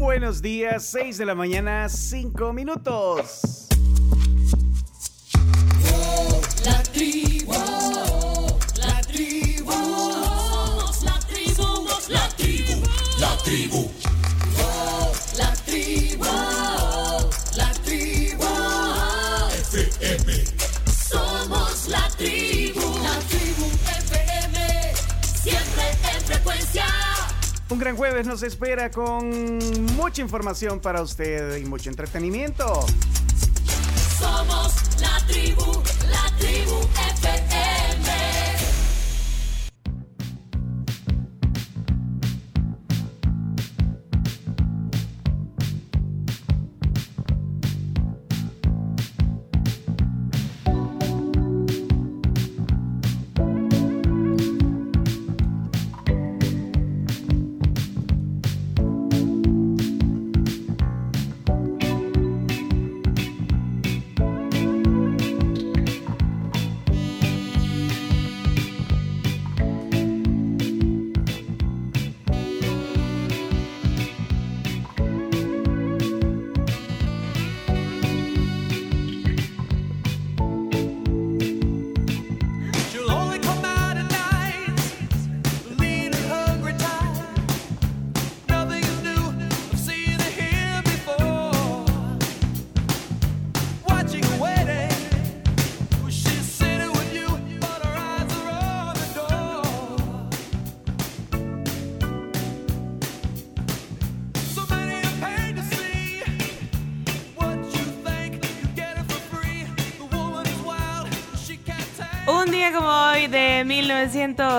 buenos días, 6 de la mañana, 5 minutos. La tribu, la tribu, somos la tribu, somos la tribu, la tribu. Gran jueves nos espera con mucha información para usted y mucho entretenimiento. Somos la tribu,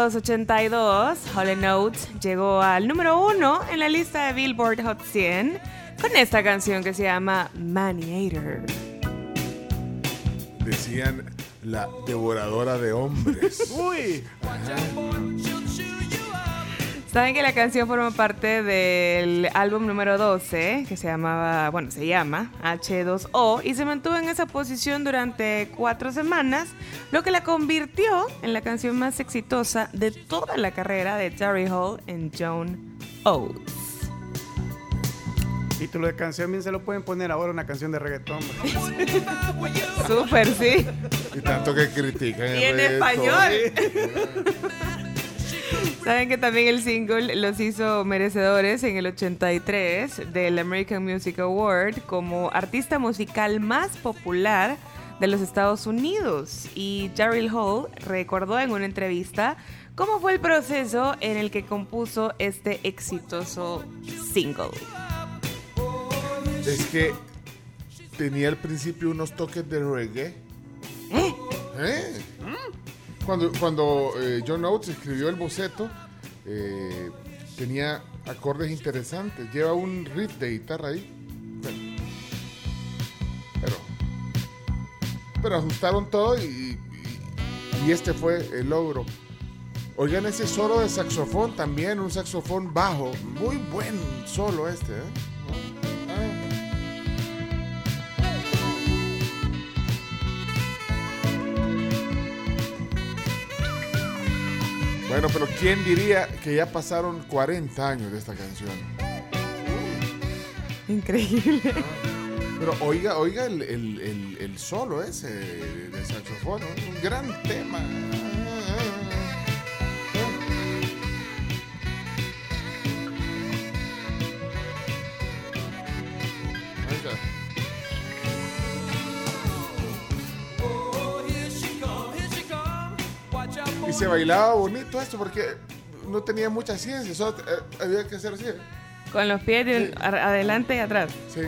1982, Hall Notes llegó al número uno en la lista de Billboard Hot 100 con esta canción que se llama Maniator. Decían la devoradora de hombres. Uy, Saben que la canción forma parte del álbum número 12, que se llamaba, bueno, se llama H2O, y se mantuvo en esa posición durante cuatro semanas, lo que la convirtió en la canción más exitosa de toda la carrera de Terry Hall en Joan Oates. título de canción bien se lo pueden poner ahora una canción de reggaetón. Súper, sí. y tanto que critican. el Y en reggaetón. español. Saben que también el single los hizo merecedores en el 83 del American Music Award como artista musical más popular de los Estados Unidos. Y Daryl Hall recordó en una entrevista cómo fue el proceso en el que compuso este exitoso single. Es que tenía al principio unos toques de reggae. ¿Eh? Cuando, cuando eh, John Oates escribió el boceto, eh, tenía acordes interesantes. Lleva un riff de guitarra ahí. Pero, pero ajustaron todo y, y- y este fue el logro. Oigan ese solo de saxofón también, un saxofón bajo. Muy buen solo este, ¿eh? Bueno, pero ¿quién diría que ya pasaron 40 años de esta canción? Increíble. Pero oiga, oiga el, el- el- el solo ese de saxofón, un gran tema. Y se bailaba bonito esto porque no tenía mucha ciencia, solo eh, había que hacer así. Con los pies de- adelante y atrás. Sí.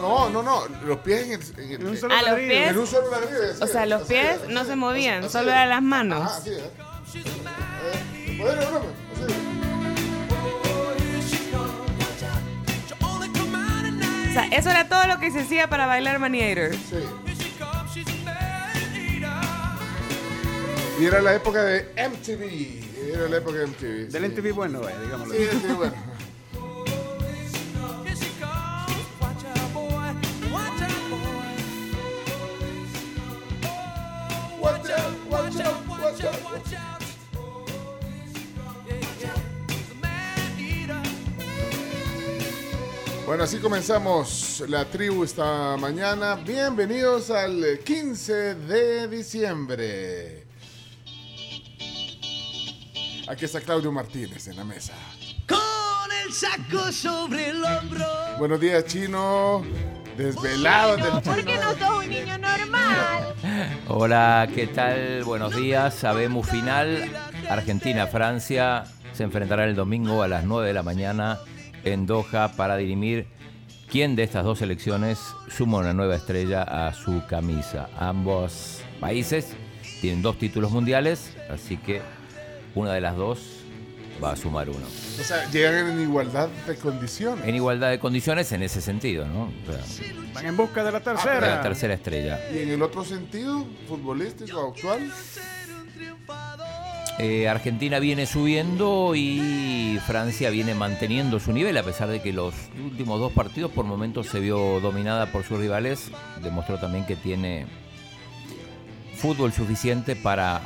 No, no, no, los pies en el, en el- En un solo A los pies. en un solo ladrillo. así, O sea, los así, pies así, no se movían, así, solo eran las manos. Ajá, así, ¿eh? Eh, bueno, no, así. O sea, eso era todo lo que se hacía para bailar Maniator. Sí. Y era la época de MTV. Era la época de MTV. Del sí. NTV bueno, eh, digámoslo. Sí, sí, bueno. Bueno, así comenzamos la tribu esta mañana. Bienvenidos al 15 de diciembre. Aquí está Claudio Martínez en la mesa. Con el saco sobre el hombro. Buenos días, chino. Desvelado del ¿Por qué no sos un niño normal? Hola, ¿qué tal? Buenos días. Sabemos final. Argentina-Francia se enfrentará el domingo a las 9 de la mañana en Doha para dirimir quién de estas dos selecciones suma una nueva estrella a su camisa. Ambos países tienen dos títulos mundiales, así que una de las dos va a sumar uno. O sea, llegan en igualdad de condiciones. En igualdad de condiciones en ese sentido, ¿no? O sea, Van en busca de la la tercera. tercera estrella. Y en el otro sentido, futbolístico actual, Eh, Argentina viene subiendo y Francia viene manteniendo su nivel, a pesar de que los últimos dos partidos por momentos se vio dominada por sus rivales. Demostró también que tiene fútbol suficiente para,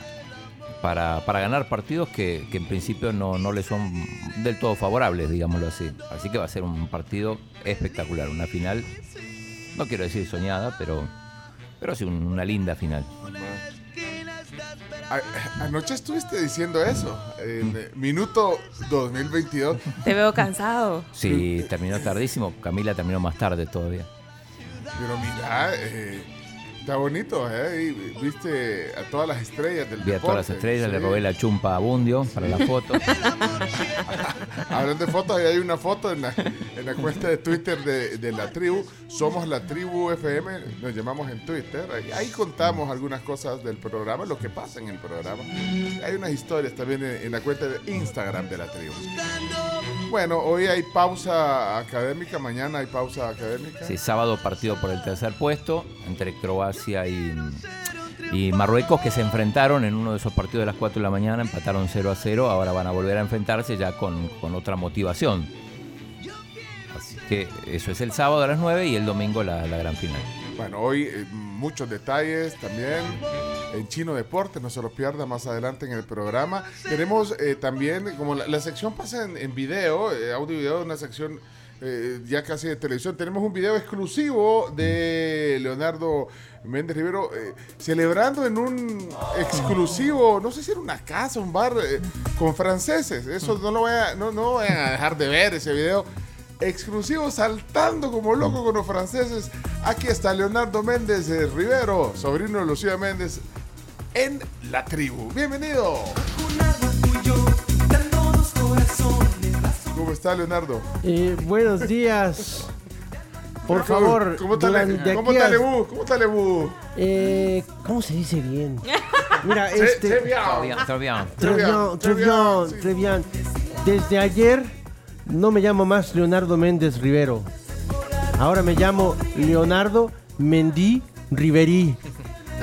para, para ganar partidos que, que en principio no, no le son del todo favorables, digámoslo así. Así que va a ser un partido espectacular, una final, no quiero decir soñada, pero, pero sí un- una linda final. anoche estuviste diciendo eso. En eh, minuto 2022. Te veo cansado. Sí, terminó tardísimo. Camila terminó más tarde todavía. Pero mira, eh, está bonito, ¿eh? Y viste a todas las estrellas del Vi a todas las estrellas, le sí. robé la chumpa a Bundio para la foto. Hablando de fotos, ahí hay una foto en la, en la cuenta de Twitter de, de la tribu. Somos la tribu FM, nos llamamos en Twitter. Ahí, ahí contamos algunas cosas del programa, lo que pasa en el programa. Hay unas historias también en, en la cuenta de Instagram de la tribu. Bueno, hoy hay pausa académica, mañana hay pausa académica. Sí, sábado partido por el tercer puesto entre Croacia y, Marruecos que se enfrentaron en uno de esos partidos de las 4 de la mañana, empataron 0 a 0, ahora van a volver a enfrentarse ya con, con otra motivación. Así que eso es el sábado a las 9 y el domingo la, la gran final. Bueno, hoy eh, muchos detalles también en Chino Deporte, no se lo pierda más adelante en el programa. Tenemos eh, también, como la, sección pasa en, video, eh, audio y video, una sección ya casi de televisión, tenemos un video exclusivo de Leonardo Méndez Rivero eh, celebrando en un exclusivo, no sé si era una casa, un bar, eh, con franceses. Eso no lo vayan, no, no vayan a dejar de ver ese video exclusivo saltando como loco con los franceses. Aquí está Leonardo Méndez eh, Rivero, sobrino de Lucía Méndez, en la tribu. Bienvenido. ¿Cómo está Leonardo? Eh, buenos días. Por ¿Cómo- favor, ¿cómo está, ¿cómo está Lebu? ¿Cómo está Lebu? eh, ¿Cómo se dice bien? Mira, este. bien, sí. très bien. Desde ayer no me llamo más Leonardo Méndez Rivero. Ahora me llamo Leonardo Mendy Riveri.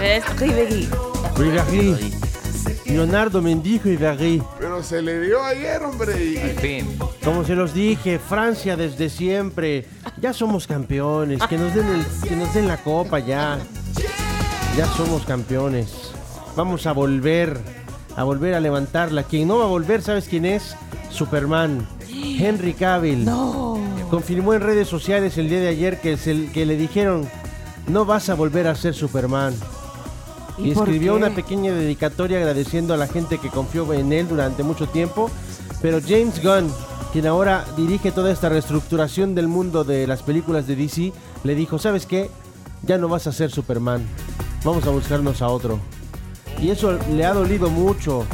Es Riveri. Riveri. Leonardo Mendy Riveri. Pero se le dio ayer, hombre. y- Al fin. Como se los dije, Francia desde siempre. Ya somos campeones. Que nos den, el- que nos den la copa ya. Ya somos campeones. Vamos a volver. A volver a levantarla. Quien no va a volver, ¿sabes quién es? Superman. Henry Cavill. Confirmó en redes sociales el día de ayer que, se- que le dijeron, no vas a volver a ser Superman. Y, escribió una pequeña dedicatoria agradeciendo a la gente que confió en él durante mucho tiempo. Pero James Gunn, quien ahora dirige toda esta reestructuración del mundo de las películas de DC, le dijo, ¿sabes qué? Ya no vas a ser Superman. Vamos a buscarnos a otro. Y eso le ha dolido mucho.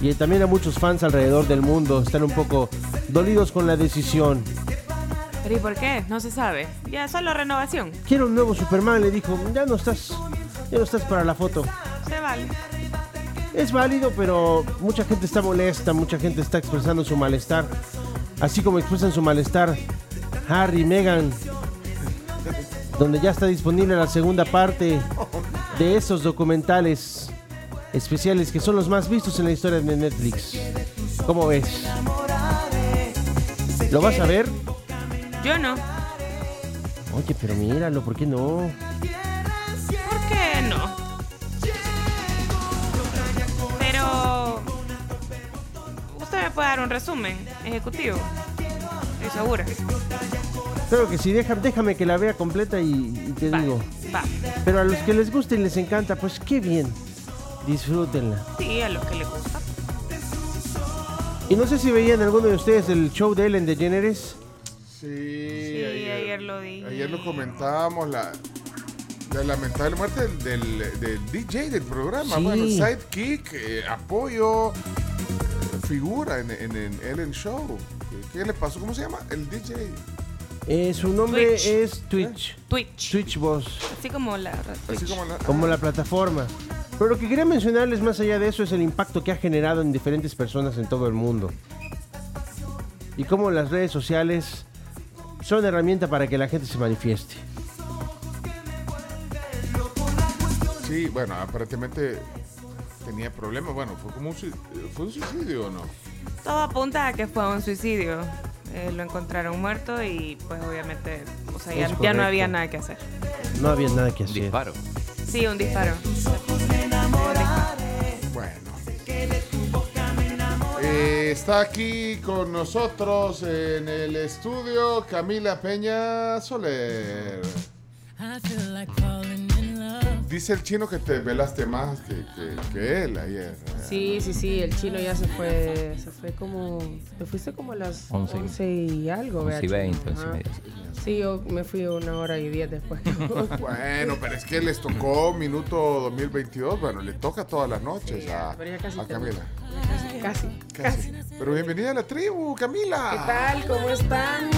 Y también a muchos fans alrededor del mundo están un poco dolidos con la decisión. ¿Pero y por qué? No se sabe. Ya solo renovación. Quiero un nuevo Superman, le dijo, ya no estás, ya no estás para la foto. Se vale. Es válido, pero mucha gente está molesta, mucha gente está expresando su malestar. Así como expresan su malestar Harry, Meghan, donde ya está disponible la segunda parte de esos documentales especiales que son los más vistos en la historia de Netflix. ¿Cómo ves? ¿Lo vas a ver? Yo no. Oye, pero míralo, ¿por qué no? Puede dar un resumen ejecutivo. Estoy segura. Claro que sí, deja- déjame que la vea completa y, y te Va, digo. va. Pero a los que les gusta y les encanta, pues qué bien. Disfrútenla. Sí, a los que les gusta. Y no sé si veían alguno de ustedes el show de Ellen DeGeneres. Sí, Sí, ayer lo dije. Ayer lo comentábamos, la, la lamentable muerte del, del- del DJ del programa. Sí. Bueno, sidekick, eh, apoyo, figura en, en, en Ellen Show. ¿Qué, le pasó? ¿Cómo se llama? El DJ. Eh, su nombre Twitch. es Twitch. Twitch. Twitch Boss. Así como la. Así como la... como la plataforma. Pero lo que quería mencionarles más allá de eso es el impacto que ha generado en diferentes personas en todo el mundo. Y cómo las redes sociales son herramienta para que la gente se manifieste. Sí, bueno, aparentemente tenía problemas. Bueno, fue como un, ¿fue un suicidio o no. Todo apunta a que fue un suicidio. Eh, lo encontraron muerto y pues obviamente, o sea, ya, no había nada que hacer. No había nada que Un hacer. disparo. Sí, un disparo. Bueno. Eh, está aquí con nosotros en el estudio Camila Peña Soler. Dice el chino que te velaste más que, que- que él ayer. Sí, sí, sí, el chino ya se fue, se fue como, te fuiste como a las 11. 11, y algo, 11 vea, y chino. 20, 11 y media. Sí, yo me fui una hora y diez después. Bueno, pero es que les tocó minuto 2022. Bueno, le toca todas las noches Sí, a, casi a. Camila. casi, Casi. Pero bienvenida a la tribu, Camila. ¿Qué tal? ¿Cómo están?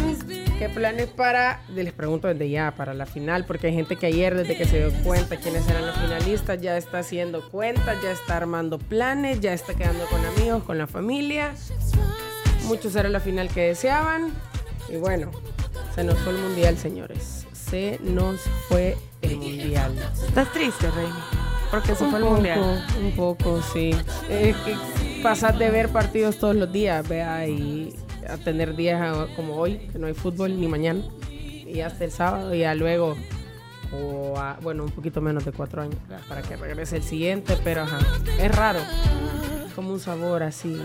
¿Qué planes para, les pregunto desde ya, para la final? Porque hay gente que ayer, desde que se dio cuenta quiénes eran los finalistas, ya está haciendo cuentas, ya está armando planes, ya está quedando con amigos, con la familia. Muchos era la final que deseaban. Y bueno, se nos fue el mundial, señores. Se nos fue el mundial. ¿Estás triste, Rey? Porque se Un fue el poco, mundial. un poco, sí. Eh, que pasar de ver partidos todos los días, vea, y a tener días ah, como hoy, que no hay fútbol ni mañana, y hasta el sábado, y ya luego, o a- bueno, un poquito menos de cuatro años, para que regrese el siguiente, pero ajá, es raro, como un sabor así,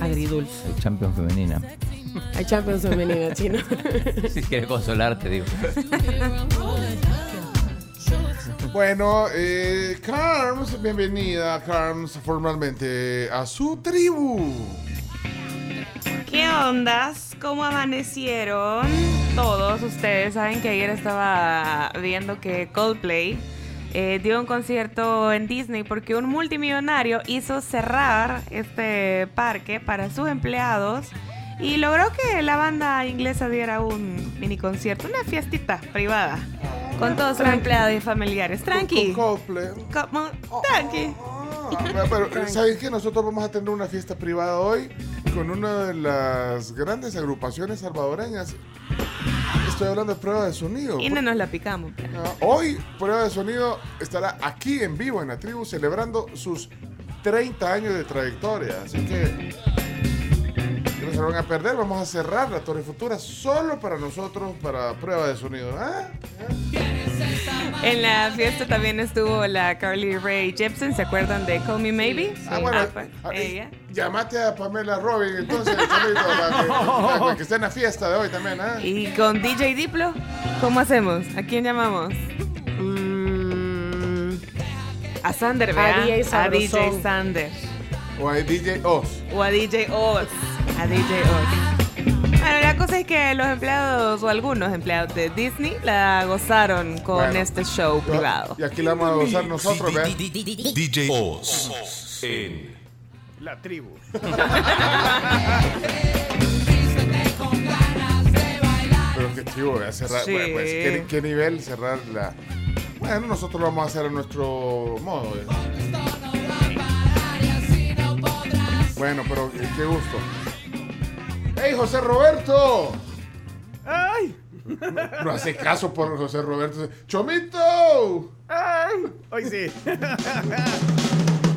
agridulce. Champion femenina. Hay Champions femenina chino. Si quieres consolarte, digo. Bueno, eh, Carms, bienvenida, Carms, formalmente a su tribu. ¿Qué ondas? ¿Cómo amanecieron? Todos ustedes saben que ayer estaba viendo que Coldplay eh, dio un concierto en Disney porque un multimillonario hizo cerrar este parque para sus empleados y logró que la banda inglesa diera un mini concierto, una fiestita privada con todos sus empleados y familiares. Tranqui. Con Coldplay. Como- tranqui. Ah, pero, ¿saben qué? Nosotros vamos a tener una fiesta privada hoy con una de las grandes agrupaciones salvadoreñas. Estoy hablando de prueba de sonido. Y no nos la picamos. Ah, Hoy, Prueba de Sonido estará aquí en vivo en la tribu celebrando sus 30 años de trayectoria. Así que, no se lo van a perder. Vamos a cerrar la Torre Futura solo para nosotros, para Prueba de Sonido. ¿Ah? En la fiesta también estuvo la Carly Rae Jepsen, ¿se acuerdan de Call Me Maybe? Ah, bueno, pues, ah, ella. llamate a Pamela Robin, entonces, para que, para que esté en la fiesta de hoy también. ¿ah? Y con DJ Diplo, ¿cómo hacemos? ¿A quién llamamos? Mm, A Sander, A ¿verdad? DJ A DJ. Sander. O a DJ Oz. O a DJ Oz. A DJ Oz. Bueno, la cosa es que los empleados, o algunos empleados de Disney, la gozaron con Bueno. este show privado. Y aquí la vamos a gozar nosotros, ¿ves? DJ Oz en La tribu. Pero qué chivo, a cerrar. Sí. Bueno, pues, ¿qué, qué nivel cerrar la. Bueno, nosotros lo vamos a hacer a nuestro modo. ¿eh? Bueno, pero qué gusto. ¡Hey, José Roberto! ¡Ay! No hace caso por José Roberto. ¡Chomito! ¡Ay! Hoy sí.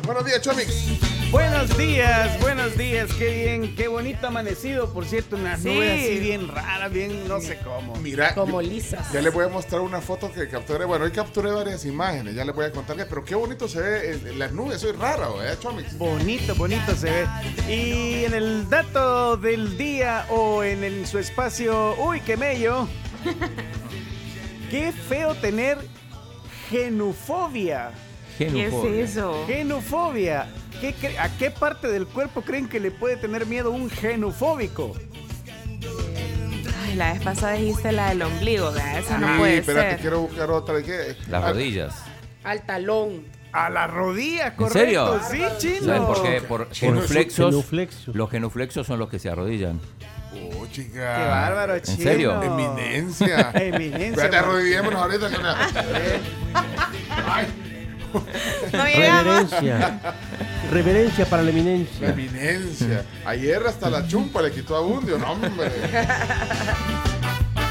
Buenos días, Chomix. Buenos días, buenos días, qué bien, qué bonito amanecido, por cierto, una Sí. nube así bien rara, bien no sé cómo. Mira, Como lisas. ya les voy a mostrar una foto que capturé. Bueno, hoy capturé varias imágenes, ya les voy a contar que, pero qué bonito se ve las nubes, soy raro, ¿eh, Chomix? Bonito, bonito se ve. Y en el dato del día o en el- su espacio, uy, qué mello. qué feo tener genufobia. ¿Qué es Genufobia. eso? Genufobia. ¿Qué cre- ¿A qué parte del cuerpo creen que le puede tener miedo un genufóbico? Ay, la vez pasada dijiste la del ombligo, ¿verdad? Esa no Sí, puede espérate, ser. quiero buscar otra. ¿qué? Las rodillas. Al talón. A la rodilla, ¿En correcto. serio? Sí, chino. ¿Saben por qué? Por genuflexos. Los genuflexos son los que se arrodillan. Oh, chica. Qué bárbaro, chino. serio? Eminencia. Eminencia. Espérate, arrodillémonos ahorita con la... Ay, No. Reverencia. Reverencia para la la eminencia. eminencia. Ayer hasta la chumpa le quitó a Bundio, no, hombre.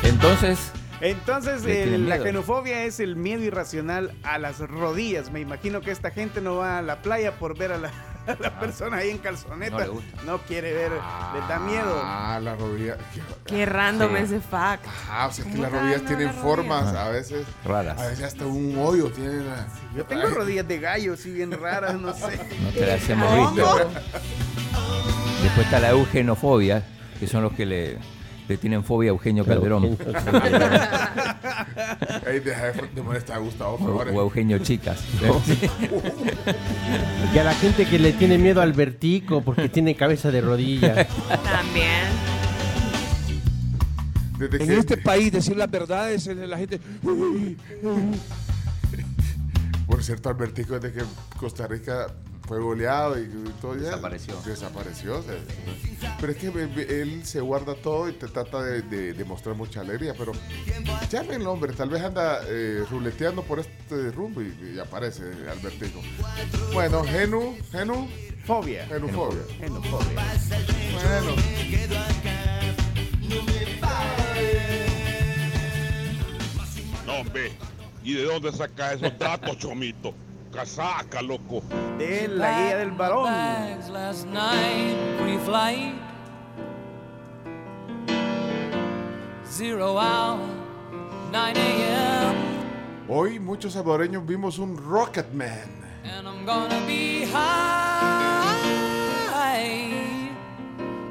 Entonces, Entonces, el- la miedo. genufobia es el miedo irracional a las rodillas. Me imagino que esta gente no va a la playa por ver a la, la persona ahí en calzoneta. No le gusta. No quiere ver, le da miedo. Ah, la rodilla. Qué random Sí. ese fact. Ah, o sea que ¿Cómo las rodillas tienen las formas rodillas? a veces. Raras. A veces hasta un hoyo tienen. la- Yo tengo rodillas de gallo, así bien raras, no sé. no te las hemos visto. Después está la eugenofobia, que son los que le, le tienen fobia a Eugenio Calderón. Ey, deja de, molestar a Gustavo, por O, Eugenio Chicas. Y a la gente que le tiene miedo al vertico porque tiene cabeza de rodilla. También. Desde En que- este país decir las verdades, eh, la gente... Por cierto, Albertico, desde que Costa Rica fue goleado y, y todo ya. Desapareció. Desapareció. se- Pero es que él se guarda todo y te trata de, de- de mostrar mucha alegría. Pero llámenlo, hombre. Tal vez anda eh, ruleteando por este rumbo y, y aparece Albertico. Bueno, Genu, Genu, Fobia. Genufobia. Genufobia. Bueno. No, hombre. ¿Y de dónde saca esos datos, chomito? Casaca, loco. De la guía del balón. Bags last night, pre-flight. Zero hour, 9 a.m. Hoy muchos salvadoreños vimos un Rocketman. And I'm gonna be high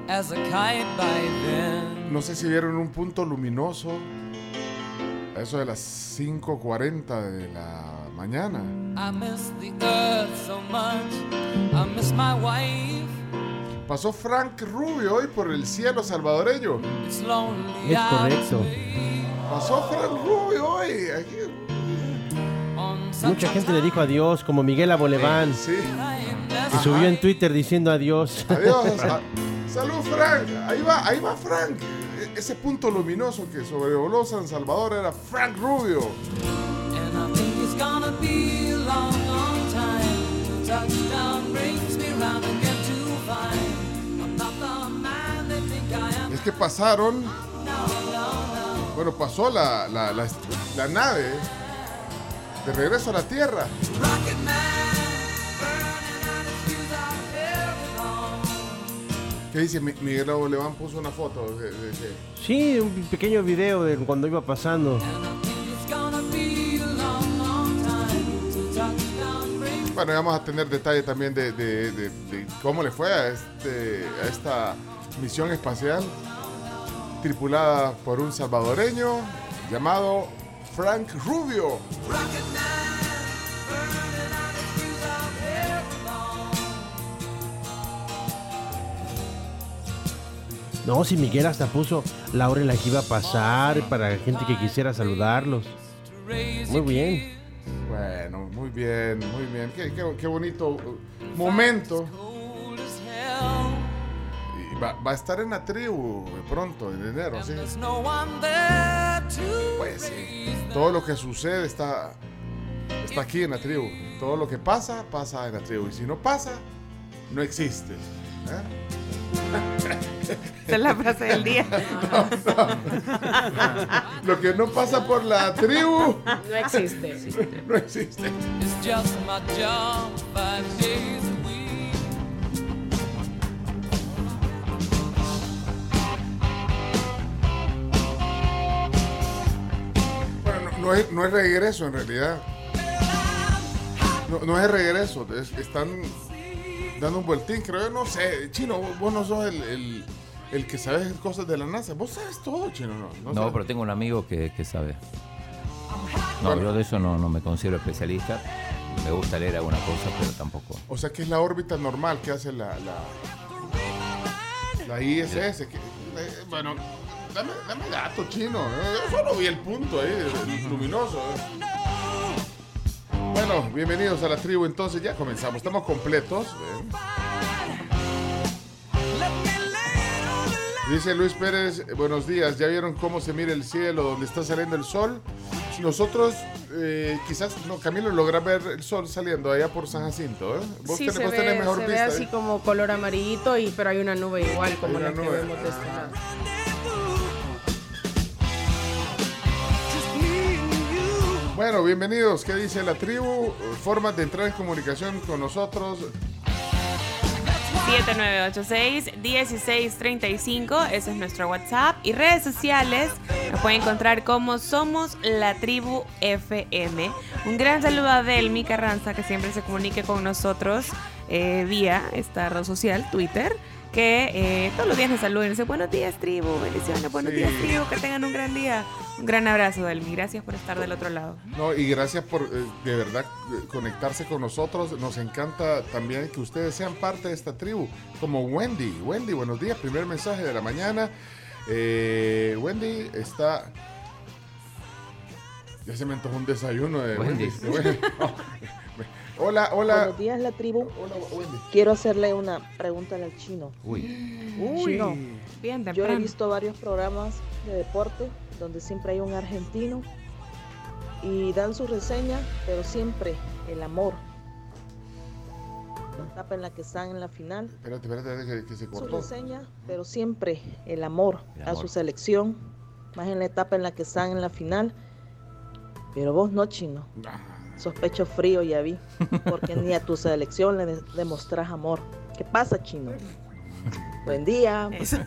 as a kite by then. No sé si vieron un punto luminoso. A eso de las 5.40 de la mañana. I miss the earth so much. I miss my wife. Pasó Frank Rubio hoy por el cielo salvadoreño. It's lonely Es correcto. Pasó Frank Rubio hoy. Aquí. Mucha gente le dijo adiós, como Miguel Aboleván, Sí. que subió en Twitter diciendo adiós. Adiós. Salud, Frank. Ahí va, ahí va Frank. Ese punto luminoso que sobrevoló San Salvador era Frank Rubio. Es que pasaron. Bueno, pasó la, la, la, la nave de regreso a la Tierra. ¿Qué dice? Mi- Miguel Aboleván puso una foto de. Sí, un pequeño video de cuando iba pasando. Bueno, vamos a tener detalle también de, de- de- de cómo le fue a, este, a esta misión espacial tripulada por un salvadoreño llamado Frank Rubio. No, si Miguel hasta puso la hora en la que iba a pasar para la gente que quisiera saludarlos. Muy bien. Bueno, muy bien, muy bien. Qué, qué- bonito uh, momento. Va, va a estar en la tribu pronto, en enero, sí. Pues sí. Todo lo que sucede está, está aquí en la tribu. Todo lo que pasa, pasa en la tribu. Y si no pasa, no existe. ¿eh? Esa es la frase del día. Lo que no pasa por la tribu. No existe. No existe. It's just my job five days a. Bueno, no, es, no es regreso en realidad. No, es regreso. Están dando un vueltín, creo yo, no sé. Chino, vos no sos el, el- el que sabes cosas de la NASA. Vos sabes todo, Chino, ¿no? No, sabes. pero tengo un amigo que, que sabe. No, Bueno. yo de eso no, no me considero especialista. Me gusta leer alguna cosa, pero tampoco. O sea que es la órbita normal que hace la, la, la ISS. que- eh, bueno, dame, dame dato, Chino. Yo solo vi el punto ahí, luminoso. eh. Bueno, bienvenidos a la tribu. Entonces ya comenzamos. Estamos completos. ¿eh? Dice Luis Pérez, eh, buenos días. ¿Ya vieron cómo se mira el cielo, donde está saliendo el sol? Nosotros, eh, quizás, no, Camilo logra ver el sol saliendo allá por San Jacinto. ¿eh? Vos, Sí, tenés, se vos tenés ve, mejor se ve vista. así ¿eh? como color amarillito, y, pero hay una nube igual como la que vemos de este lado. Bueno, bienvenidos. ¿Qué dice la tribu? Formas de entrar en comunicación con nosotros. 7986-1635, ese es nuestro WhatsApp. Y redes sociales, nos pueden encontrar como Somos la Tribu FM. Un gran saludo a Delmi Carranza, que siempre se comunique con nosotros eh, vía esta red social, Twitter. Que eh, todos los días nos saludan y dice buenos días tribu, bendiciones, buenos Sí. días tribu, que tengan un gran día. Un gran abrazo Delmi, gracias por estar del otro lado. No, y gracias por eh, de verdad eh, conectarse con nosotros. Nos encanta también que ustedes sean parte de esta tribu, como Wendy. Wendy, buenos días. Primer mensaje de la mañana. Eh, Wendy está. Ya se me antojó un desayuno de Wendy. Wendy. Wendy. hola, hola. Buenos días, la tribu. Quiero hacerle una pregunta al chino. Uy, Uy, Chino, bien yo he visto varios programas de deporte donde siempre hay un argentino y dan su reseña, pero siempre el amor. La etapa en la que están en la final, Espérate, espérate, que, que se su cortó. reseña, pero siempre el amor, El a amor. su selección, más en la etapa en la que están en la final. Pero vos no, chino. Ah, Sospecho frío, ya vi. Porque ni a tu selección le de- demostrás amor. ¿Qué pasa, chino? Buen día. Eso,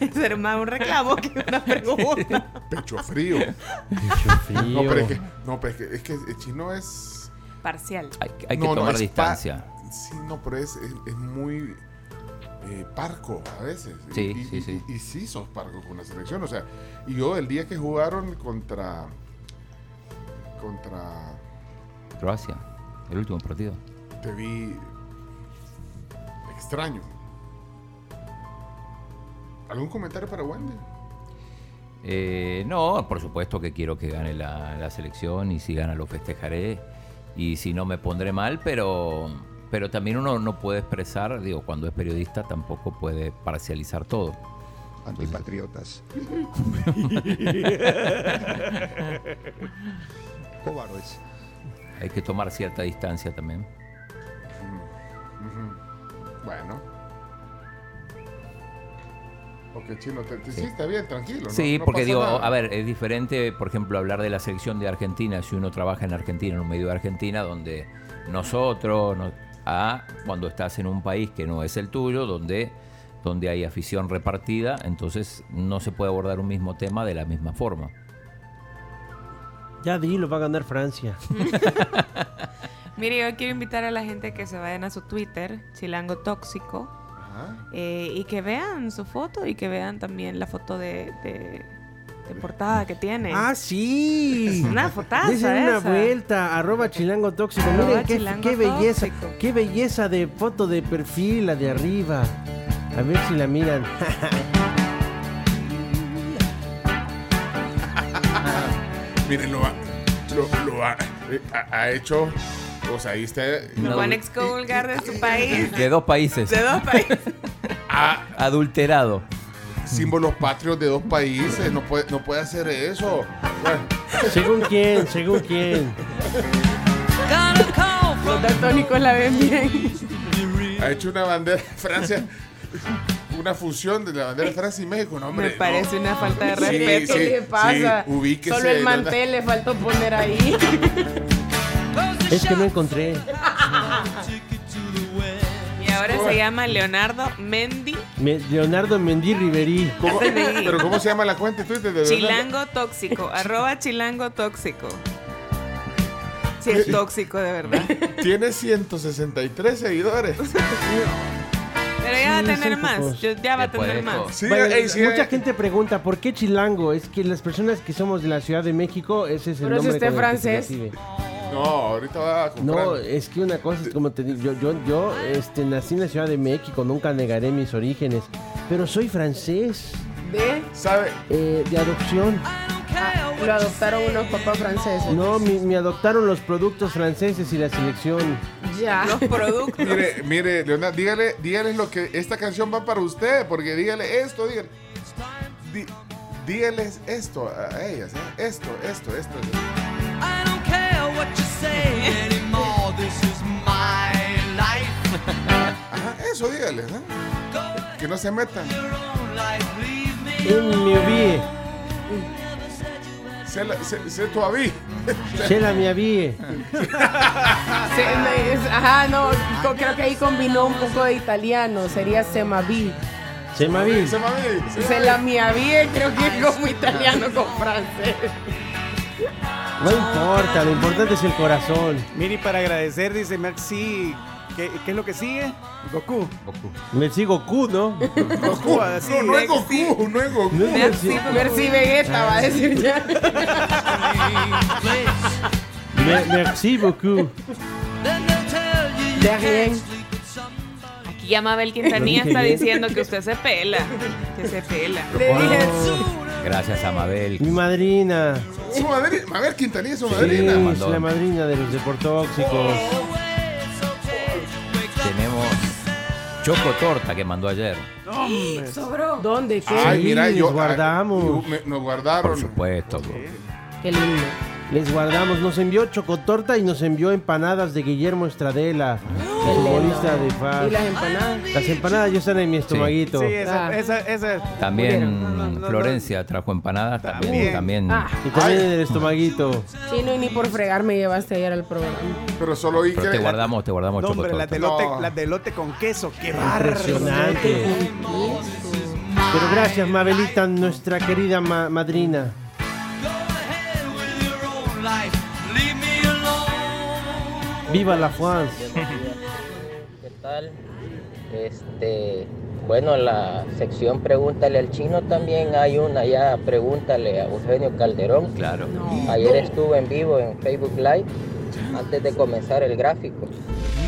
eso era más un reclamo que una pregunta. Pecho frío. Pecho frío. No, pero es que, no, pero es que, es que el chino es. Parcial. hay, hay que No, tomar distancia. sí, no, pero es, es, es muy eh, parco a veces. Sí, y, sí, y- sí. Y, sí sos parco con la selección. O sea, y yo el día que jugaron contra. Contra. Croacia, el último partido. Te vi. extraño. ¿Algún comentario para Wendy? Eh, no, por supuesto que quiero que gane la, la selección y si gana lo festejaré y si no me pondré mal, pero, pero también uno no puede expresar, digo, cuando es periodista tampoco puede parcializar todo. Antipatriotas. Cobardes. Hay que tomar cierta distancia también. Bueno. Ok, chino, te, te- sí. está bien, tranquilo. no- Sí, no porque digo, nada. a ver, es diferente, por ejemplo, hablar de la selección de Argentina si uno trabaja en Argentina, en un medio de Argentina, donde nosotros, no- a cuando estás en un país que no es el tuyo, donde, donde hay afición repartida, entonces no se puede abordar un mismo tema de la misma forma. Ya dilo, va a ganar Francia. Mire, yo quiero invitar a la gente que se vayan a su Twitter, Chilango Tóxico, Ajá. eh, y que vean su foto y que vean también la foto de, de- de portada que tiene. ¡Ah, sí! Una fotaza Desen una esa. vuelta, arroba chilango tóxico. Arroba Miren qué, chilango qué belleza, tóxico. qué belleza de foto de perfil, la de arriba. A ver si la miran. Miren, lo ha, lo, lo ha, eh, ha- ha hecho. O sea, ahí está. Lo van a excomulgar de su país. De dos países. De dos países. Ah, Adulterado. símbolos patrios de dos países. No puede, no puede hacer eso. Bueno, según quién, según quién. Los daltónicos la ven bien. ha hecho una bandera de Francia. Una fusión de la bandera de Francia y México. No, hombre, Me parece no. una falta de respeto. sí, ¿Qué le pasa? sí, ubíquese, Solo el ¿verdad? mantel le faltó poner ahí. Es que no encontré. Y ahora se llama Leonardo Mendy Me- Leonardo Mendy Riverí. ¿Cómo- ¿Pero cómo se llama la cuenta de Twitter de? Chilango tóxico, arroba chilango tóxico. Sí, es tóxico, de verdad. Tiene 163 seguidores. Pero ya va a tener más. yo- ya va a tener más. Sí, Bueno, ey, sí, mucha eh. gente pregunta, ¿por qué Chilango? Es que las personas que somos de la Ciudad de México, ese es el Pero es nombre usted con el que se francés. recibe. No, ahorita va a comprar. No, es que una cosa es como te digo, yo, yo, yo este, nací en la Ciudad de México, nunca negaré mis orígenes, pero soy francés, ¿De? ¿Sabe? eh, de adopción. Ah, lo adoptaron unos papás franceses. No, mi- me adoptaron los productos franceses y la selección. Ya. Los productos. Mire, mire, Leonardo, dígale, dígale lo que esta canción va para usted, porque dígale esto, dígale. Dí- dígales esto a ellas, ¿eh? esto, esto, esto. I don't care what you say anymore. This is my life. Ajá, eso dígales, ¿eh? Que no se metan. En mi vie, Sé, la- sé- sé tu aví. c'est la mi vie. Ajá, no, creo que ahí combinó un poco de italiano, sería semaví. C'est ma vie. Se la mia vie, creo que es como italiano con francés. No importa, lo importante es el corazón. Miri, para agradecer, dice Maxi, ¿qué, qué es lo que sigue? Goku. Me sigo Q, ¿no? Goku, así. No, no es Goku, no es Goku. No es Merci, Merci- merci Vegeta, va a decir ya. Me- merci beaucoup. De rien. Aquí ya Mabel Quintanilla está bien. diciendo que usted se pela. Que se pela. Le dije, Gracias a Mabel. Mi madrina. Su madrina. Mabel Quintanilla es su Sí, madrina. es la madrina de los deportóxicos. Choco Torta que mandó ayer. ¿dónde? ¿Qué? Ay, mira, les yo. guardamos. ay, me- nos guardaron. Por supuesto. Qué lindo. Les guardamos. Nos envió chocotorta y nos envió empanadas de Guillermo Estradela, futbolista de ¿Y FAS. las empanadas? Las empanadas ya están en mi estomaguito. Sí, esa, Ah. esa, esa. También No, no, no, Florencia trajo empanadas. También. También. también Ah, Y también en el estomaguito. chino, y ni por fregar me llevaste ayer al programa. Pero solo oí Pero que. te guardamos, te guardamos No, hombre, las Torta. de, lote, No. las de lote con queso, qué bárbaro. Impresionante. Pero gracias, Mabelita, nuestra querida ma- madrina. Viva la France. ¿Qué tal? Este, bueno, la sección Pregúntale al Chino también hay una ya, Pregúntale a Eugenio Calderón. Claro. Ayer estuve en vivo en Facebook Live antes de comenzar el gráfico.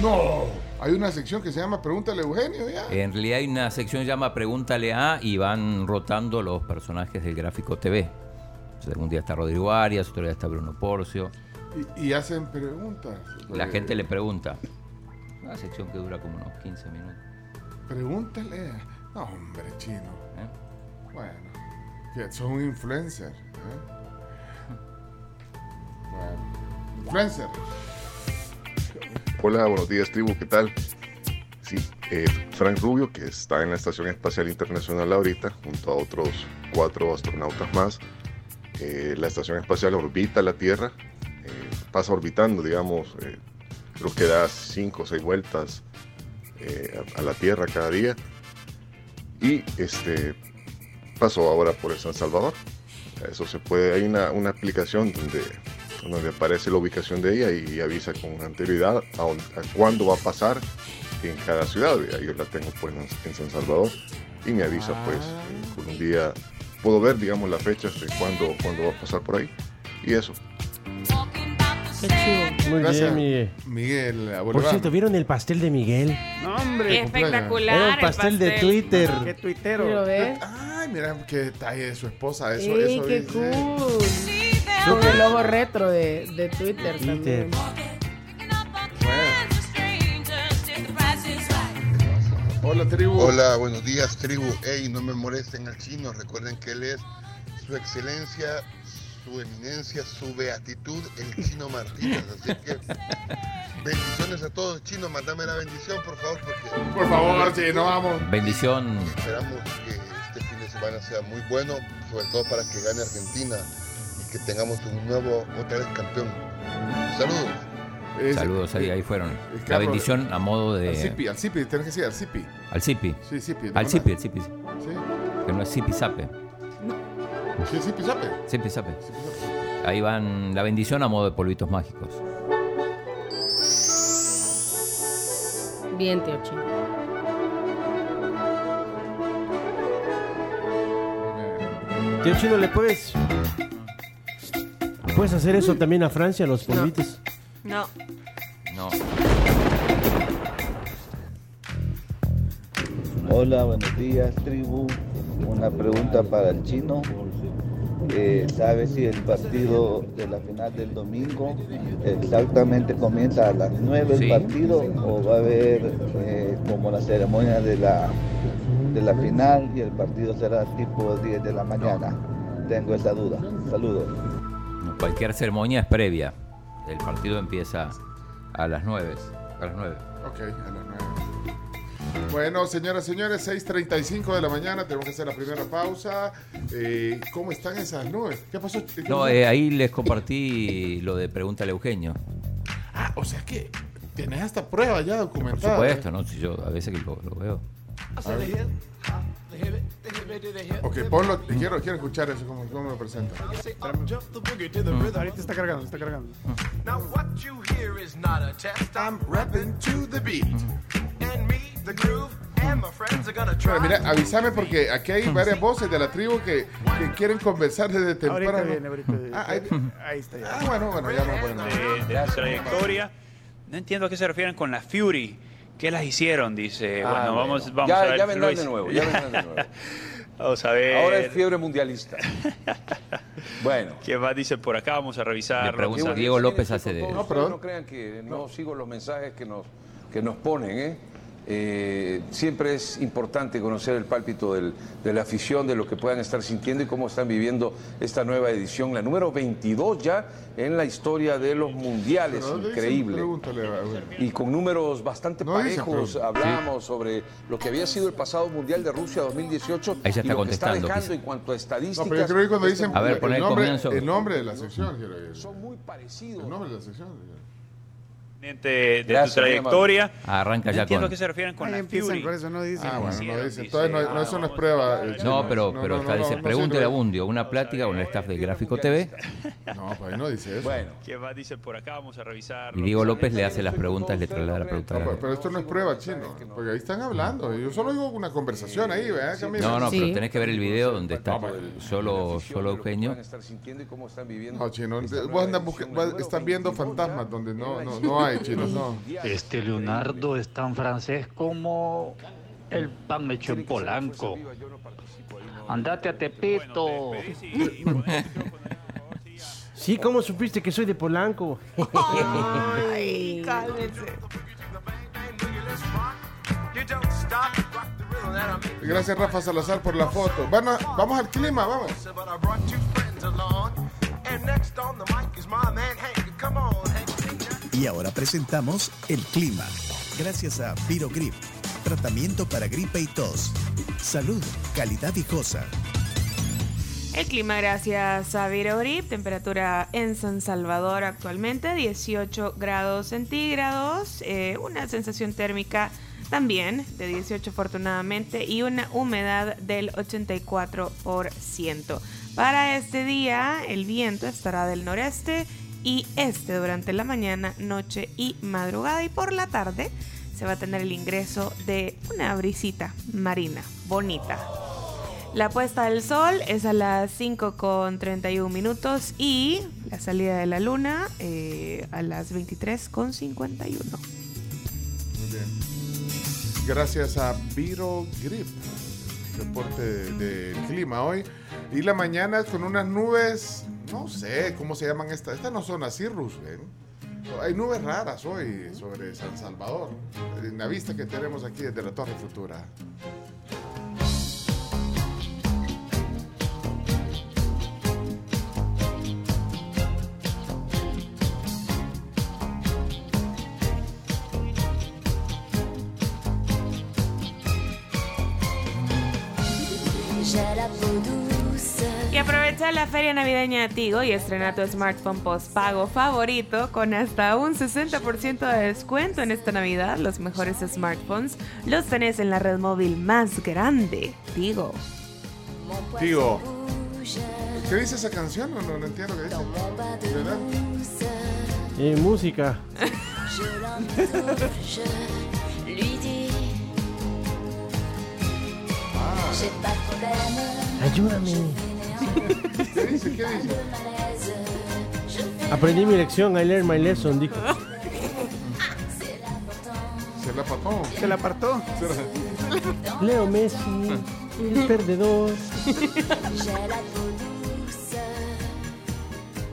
No. Hay una sección que se llama Pregúntale a Eugenio ya. En realidad hay una sección que se llama Pregúntale a y van rotando los personajes del gráfico TV. O sea, un día está Rodrigo Arias, otro día está Bruno Porcio. Y, y hacen preguntas. La gente le pregunta. Una sección que dura como unos 15 minutos. Pregúntale. No, hombre, chino. ¿eh? Bueno. Que son un influencer. ¿eh? Bueno. Influencer. Hola, buenos días, tribu, ¿qué tal? Sí, eh, Frank Rubio, que está en la Estación Espacial Internacional ahorita, junto a otros cuatro astronautas más. Eh, la Estación Espacial orbita la Tierra, eh, pasa orbitando, digamos, eh, creo que da cinco o seis vueltas eh, a, a la Tierra cada día. Y este pasó ahora por el San Salvador. Eso se puede, hay una, una aplicación donde donde aparece la ubicación de ella y avisa con anterioridad a, cuándo va a pasar en cada ciudad. Yo la tengo pues en, San Salvador y me avisa pues eh, con un día, puedo ver digamos las fechas de cuándo, cuándo va a pasar por ahí y eso. Qué. Muy Gracias, bien, Miguel. Miguel. a Por cierto, ¿vieron el pastel de Miguel? No, Qué hombre. espectacular. Era el un pastel de. Twitter. Qué tuitero. ¿Lo ves? Ay, mira qué detalle de su esposa. Eso, ¡Ey, eso qué dice. cool! Con el logo retro de, de Twitter Twitter. también. Hola, tribu. Hola, buenos días, tribu. Ey, no me molesten al chino. Recuerden que él es su excelencia, su eminencia, su beatitud, el chino Martínez. Así que bendiciones a todos. Chino, mándame la bendición, por favor, porque Por favor, chino, vamos. Bendición. esperamos que este fin de semana sea muy bueno, sobre todo para que gane Argentina y que tengamos un nuevo, otra vez campeón. Saludos. Es- Saludos ahí, ahí fueron. La bendición a modo de. Al Zipi, al Zipi, tenés que decir al Zipi. Al Zipi. Sí, Zipi. Al Zipi, al Zipi. Sí. Que no es Zipi Zape. Sí, Zipi Zape. Zipi Zape. Ahí van la bendición a modo de polvitos mágicos. Bien, tío Chino. Tío Chino, ¿le puedes? ¿Puedes hacer eso también a Francia, los polvitos? No. No. Hola, buenos días, tribu. Una pregunta para el chino. Eh, ¿Sabe si el partido de la final del domingo exactamente comienza a las 9 Sí. el partido o va a haber eh, como la ceremonia de la, de la final y el partido será tipo 10 de la mañana? Tengo esa duda. Saludos. No, Cualquier ceremonia es previa. El partido empieza a las 9. A las 9. Ok, a las 9. Bueno, señoras y señores, 6.35 de la mañana, tenemos que hacer la primera pausa. Eh, ¿Cómo están esas nubes? ¿Qué pasó? ¿Qué No, eh, ahí les compartí lo de Pregúntale a Eugenio. Ah, o sea que tenés hasta prueba ya Por documentada. supuesto, ¿no? Si yo a veces que lo, lo veo. A ver. Ok, ponlo, quiero, quiero escuchar eso, cómo, cómo lo presenta. Ahorita está cargando, está cargando. Now what you hear is not a test. I'm rapping to the beat. And me, the groove, and my friends are gonna try. Bueno, mira, avísame porque aquí hay varias voces de la tribu que, que quieren conversar desde temprano. Ahorita viene, ahorita viene. Ah, ahí, Ahí está ya. ah, bueno, bueno, ya no bueno. de, de su trayectoria. No entiendo a qué se refieren con la Fury. ¿Qué las hicieron? Dice. Ah, bueno, bueno. vamos, vamos Ya- a ver. ya vendrán Luis. de nuevo, ya vendrán de nuevo. vamos a ver. Ahora es fiebre mundialista. Bueno. ¿Qué más dice por acá? Vamos a revisar. Pregunta Diego López hace de. No, pero no crean que no sigo los mensajes que nos, que nos ponen, ¿eh? Eh, siempre es importante conocer el pálpito del- de la afición, de lo que puedan estar sintiendo y cómo están viviendo esta nueva edición, la número 22 ya en la historia de los mundiales, Pero, increíble. Y con números bastante No parejos, hablamos sobre lo que había sido el pasado Mundial de Rusia 2018 Ahí se y está lo que está dejando quizá. en cuanto a estadísticas. No, pero yo creo que cuando dicen A ver, el, nombre, comienzo. el nombre de la sección, quiero decir. Son muy parecidos. El nombre de la sección. De, de Gracias, tu trayectoria. Arranca ya entiendo con- a qué se refieren con Ahí la Fury. con eso, no dicen. Ah, bueno, no Hicieron, dice. dice, Entonces no, no, eso no es prueba. eh, No, pero, pero no, está, no, dice, no pregúntele a Bundio, una plática con el staff de Gráfico TV. No, pues ahí no dice eso. Bueno. ¿Qué más dice por acá? Vamos a revisar. Y Diego López le hace las preguntas, le traslada la pregunta. No, pero, esto no es prueba, chino. Porque ahí están hablando. Yo solo digo una conversación ahí, ¿verdad? No, no, pero tenés que ver el video donde está pues, solo, solo Eugenio. Puedan estar sintiendo y cómo están viviendo No, chino. Vos estás viendo 22 fantasmas donde no, no hay, no. Este Leonardo es tan francés como el pan hecho en Polanco. Andate a Tepito. Sí, ¿cómo supiste que soy de Polanco? Ay. Gracias, Rafa Salazar, por la foto. Bueno, vamos al clima, vamos. Y ahora presentamos el clima. Gracias a Virogrip, tratamiento para gripe y tos. Salud, calidad viejosa. El clima gracias a Virogrip, temperatura en San Salvador actualmente 18 grados centígrados, eh, una sensación térmica también de 18 afortunadamente y una humedad del 84%. Para este día el viento estará del noreste y este durante la mañana, noche y madrugada y por la tarde se va a tener el ingreso de una brisita marina bonita. La puesta del sol es a las 5 con 31 minutos y la salida de la luna eh, a las 23 con 51. Muy bien. Gracias a Viro Grip, reporte de clima hoy. Y la mañana con unas nubes, no sé cómo se llaman estas. Estas no son así, ¿ven? Hay nubes raras hoy sobre San Salvador, en la vista que tenemos aquí desde la Torre Futura. Aprovecha la feria navideña de Tigo y estrena tu smartphone postpago favorito con hasta un 60% de descuento en esta Navidad. Los mejores smartphones los tenés en la red móvil más grande, Tigo. Digo, ¿qué dice esa canción? No, no, no entiendo qué dice. ¿Verdad? Eh, música. Ayúdame. ¿Qué dice? ¿Qué dice? Aprendí mi lección, I learned my lesson, dijo. Se la pató. Se la apartó. Leo Messi, el perdedor.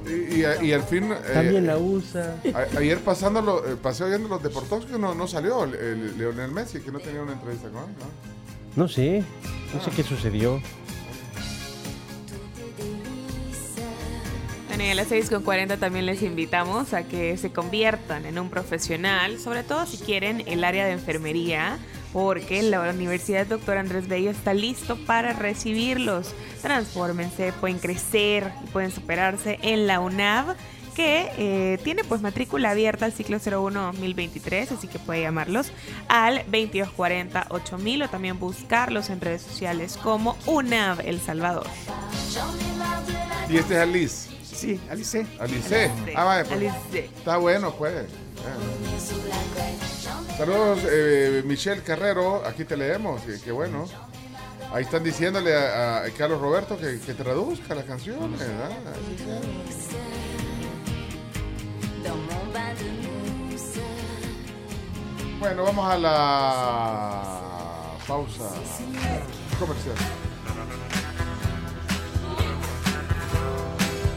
Y, y- y al fin. eh, También la usa. a- ayer pasando lo, eh, pasé oyendo los deportes que no, no salió el, el Leonel Messi, que no tenía una entrevista con él, ¿no? No sé, no sé qué sucedió. Bueno, y a las 6.40 también les invitamos a que se conviertan en un profesional, sobre todo si quieren el área de enfermería, porque la Universidad Dr. Andrés Bello está listo para recibirlos. Transfórmense, pueden crecer y pueden superarse en la UNAV que eh, tiene pues matrícula abierta al ciclo 01-2023, así que puede llamarlos al 2240-8000 o también buscarlos en redes sociales como UNAV El Salvador. Y este es Alice. Sí, Alice. Alice. Alice. Ah, vaya, pues. Alice. Está bueno, pues. Saludos, eh, Michelle Carrero. Aquí te leemos. Qué, qué bueno. Ahí están diciéndole a, a Carlos Roberto que, que traduzca las canciones. ¿verdad? Bueno, vamos a la pausa comercial.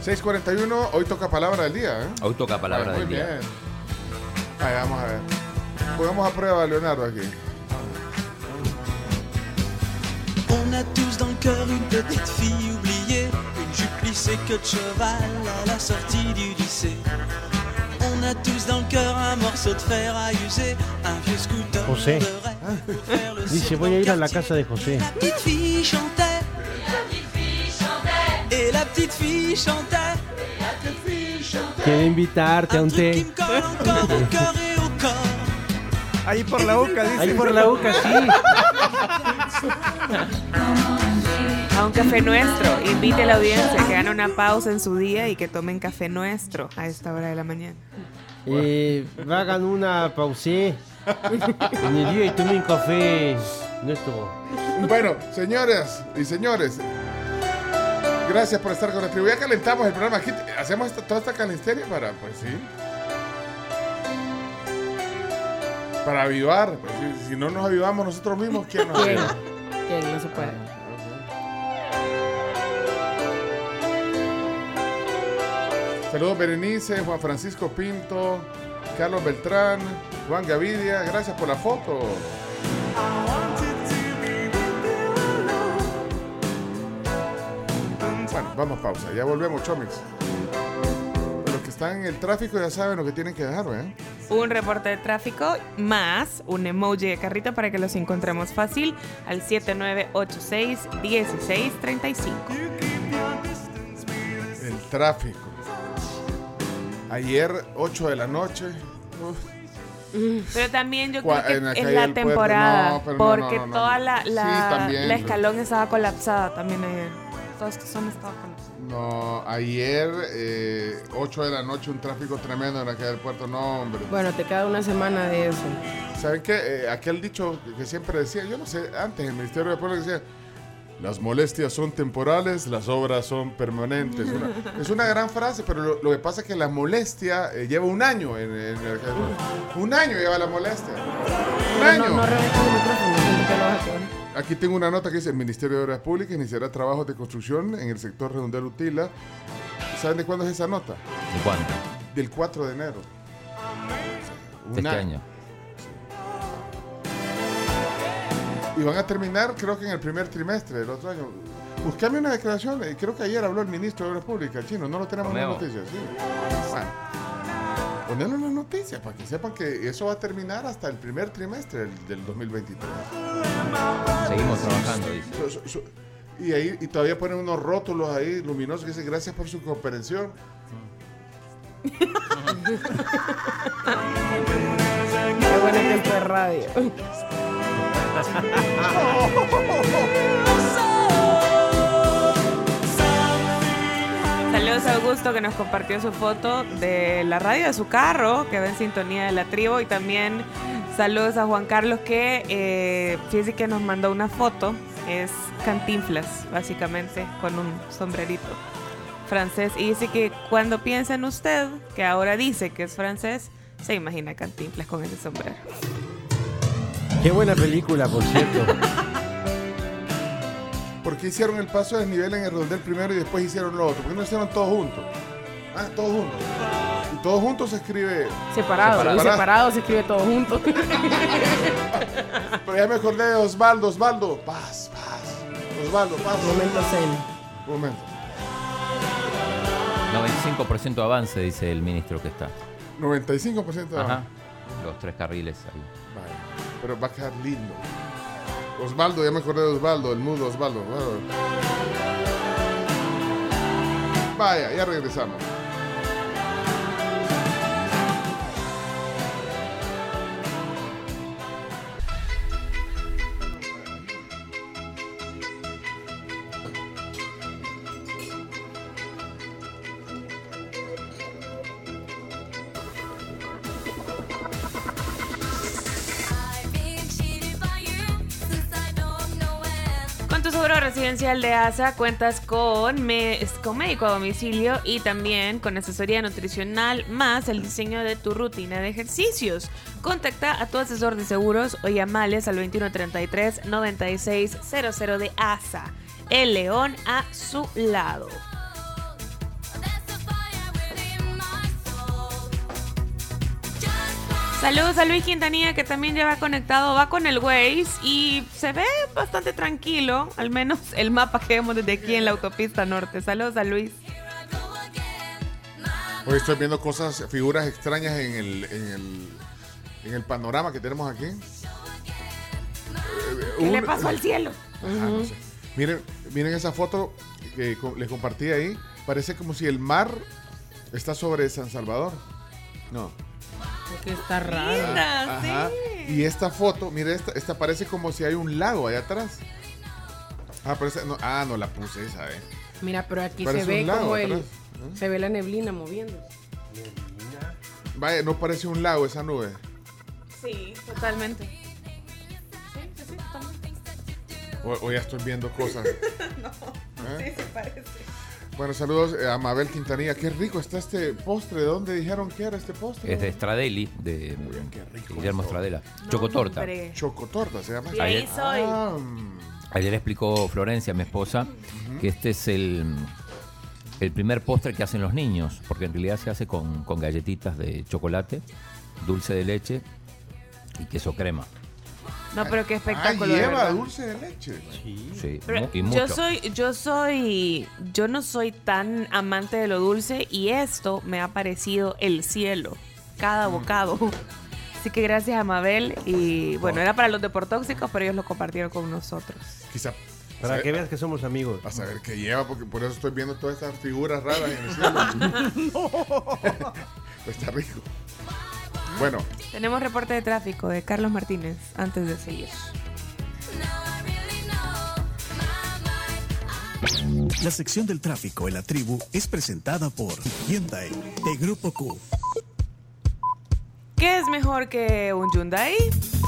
6.41, hoy toca palabra del día, ¿eh? Hoy toca palabra Ay, del muy día. bien. Ahí, vamos a ver. Pongamos a prueba a Leonardo aquí. On a tous dans le cœur une petite fille oubliée, une jupe plissée queue de cheval à la sortie du lycée. On a tous dans le cœur un morceau de fer à user, un vieux scooter José. de rêve. Faire le Dice, voy a ir a la casa de José. La petite fille chantait. Et la petite fille chantait. Quiero invitarte a un té. Ahí por la boca, dice. Ahí por la boca, sí. A un café nuestro. Invite a la audiencia que hagan una pausa en su día y que tomen café nuestro a esta hora de la mañana. Eh, hagan una pausé en el día y tomen café nuestro. Bueno, señores y señores, gracias por estar con tribu. Ya calentamos el programa. Aquí hacemos esta- toda esta calisteria para, pues sí. Para avivar. Pues, si, si no nos avivamos nosotros mismos, ¿quién nos aviva? ¿Quién? No se puede. Saludos Berenice, Juan Francisco Pinto, Carlos Beltrán, Juan Gavidia. Gracias por la foto. Bueno, vamos a pausa. Ya volvemos, Chomix. Los que están en el tráfico ya saben lo que tienen que dejar, ¿eh? Un reporte de tráfico más un emoji de carrito para que los encontremos fácil al 7986-1635. El tráfico. Ayer, 8 de la noche. uf, Pero también yo creo en la que es la temporada, no, porque no, no, no. toda la, la, Sí, la escalón estaba colapsada también ayer. Toda esta zona estaba colapsada. No, ayer, eh, 8 de la noche, un tráfico tremendo en la calle del puerto. No, hombre. Bueno, te queda una semana de eso. ¿Saben qué? Eh, aquel dicho que siempre decía, yo no sé, antes el Ministerio de Pueblo decía, las molestias son temporales, las obras son permanentes. Una- es una gran frase, pero lo, lo que pasa es que la molestia eh, lleva un año. En, en el- un año lleva la molestia. Un año. No, no poner. Aquí tengo una nota que dice, el Ministerio de Obras Públicas iniciará trabajos de construcción en el sector redondel Utila. ¿Saben de cuándo es esa nota? ¿De cuánto? Del 4 de enero. De este año. Y van a terminar, creo que en el primer trimestre del otro año. Buscame una declaración, eh, creo que ayer habló el ministro de Obras Públicas, el chino, no lo tenemos en las noticias. Sí. Bueno, ponerlo en las noticias para que sepan que eso va a terminar hasta el primer trimestre del, del 2023. Seguimos trabajando, dice. So- so- so- Y ahí y todavía ponen unos rótulos ahí luminosos que dicen gracias por su cooperación. Qué bueno que esto es radio. Saludos a Augusto que nos compartió su foto de la radio de su carro, que va en sintonía de la tribu. Y también saludos a Juan Carlos que eh, que nos mandó una foto. Es cantinflas, básicamente, con un sombrerito francés. Y dice que cuando piensa en usted, que ahora dice que es francés, se imagina cantinflas con ese sombrero. Qué buena película, por cierto. ¿Por qué hicieron el paso de nivel en el redondel primero y después hicieron lo otro? ¿Por qué no hicieron todos juntos? Ah, todos juntos. Y todos juntos se escribe. Separado, Separado. y separado se escribe todo junto. Pero ya me acordé de Osvaldo, Osvaldo. Paz, paz. Osvaldo, paz. Momento zen. Momento. 95% avance, dice el ministro que está. 95% de Ajá. Los tres carriles ahí. Pero va a quedar lindo. Osvaldo, ya me acordé de Osvaldo, el mudo Osvaldo. Vaya, ya regresamos. De ASA cuentas con, con médico a domicilio y también con asesoría nutricional más el diseño de tu rutina de ejercicios. Contacta a tu asesor de seguros o llamales al 2133-9600 de ASA. El león a su lado. Saludos a Luis Quintanilla que también ya va conectado, va con el Waze y se ve bastante tranquilo, al menos el mapa que vemos desde aquí en la autopista norte. Saludos a Luis. Hoy estoy viendo cosas, figuras extrañas en el, en el, en el panorama que tenemos aquí. ¿Qué le Un- pasó al cielo? Ajá, no sé. Miren, miren esa foto que les compartí ahí. Parece como si el mar está sobre San Salvador. No. Que está Ajá. Y esta foto, mire, esta, esta parece como si hay un lago allá atrás. Ah, pero esa- no, ah, no la puse esa, eh. Mira, pero aquí Parece se ve lago como el. ¿no? Se ve la neblina moviendo. Vaya, no parece un lago esa nube. Sí, totalmente. Sí, sí, sí, totalmente. O, o ya estoy viendo cosas. No, ¿Eh? sí se parece. Bueno, saludos eh, a Mabel Quintanilla. Qué rico está este postre. ¿De dónde dijeron que era este postre? Es de Stradelli, de Guillermo Stradella. Chocotorta. Hombre. Chocotorta se llama. De ahí Ayer- soy. Ah, Ayer explicó Florencia, mi esposa, que este es el, el primer postre que hacen los niños, porque en realidad se hace con, con galletitas de chocolate, dulce de leche y queso crema. No, pero qué espectáculo. lleva verdad. dulce de leche. Sí, Pero y mucho. yo soy, yo soy, yo no soy tan amante de lo dulce y esto me ha parecido el cielo, cada Mm. bocado. Así que gracias a Mabel y bueno, era para los deportóxicos, pero ellos lo compartieron con nosotros. Quizá. Para que veas que somos amigos. A saber qué lleva, porque por eso estoy viendo todas estas figuras raras en el cielo. Está rico. Bueno, Tenemos reporte de tráfico de Carlos Martínez antes de seguir. La sección del tráfico en la tribu es presentada por Hyundai de Grupo Q. ¿Qué es mejor que un Hyundai?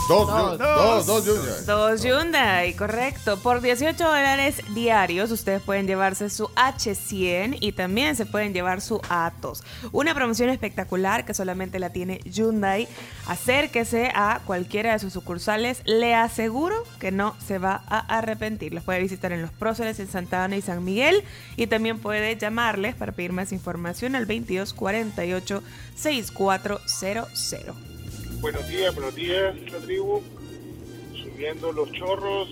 dos, dos, dos, dos, Hyundai. Dos Hyundai, correcto. Por 18 dólares diarios ustedes pueden llevarse su H100 y también se pueden llevar su Atos. Una promoción espectacular que solamente la tiene Hyundai. Acérquese a cualquiera de sus sucursales. Le aseguro que no se va a arrepentir. Los puede visitar en Los Próceres, en Santa Ana y San Miguel. Y también puede llamarles para pedir más información al 2248 6400. Buenos días, buenos días, la tribu. Subiendo los chorros,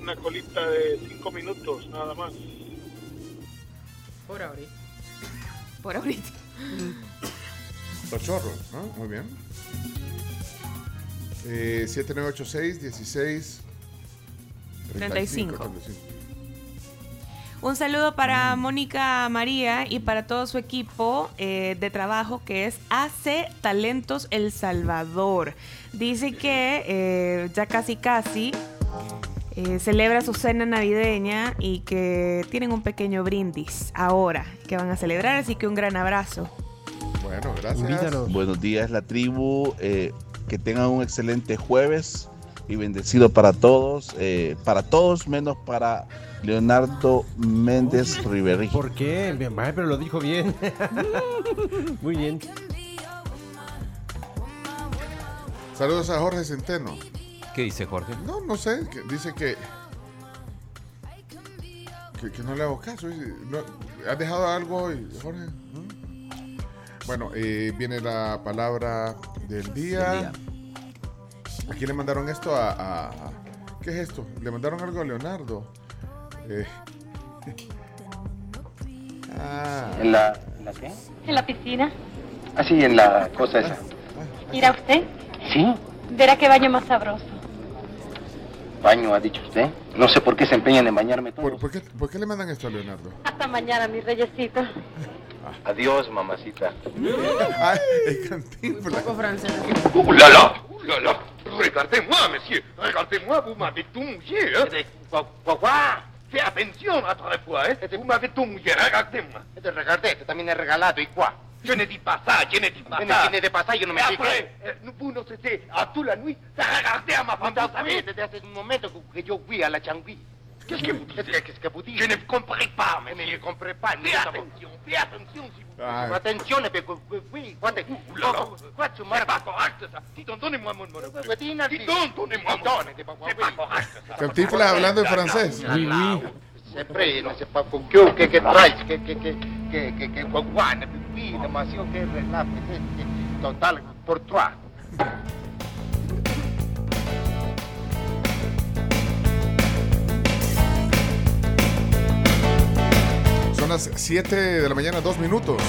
una colita de 5 minutos, nada más. Por ahorita. Por ahorita. Los chorros, ¿no? Muy bien. Eh, 7986 16 35. Un saludo para Mónica María y para todo su equipo eh, de trabajo que es AC Talentos El Salvador. Dice que eh, ya casi casi eh, celebra su cena navideña y que tienen un pequeño brindis ahora que van a celebrar, así que un gran abrazo. Bueno, gracias. Buenos días, la tribu. eh, que tengan un excelente jueves y bendecido para todos. eh, para todos, menos para Leonardo Méndez Riveri. ¿Por qué? Vaya, pero lo dijo bien. Muy bien. Saludos a Jorge Centeno. ¿Qué dice Jorge? No, no sé, que dice que, que, que no le hago caso. no, ¿Has dejado algo hoy, Jorge? ¿No? Bueno, eh, viene la palabra del día. Del día. ¿A quién le mandaron esto? A, a- a- ¿Qué es esto? ¿Le mandaron algo a Leonardo? Eh, ah, ¿En la, en la qué? En la piscina. Ah, sí, en la cosa esa. ¿Irá usted? ¿Sí? Verá qué baño más sabroso. Baño, ha dicho usted. No sé por qué se empeñan en bañarme todo. ¿por, por qué, por qué le mandan esto a Leonardo? Hasta mañana, mi reyesito. Adiós, mamacita. Ay, es cantinflas. Poco francés. ¡Uh, la! Regardez-moi, monsieur. Regardez-moi, vous m'avez tout mouillé, hein. Quoi, quoi, quoi Fais attention à trois fois, hein Vous m'avez tout mouillé, regardez-moi. Te regardé, te también he regalado, ¿y quoi? Je ne dis pas ça, je ne dis pas ça. Tiene de pasar, yo no me Après, eh, vous ne cessez à toute la nuit de regarder à ma femme, vous savez. Desde hace un momento que yo fui a la changui. Qu'est-ce que vous dites Qu'est-ce que vous dites Je ne comprends pas, mais je ne comprends pas. Fais attention, fais attention, s'il vous plaît. Attenzione, perché qui, quando... Qua, tu C'est pas correct, ça. Donnez-moi mon donnez-moi mon. C'est pas correct, ça. Cantinflas hablando en francés. Oui, oui. Pas demasiado total, por trois. Son las 7 de la mañana, dos minutos.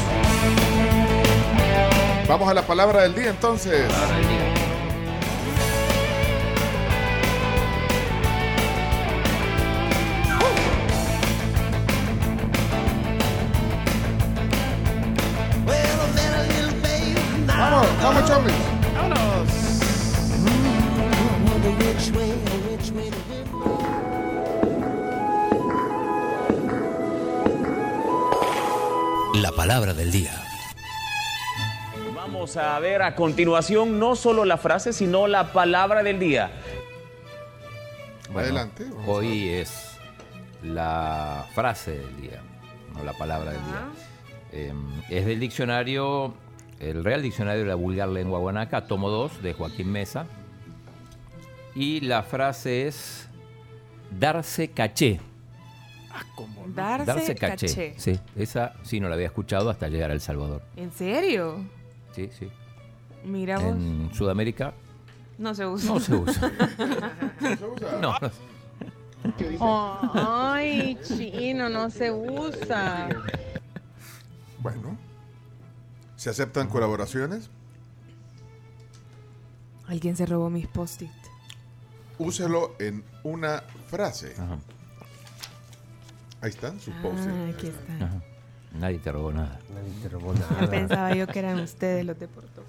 Vamos a la palabra del día entonces. Vamos, Vamos a ver a continuación no solo la frase, sino la palabra del día. Bueno, Adelante, Hoy es la frase del día, no la palabra del día. Eh, es del diccionario, el Real Diccionario de la Vulgar Lengua Guanaca, tomo 2, de Joaquín Mesa. Y la frase es darse caché. Darse, caché. Sí, esa sí no la había escuchado hasta llegar a El Salvador. ¿En serio? Sí, sí. Mira vos. En Sudamérica No se usa. no se usa. No, no. Ay, chino, no se usa. Bueno. ¿Se aceptan colaboraciones? Alguien se robó mis post-it. Úselo en una frase. Ahí están sus Ah, aquí está. Ajá. Nadie te robó nada. Nadie te robó Ya nada. pensaba yo que eran ustedes los deportos.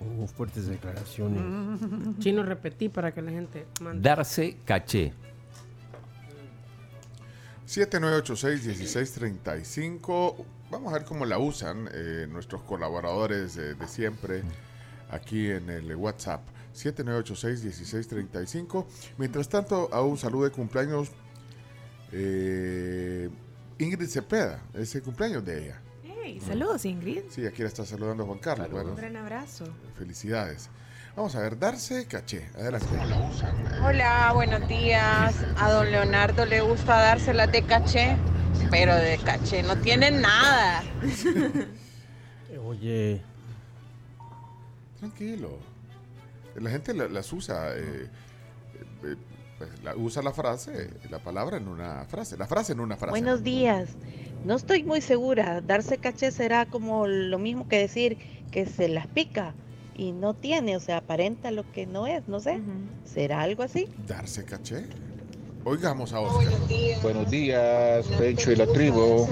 Hubo fuertes declaraciones. Chino, repetí para que la gente mande. Darse caché. 7986-1635. Vamos a ver cómo la usan eh, nuestros colaboradores eh, de siempre aquí en el WhatsApp. 7986-1635. Mientras tanto, a un saludo de cumpleaños eh, Ingrid Cepeda. Es el cumpleaños de ella. Hey, saludos, Ingrid. Sí, aquí la está saludando Juan Carlos. Bueno, Un gran abrazo. felicidades. Vamos a ver, darse caché. Adelante. Hola, buenos días. A don Leonardo le gusta dárselas de caché, pero de caché no tiene nada. Oye, Tranquilo. La gente la- las usa. eh, eh, pues, la- usa la frase, la palabra en una frase. La frase en una frase. Buenos días. No estoy muy segura. Darse caché será como lo mismo que decir que se las pica y no tiene, o sea, aparenta lo que no es, no sé. ¿Será algo así? Darse caché. Oigamos a Oscar. Buenos días, Pencho y la tribu.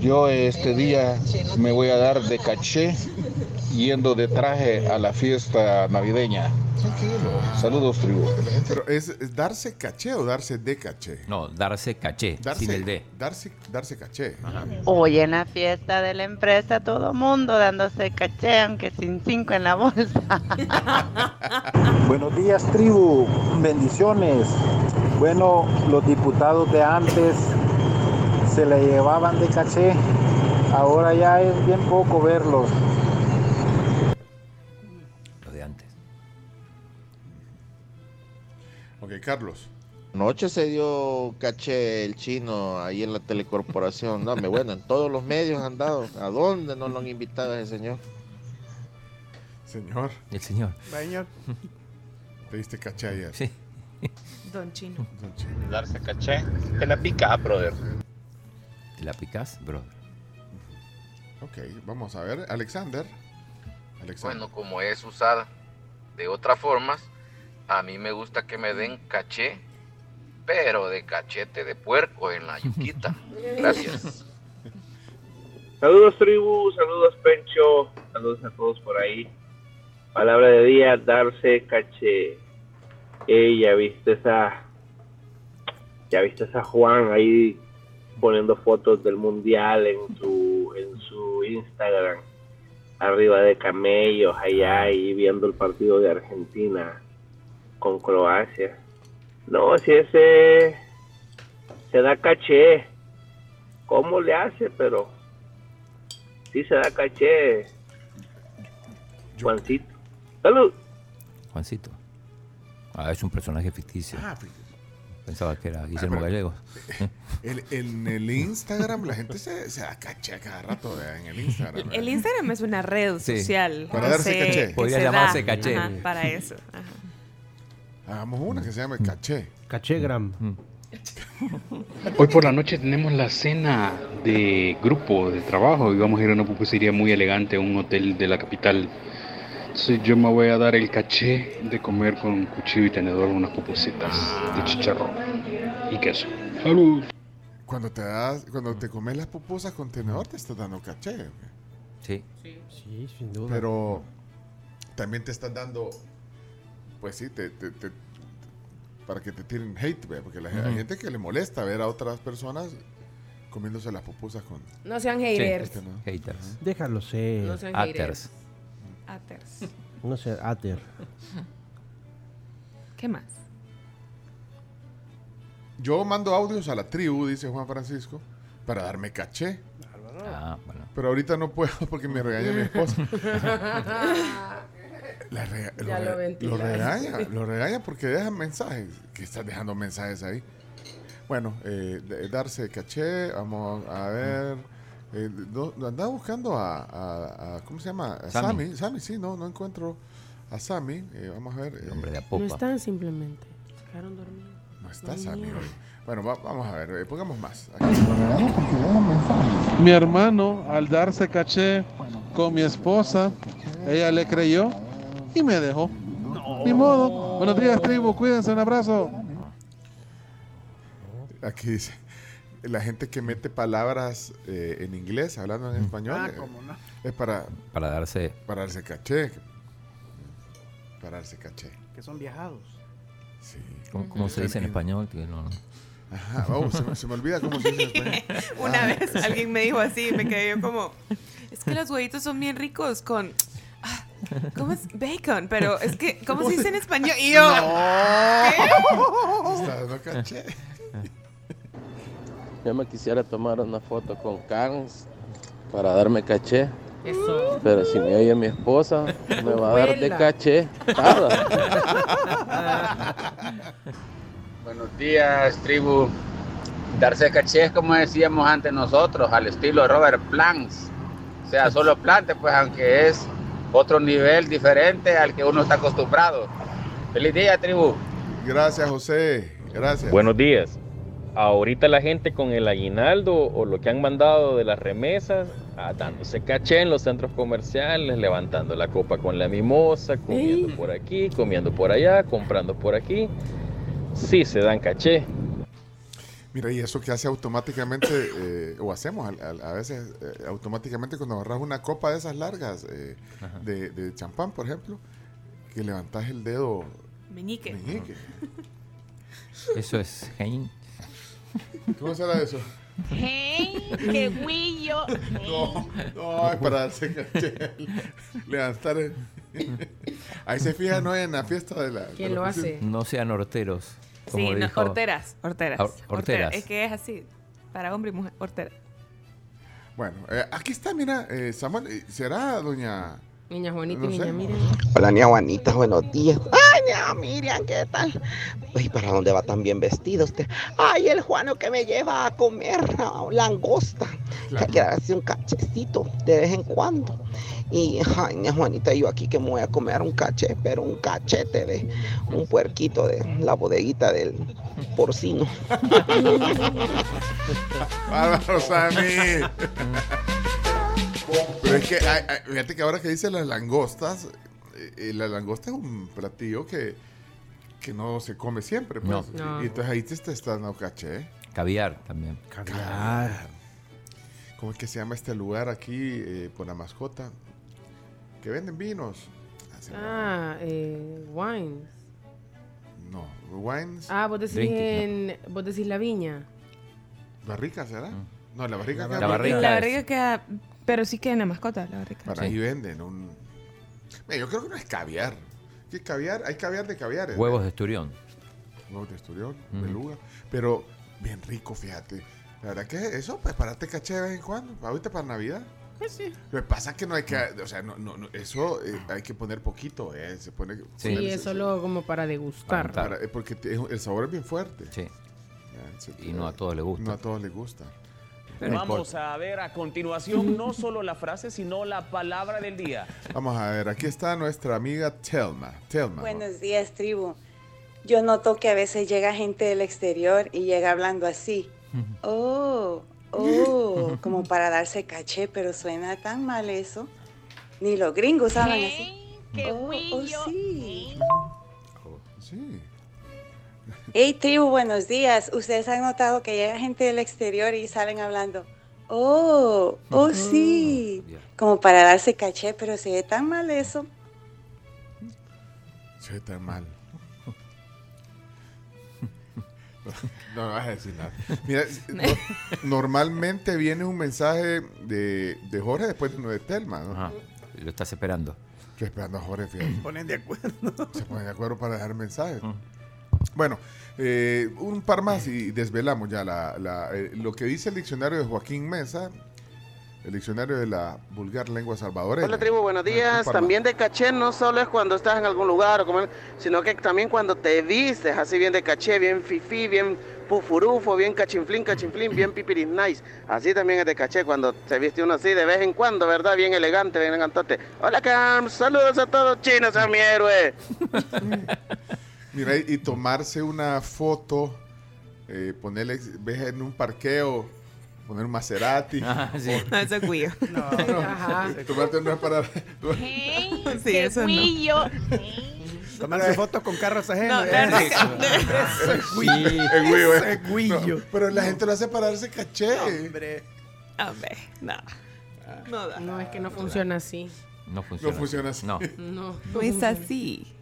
Yo este día me voy a dar de caché yendo de traje a la fiesta navideña. Saludos, tribu. Pero ¿es, es darse caché o darse de caché? No, darse caché, Darse, sin el D. Darse, darse caché. Hoy en la fiesta de la empresa todo mundo dándose caché, aunque sin cinco en la bolsa. Buenos días, tribu. Bendiciones. Bueno, los diputados de antes se le llevaban de caché. Ahora ya es bien poco verlos. Lo de antes. Ok, Carlos. Anoche se dio caché el chino ahí en la telecorporación. No, me bueno, en todos los medios han dado. ¿A dónde no lo han invitado a ese señor? Señor. El señor. Señor. Te diste caché ayer. Sí. Don Chino. Don Chino. Darse caché. Te la pica, brother. ¿Te la picas, bro? Ok, vamos a ver. Alexander. Alexander. Bueno, como es usada de otras formas, a mí me gusta que me den caché, pero de cachete de puerco en la yuquita. Gracias. Saludos tribu, saludos Pencho, saludos a todos por ahí. Palabra de día, darse caché. Ey, ya viste esa, ya viste esa Juan ahí poniendo fotos del mundial en su, en su Instagram, arriba de camellos allá y viendo el partido de Argentina con Croacia. No, si ese se da caché, ¿cómo le hace? Pero sí se da caché. Juancito. Salud. Juancito. Ah, es un personaje ficticio. Ah, ficticio. Pensaba que era Guillermo Ah, Gallegos. El- en el Instagram la gente se, se da caché a cada rato vea, en el Instagram. El Instagram es una red Sí. social. Para darse se- caché. Podría se llamarse da, caché. ajá, para eso. ajá. Hagamos una que se llame caché. Cachégram. Hoy por la noche tenemos la cena de grupo de trabajo y vamos a ir a una pupusería muy elegante a un hotel de la capital. Entonces yo me voy a dar el caché de comer con cuchillo y tenedor unas pupusitas de chicharrón y queso. ¡Salud! Cuando te das, cuando te comes las pupusas con tenedor te estás dando caché. güey. Sí. Sí, sin duda. Pero también te estás dando, pues sí, te, te- te- para que te tiren hate, güey, porque la, hay Ujú. gente que le molesta ver a otras personas comiéndose las pupusas con... No sean haters. Este, ¿no? Haters. Déjalo ser. No sean Haters. Haters. No sé, Ater. ¿Qué más? Yo mando audios a la tribu, dice Juan Francisco, para darme caché. Ah, bueno. Pero ahorita no puedo porque me regaña mi esposa. La rega- Ya lo re- ventilaste. regaña, lo regaña porque deja mensajes. Que estás dejando mensajes ahí. Bueno, eh, darse caché, vamos a ver. Eh, no- andaba buscando a, a- a- ¿cómo se llama? A Sammy. Sammy. Sammy, sí, no, no encuentro a Sammy. Eh, vamos a ver. eh, Hombre de No están simplemente. Se quedaron dormidos. no está Sammy hoy. Bueno, va- vamos a ver, eh, pongamos más. Aquí. Mi hermano, al darse caché con mi esposa, ella le creyó y me dejó. Ni modo. Buenos días, tribu. Cuídense. Un abrazo. Aquí dice, la gente que mete palabras eh, en inglés hablando en español Ah, eh, cómo no. es para, Para darse. para darse caché. Para darse caché. Que son viajados. Sí. ¿Cómo, cómo se dice en español? Que no- Ajá, oh, se, me, se me olvida cómo se dice en español. Una Ah, vez alguien me dijo así, me quedé yo como, es que los huevitos son bien ricos con, ah, ¿cómo es? Bacon, pero es que, ¿cómo se dice en español? Y yo, Está dando caché. Yo me quisiera tomar una foto con Carnes para darme caché. Eso. Pero si me oye mi esposa, me va a dar de caché. Nada. Buenos días, tribu. Darse caché es como decíamos antes nosotros, al estilo Robert Plants. O sea, solo plante, pues aunque es otro nivel diferente al que uno está acostumbrado. Feliz día, tribu. Gracias, José. Gracias. Buenos días. Ahorita la gente con el aguinaldo o lo que han mandado de las remesas, ah, dándose caché en los centros comerciales, levantando la copa con la mimosa, comiendo por aquí, comiendo por allá, comprando por aquí. sí se dan caché. Mira, y eso que hace automáticamente, eh, o hacemos a, veces eh, automáticamente cuando agarras una copa de esas largas eh, de, de champán, por ejemplo, que levantas el dedo Meñique. meñique. Eso es. ¿Cómo será eso? ¡Hey! ¡Qué guillo! No, no, es para darse caché. Levantar el... Ahí se fija, ¿no? En la fiesta de la... ¿Quién de lo oficina. hace? No sean horteros. Como Sí, no, dijo- horteras, horteras. Hor- horteras. Es que es así, para hombre y mujer, hortera. Bueno, eh, aquí está, mira, eh, Samuel, eh, ¿será doña... Niña Juanita y sé. niña Miriam. Hola, niña Juanita, buenos días. Ay, niña Miriam, ¿qué tal? Uy, ¿para dónde va tan bien vestido usted? Ay, el Juano que me lleva a comer langosta. Que hay que darse un cachecito de vez en cuando. Y, ay, niña Juanita, yo aquí que me voy a comer un caché, pero un cachete de un puerquito de la bodeguita del porcino. Bárbaro, Sammy. Pero es que, fíjate que ahora que dice las langostas, eh, eh, la langosta es un platillo que, que no se come siempre. Pues. No. No. Y entonces ahí te te estás dando caché. Caviar también. Caviar. ¿Cómo es que se llama este lugar aquí eh, por la mascota? Que venden vinos. Ah, Ah, eh, wine. No, wines. Ah, vos decís Drinking, en. Vos decís la viña. ¿Barrica será? No, la barrica La queda La barrica. La barriga queda, pero sí queda en la mascota, la barriga. Para Sí. ahí venden un... Mira, yo creo que no es caviar. ¿Qué caviar? Hay caviar de caviares. Huevos de esturión. Huevos de esturión, beluga. Pero bien rico, fíjate. La verdad que eso, pues parate caché de vez en cuando. Ahorita para Navidad. Pues sí. Lo que pasa es que no hay que, o sea, no, no, no, eso eh, hay que poner poquito, eh, se pone... Sí. Sí, ponerle- es solo como para degustar. Para para- eh, porque te- el sabor es bien fuerte. Sí. Ya, se- Y no a todos les gusta. No a todos les gusta. Vamos a ver a continuación no solo la frase, sino la palabra del día. Vamos a ver, aquí está nuestra amiga Telma. Telma. Buenos días, tribu. Yo noto que a veces llega gente del exterior y llega hablando así. Oh, oh, como para darse caché, pero suena tan mal eso. Ni los gringos hablan así. ¡Qué Oh, oh. Sí. Hey, tribu, buenos días. Ustedes han notado que llega gente del exterior y salen hablando. Oh, oh, sí. Como para darse caché, pero se ve tan mal eso. Se ve tan mal. No, no vas a decir nada. Mira, no- normalmente viene un mensaje de, de Jorge después de uno de Telma, ¿no? Ajá. Lo estás esperando. Estoy esperando a Jorge, fíjate. Ponen de acuerdo. Se ponen de acuerdo para dejar mensajes. Bueno, eh, un par más y desvelamos ya la, la, eh, lo que dice el diccionario de Joaquín Mesa, el diccionario de la vulgar lengua salvadoreña. Hola tribu, buenos Un días. También de caché no solo es cuando estás en algún lugar, o comer, sino que también cuando te vistes así bien de caché, bien fifí, bien pufurufo, bien cachinflín, cachinflín, bien pipiris nice. Así también es de caché cuando se viste uno así de vez en cuando, ¿verdad? Bien elegante, bien elegantote. Hola Cam, saludos a todos chinos, a mi héroe. Mira, y, tomarse una foto, eh, ponerle, ves en un parqueo, poner un Maserati. Ah, sí. No, eso es guillo. No, no, Ajá. eh, tomarte no es para... ¡Hey! Sí, ¡Qué eso no. guillo! Tomarse fotos con carros No, ajenos. Eso es Sí. Eso eh. es. No, pero la gente lo hace para darse caché. Hombre. Hombre, no. No da. No, es que no funciona así. No funciona. No funciona así. No. No. No es así.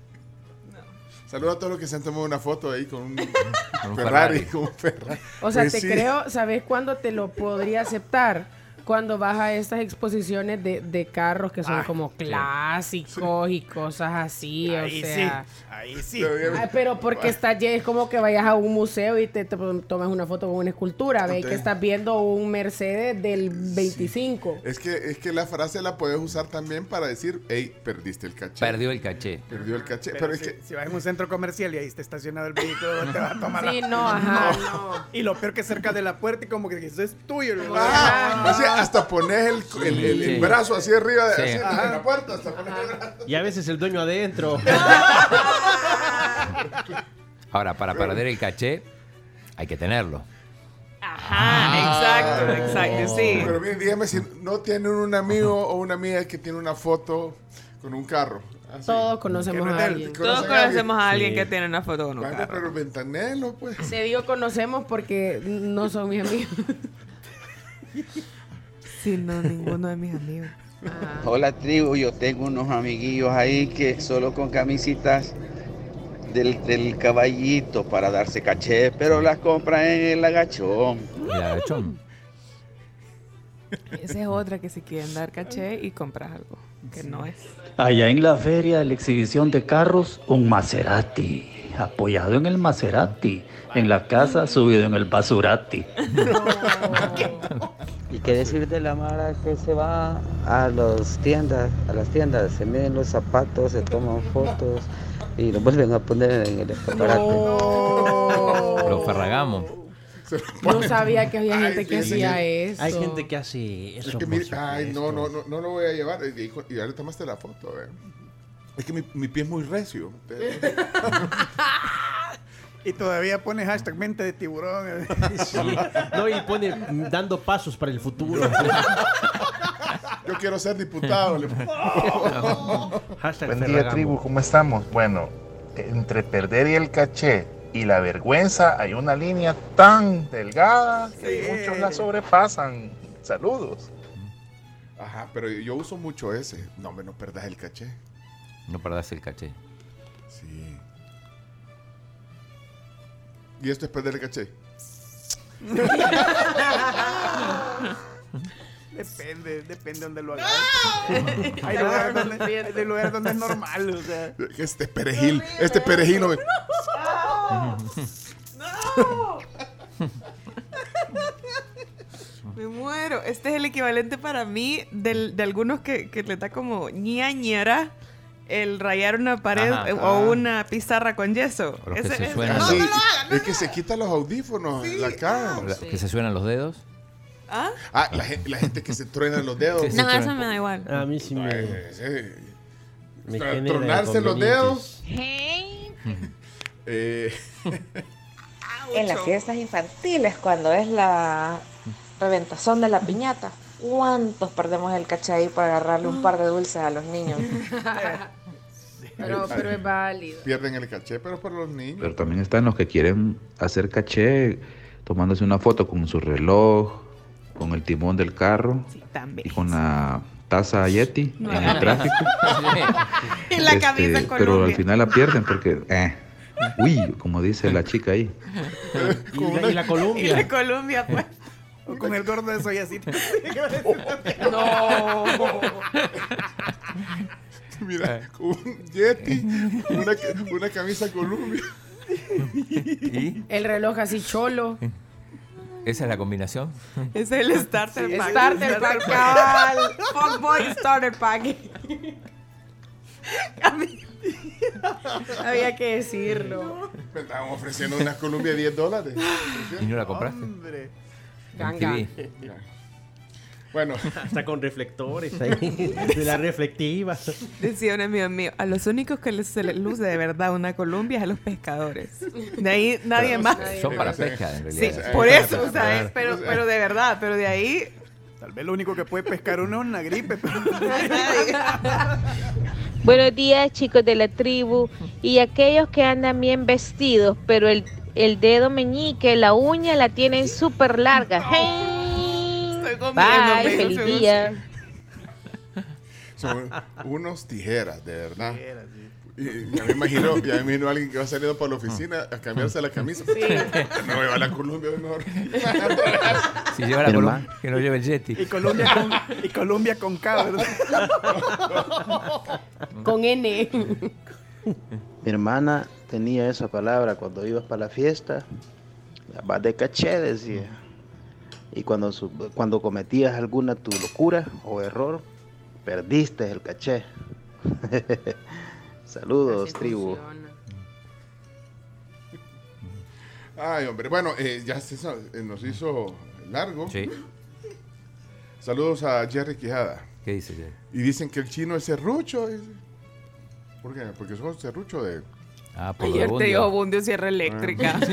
Saludos a todos los que se han tomado una foto ahí con un, un Ferrari. Ferrari. Con un Ferrari. O sea, Pues te sí. creo, ¿sabes cuándo te lo podría aceptar? Cuando vas a estas exposiciones de, de carros que son Ah, como clásicos y cosas así, Ahí o sea... sí. Ahí sí. Ay, pero porque está ya es como que vayas a un museo y te, te tomas una foto con una escultura, ve Ok. que estás viendo un Mercedes del 25. Es que, es que la frase la puedes usar también para decir, hey, perdiste el caché. Perdió el caché. Perdió el caché. Pero, Pero, es si, que si vas en un centro comercial y ahí está estacionado el vehículo, te vas a tomar Sí, la- no, ajá, no. Y lo peor que cerca de la puerta y como que eso es tuyo. ¿no? Ah, o sea, hasta pones el, el- el- el Sí. brazo así arriba de Sí. así en Ajá. la puerta, hasta pones el brazo. Y a veces el dueño adentro. Ahora, para perder el caché, hay que tenerlo. Ajá, exacto, exacto, sí. Pero bien, dígame si no tienen un amigo o una amiga que tiene una foto Con un carro. Así. Todos conocemos a alguien. ¿conocen Todos a alguien? conocemos a alguien Sí. que tiene una foto con un carro. pero ventanelo, pues. Se digo conocemos porque no son mis amigos. Sí, no, ninguno de mis amigos. Hola tribu, yo tengo unos amiguillos ahí que solo con camisitas del, del caballito para darse caché, pero las compran en el agachón. El agachón. Esa es otra que se quieren dar caché y compras algo que no es. Allá en la feria de la exhibición de carros, un Maserati. Apoyado en el Maserati. En la casa, subido en el Basurati. ¿Y qué decir de la Mara que se va a las tiendas, a las tiendas, se miden los zapatos, se toman fotos y los vuelven a poner en el escaparate? Los Ferragamo. No sabía que había gente que sí, sí. hacía eso. Hay gente que hace Es eso. que por mire, ay, no, no, no, no lo voy a llevar. Y, ahora tomaste la foto, eh. Es que mi, mi pie es muy recio. Y todavía pone hashtag mente de tiburón. Sí. No, y pone dando pasos para el futuro. Yo quiero ser diputado. Hashtag Buen día, Ferragamo. tribu, ¿cómo estamos? Bueno, entre perder y el caché y la vergüenza hay una línea tan delgada que muchos la sobrepasan. Saludos. Ajá, pero yo uso mucho ese. No, hombre, no perdas el caché. No perdás el caché. Sí. ¿Y esto es perder el caché? Depende, depende de donde lo hagas. Hay lugares donde, hay lugares donde es normal, o sea. Este perejil, este perejil no me- Me muero. Este es el equivalente para mí del- de algunos que, que le da como ñañera el rayar una pared Ajá. eh, Ah. o una pizarra con yeso. O los que Ese- se ese- suenan. Ah, sí, es que se quitan los audífonos, la cara. La- Que se suenan los dedos. ¿Ah? Ah, la gente, la gente que se truena los dedos. No, eso me da igual. A mí sí me, sí. me Tronarse los dedos. inconvenientes. Eh, En las fiestas infantiles, cuando es la reventazón de la piñata, ¿cuántos perdemos el caché ahí para agarrarle un par de dulces a los niños? Pero, pero es válido. pierden el caché, pero por los niños. Pero también están los que quieren hacer caché tomándose una foto con su reloj, con el timón del carro y con la taza Yeti No, en el tráfico. Y la camisa Este, pero al final la pierden porque, eh, uy, como dice la chica ahí. Y la, y la Y Colombia. la Colombia, pues. O con el gordo de soy así. No. Mira, con un Yeti, una, una camisa Columbia. ¿Y? El reloj así cholo. ¿Esa es la combinación? Ese es el starter pack. Starter pack, cabal. Fuckboy starter pack. Había que decirlo. Me estaban ofreciendo una Columbia de 10 dólares. ¿Y no la compraste? Hombre. Ganga. Bueno, Hasta con reflectores ahí. De la reflectiva. Decía un amigo mío, a los únicos que les, se les luce de verdad una Colombia es a los pescadores. De ahí nadie más. Son para pesca, en Sí, realidad. por eso, o sea, es- pero, pero de verdad, pero de ahí Tal vez lo único que puede pescar uno es una gripe. Buenos días chicos de la tribu y aquellos que andan bien vestidos, pero el, el dedo meñique, la uña la tienen súper larga. ¡Hey! Comiendo, Bye, feliz día. son unos tijeras, de verdad. Y ya me imagino, ya me imagino a alguien que va saliendo para la oficina a cambiarse la camisa. No me va a la Columbia mejor. Si lleva la Colombia, que no lleve el Yeti. Y Colombia con, y Colombia con K, ¿verdad? Con N. Mi hermana tenía esa palabra cuando ibas para la fiesta. Vas de caché, decía. Y cuando, su- cuando cometías alguna tu locura o error, perdiste el caché. Saludos, tribu. Ay, hombre. Bueno, eh, ya se eh, nos hizo largo. Sí. Saludos a Jerry Quijada. ¿Qué dice Jerry? Y dicen que el chino es serrucho. dice. ¿Por qué? Porque son serrucho de... Ah, por ayer te de dijo Bundio. Bundio Sierra Eléctrica. Sí, sí.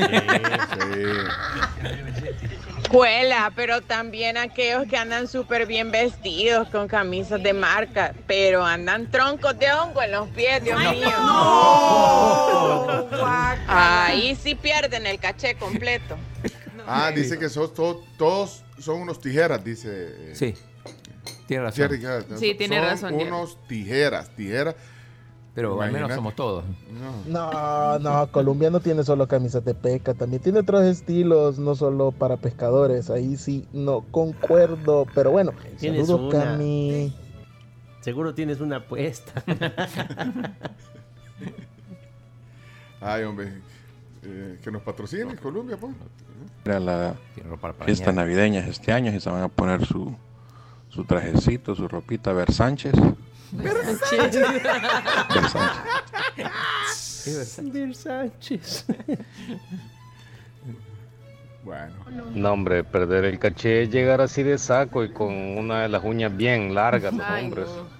Juela, pero también aquellos que andan súper bien vestidos con camisas de marca, pero andan troncos de hongo en los pies, Dios mío. Ahí sí pierden el caché completo. Ah, dice que sos to- todos son unos tijeras, dice. eh, Sí. Tiene razón. Sí, tiene son razón, Jerry. unos tijeras, tijeras. Pero al menos somos todos. No, no, Colombia no tiene solo camisas de pesca, también tiene otros estilos, no solo para pescadores. Ahí sí no concuerdo, pero bueno, Tienes saludos, una. Cami. Seguro tienes una apuesta. Ay, hombre. eh, que nos patrocine Colombia, pues. Era la fiesta navideña este año y se van a poner su, su trajecito, su ropita Versánchez. Versánchez. Del Sánchez. Bueno. No, hombre, perder el caché es llegar así de saco y con una de las uñas bien largas, los Ay, hombres. no.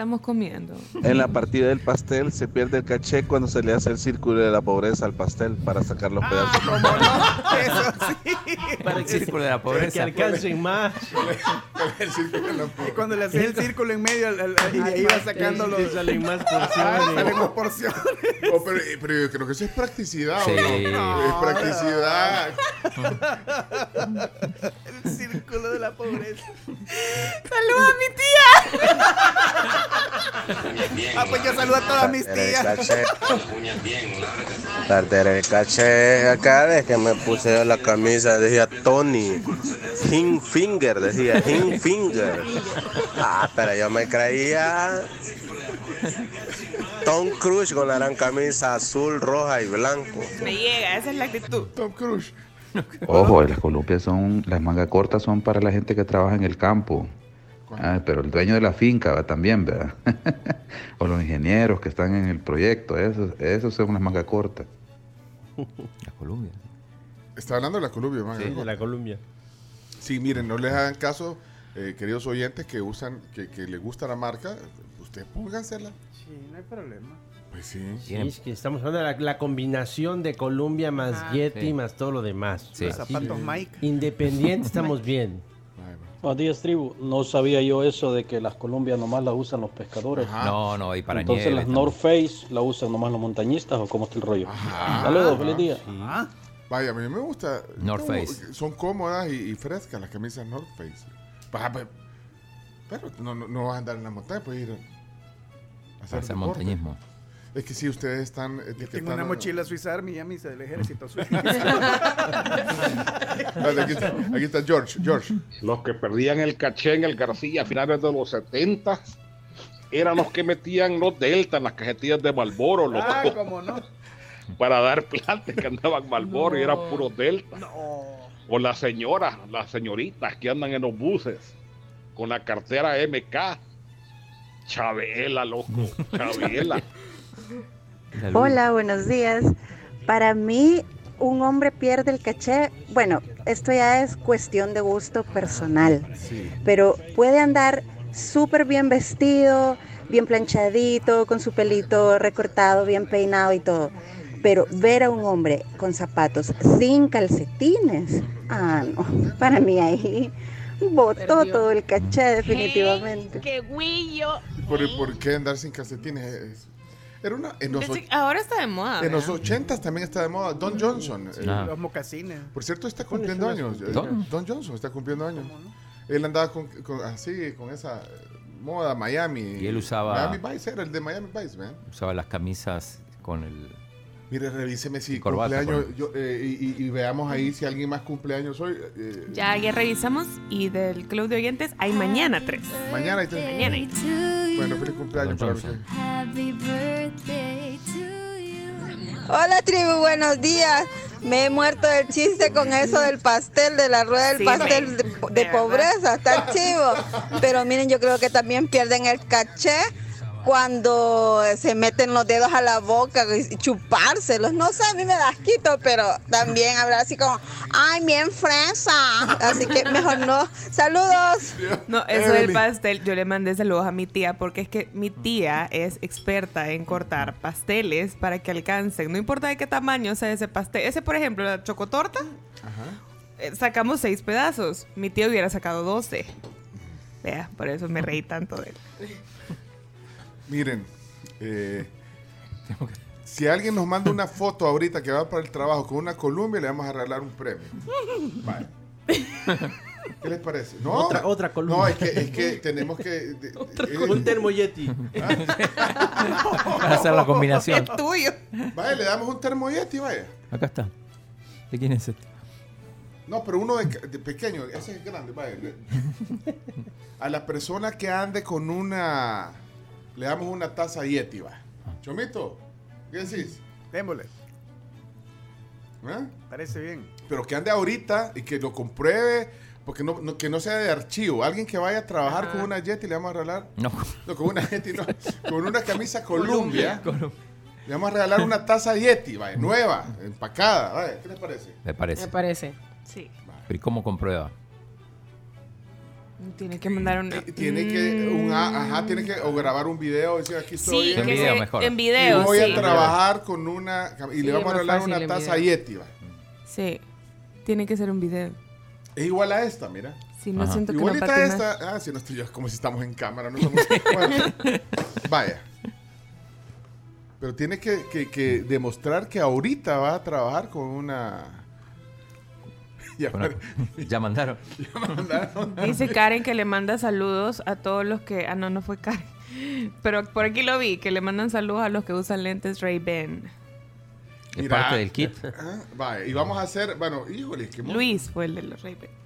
Estamos comiendo. En la partida del pastel se pierde el caché cuando se le hace el círculo de la pobreza al pastel para sacar los pedazos. Para El círculo de la para que pobreza. alcancen más. Y cuando le hacía el círculo en medio al- al- al- y ahí iba sacando los. Sí, salen más Ah, porciones. salen más porciones. Oh, pero, eh, pero yo creo que eso es practicidad, ¿o Sí. no? Es practicidad. El círculo de la pobreza. ¡Saludos a mi tía! Ah, pues yo saludo a todas mis tías. Perder el caché. Cada vez que me puse la camisa decía Tony. Hing Finger, decía Hing Finger. Ah, pero yo me creía Tom Cruise con la gran camisa azul, roja y blanco. Me llega, esa es la actitud. Tom Cruise. Ojo, las columpias son, las mangas cortas son para la gente que trabaja en el campo. Ah, pero el dueño de la finca también, ¿verdad? o los ingenieros que están en el proyecto, esos, esos son las mangas cortas. La Colombia. Está hablando de la Colombia, man. Sí, de la Colombia. Sí, miren, no les hagan caso, eh, queridos oyentes que usan, que, que les gusta la marca, ustedes póngansela. Sí, no hay problema. Pues sí. Sí, es que estamos hablando de la, la combinación de Columbia más Ah. Yeti Sí. más todo lo demás. Sí. Los zapatos Sí. Mike. Independiente estamos bien. Buenos días, tribu. No sabía yo eso de que las colombias nomás las usan los pescadores. No, no, y para Entonces nieve las también. North Face la usan nomás los montañistas o cómo está el rollo. Ajá. Saludos, feliz día. Ah, Vaya, a mí me gusta. North no, Face. Son cómodas y, y frescas las camisas North Face. Pe- Pero no, no, no vas a andar en la montaña, puedes ir a hacer hacer montañismo. Es que si ustedes están Yo etiquetando. tengo una mochila Swiss Army y a mí se del ejército suizo. Aquí, está, aquí está George. George. Los que perdían el caché en el García a finales de los 70 eran los que metían los Delta en las cajetillas de Malboro, loco. ah, cómo no. Para dar plantes que andaban Malboro y eran puros Delta. O las señoras, las señoritas que andan en los buses con la cartera MK. Chabela, loco. Chabela. Hola, buenos días. Para mí, un hombre pierde el caché. Bueno, esto ya es cuestión de gusto personal, pero puede andar súper bien vestido, bien planchadito, con su pelito recortado, bien peinado y todo. Pero ver a un hombre con zapatos sin calcetines, ah, no. Para mí ahí botó Perdió. todo el caché, definitivamente. ¡Qué guillo! ¿Por, por qué andar sin calcetines? Era una. En los, Ahora está de moda. en los ¿verdad? 80 también está de moda. Don Johnson. eh, Ah. Los mocasines. Por cierto, está cumpliendo años. eh, ¿Don? Don Johnson está cumpliendo años. Él andaba con, con- así, con esa eh, moda Miami. Y él usaba- Miami Vice era el de Miami Vice. Usaba las camisas con el. Mire, revíseme si Corbata, cumpleaños. yo, eh, y, y- y veamos ahí si alguien más cumpleaños hoy. eh, Ya, ya revisamos y del club de oyentes hay mañana tres. Mañana hay tres. Mañana hay Bueno, feliz cumpleaños para usted. Hola tribu, buenos días. Me he muerto del chiste con eso del pastel, de la rueda del Sí, pastel de, de pobreza, está chivo. Pero miren, yo creo que también pierden el caché cuando se meten los dedos a la boca y chupárselos. No sé, a mí me da asquito, pero también hablar así como, ay, bien fresa. Así que mejor no. Saludos. No, eso del pastel, yo le mandé saludos a mi tía porque es que mi tía es experta en cortar pasteles para que alcancen, no importa de qué tamaño sea ese pastel. Ese, por ejemplo, la chocotorta, eh, sacamos seis pedazos. Mi tío hubiera sacado 12. Vea, por eso me reí tanto de él. Miren, eh, si alguien nos manda una foto ahorita que va para el trabajo con una Columbia, le vamos a regalar un premio. Vale. ¿Qué les parece? No, Otra- otra Columbia. No, es que, es que tenemos que. de- eh, Un termoyeti. Para hacer la combinación. Es tuyo. Vaya, le damos un termoyeti, vaya. Acá está. ¿De quién es este? No, pero uno de, de pequeño, ese es grande, vaya. A la persona que ande con una. Le damos una taza Yeti, va. Chomito, ¿qué decís? Démosle. ¿Eh? Parece bien. Pero que ande ahorita y que lo compruebe, porque no, no- que no sea de archivo. Alguien que vaya a trabajar con una Yeti le vamos a regalar. No. No, con una Yeti, no. Con una camisa Columbia. Le vamos a regalar una taza Yeti, vaya, nueva, empacada. Vaya, ¿qué les parece? Me parece. Me parece. Sí. ¿y cómo comprueba? Tiene que mandar un. Tiene que, un, ajá, tiene que o grabar un video, decir aquí estoy. Sí, En video se- mejor. en video, Y voy sí. a trabajar con una. Y Sí, le vamos a regalar una taza video. Yeti, va. Sí. Tiene que ser un video. Es igual a esta, mira. Sí, no Ajá. siento que no Igualita a patine esta. Ah, si no estoy yo, como si estamos en cámara. No somos- Bueno, vaya. Pero tiene que, que- que demostrar que ahorita va a trabajar con una. Ya, Bueno, ya mandaron. ya mandaron. Dice Karen que le manda saludos a todos los que. Ah, no, no fue Karen. Pero por aquí lo vi, que le mandan saludos a los que usan lentes Ray-Ban. Es Mira. parte del kit. Ah, y vamos a hacer. Bueno, híjole, que Luis fue el de los Ray-Ban.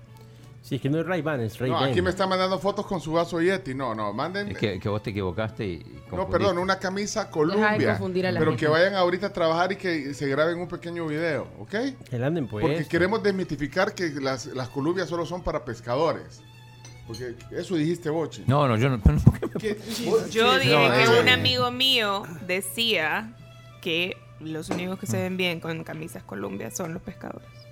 Sí, es que no es Ray-Ban, es No, Ray-Ban. aquí me están mandando fotos con su vaso Yeti. No, no, manden. Es que, que vos te equivocaste y. No, confundiste. perdón, una camisa de Columbia. confundir a la Pero gente. que vayan ahorita a trabajar y que se graben un pequeño video, ¿ok? Que anden pues. Porque queremos desmitificar que las, las Columbias solo son para pescadores. Porque eso dijiste, Bochi. No, no, yo no. ¿Qué? Yo dije no, que eh, un amigo mío decía que los únicos que se ven bien con camisas Columbia son los pescadores.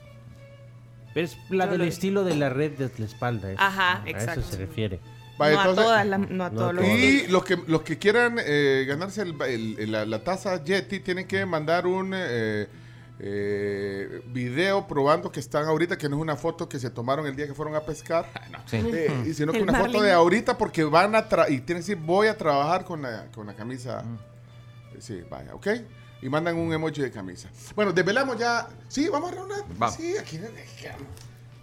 Es la Yo del lo- estilo de la red de la espalda. eso. Ajá, A exacto. eso se refiere. No, a entonces- todas las- no a todos los Y los que, los que quieran eh, ganarse el- el- el- la, la taza Yeti tienen que mandar un eh, eh, video probando que están ahorita, que no es una foto que se tomaron el día que fueron a pescar, no, Sí. eh, y sino que El una foto Marlin. de ahorita porque van a tra y tienen que decir voy a trabajar con la, con la camisa. Sí, vaya, ¿ok? Y mandan un emoji de camisa. Bueno, desvelamos ya. Sí, vamos a reunir. Vamos. Sí, aquí.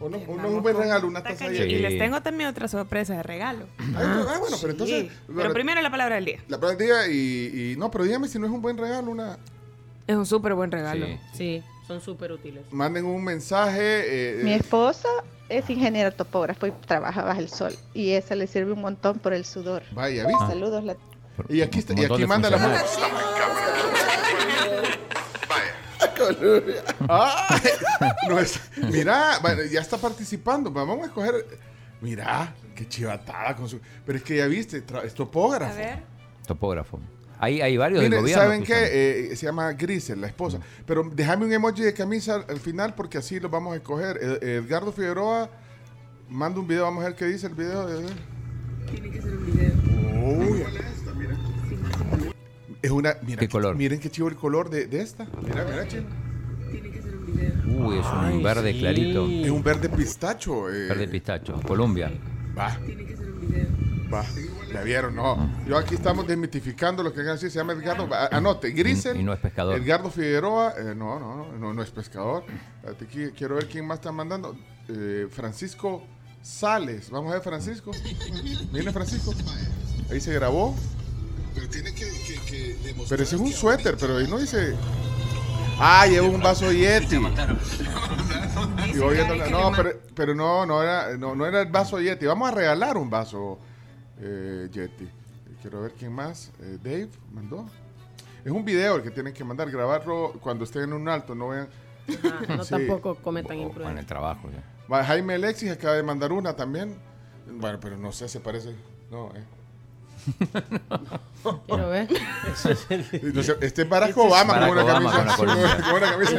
O no, o no es un buen regalo, una taza Y les tengo también otra sorpresa de regalo. Ah, ah, bueno, pero entonces. Sí, Pero primero la palabra del día. La palabra del día y, y- No, pero dígame si no es un buen regalo, una... Es un súper buen regalo. Sí. Sí, son súper útiles. Manden un mensaje. eh, Mi esposo es ingeniero topógrafo y trabaja bajo el sol. Y esa le sirve un montón por el sudor. Vaya, ¿viste? Saludos. La... Y aquí, está, y aquí manda la Vaya. Ah, no es- mira, bueno, ya está participando. Vamos a escoger. Mira, qué chivatada con su. Pero es que ya viste, es topógrafo. A ver. Topógrafo. Hay, hay varios del gobierno. ¿saben que qué? Eh, se llama Grisel, la esposa. Pero déjame un emoji de camisa al, al final porque así lo vamos a escoger. Ed- Edgardo Figueroa manda un video, vamos a ver qué dice el video. de- Tiene que ser un video. Uy. Es una. Mira, ¿Qué color? Miren qué chivo el color de, de esta. Mira, mira, chivo. Tiene que ser un video. Uy, es un Ay, verde sí. clarito. Es un verde pistacho. eh. Verde pistacho. Colombia. Va, Tiene que ser un video. va. ¿La vieron? No. Yo aquí estamos desmitificando lo que hagan así. Se llama Edgardo. Anote, Grisel. Y no es pescador. Edgardo Figueroa. eh, no, no, no, no, no es pescador. Aquí quiero ver quién más está mandando. Eh, Francisco Sales. Vamos a ver, Francisco. Viene Francisco. Ahí se grabó. Pero tiene que, Pero ese es un suéter, pero ahí no dice. Ah, lleva un vaso Yeti. Y voy no, pero, pero no, no era, no, no era el vaso Yeti. Vamos a regalar un vaso eh, Yeti. Quiero ver quién más. Eh, Dave mandó. Es un video el que tienen que mandar, grabarlo cuando estén en un alto, no vean. Ah, no Sí. tampoco cometan O en imprudencia. el trabajo. ya. Jaime Alexis acaba de mandar una también. Bueno, pero no sé, se parece. No, eh. Quiero ver. Sé, este es Barack Obama Barack con una Obama camisa. con una Columbia. con una camisa.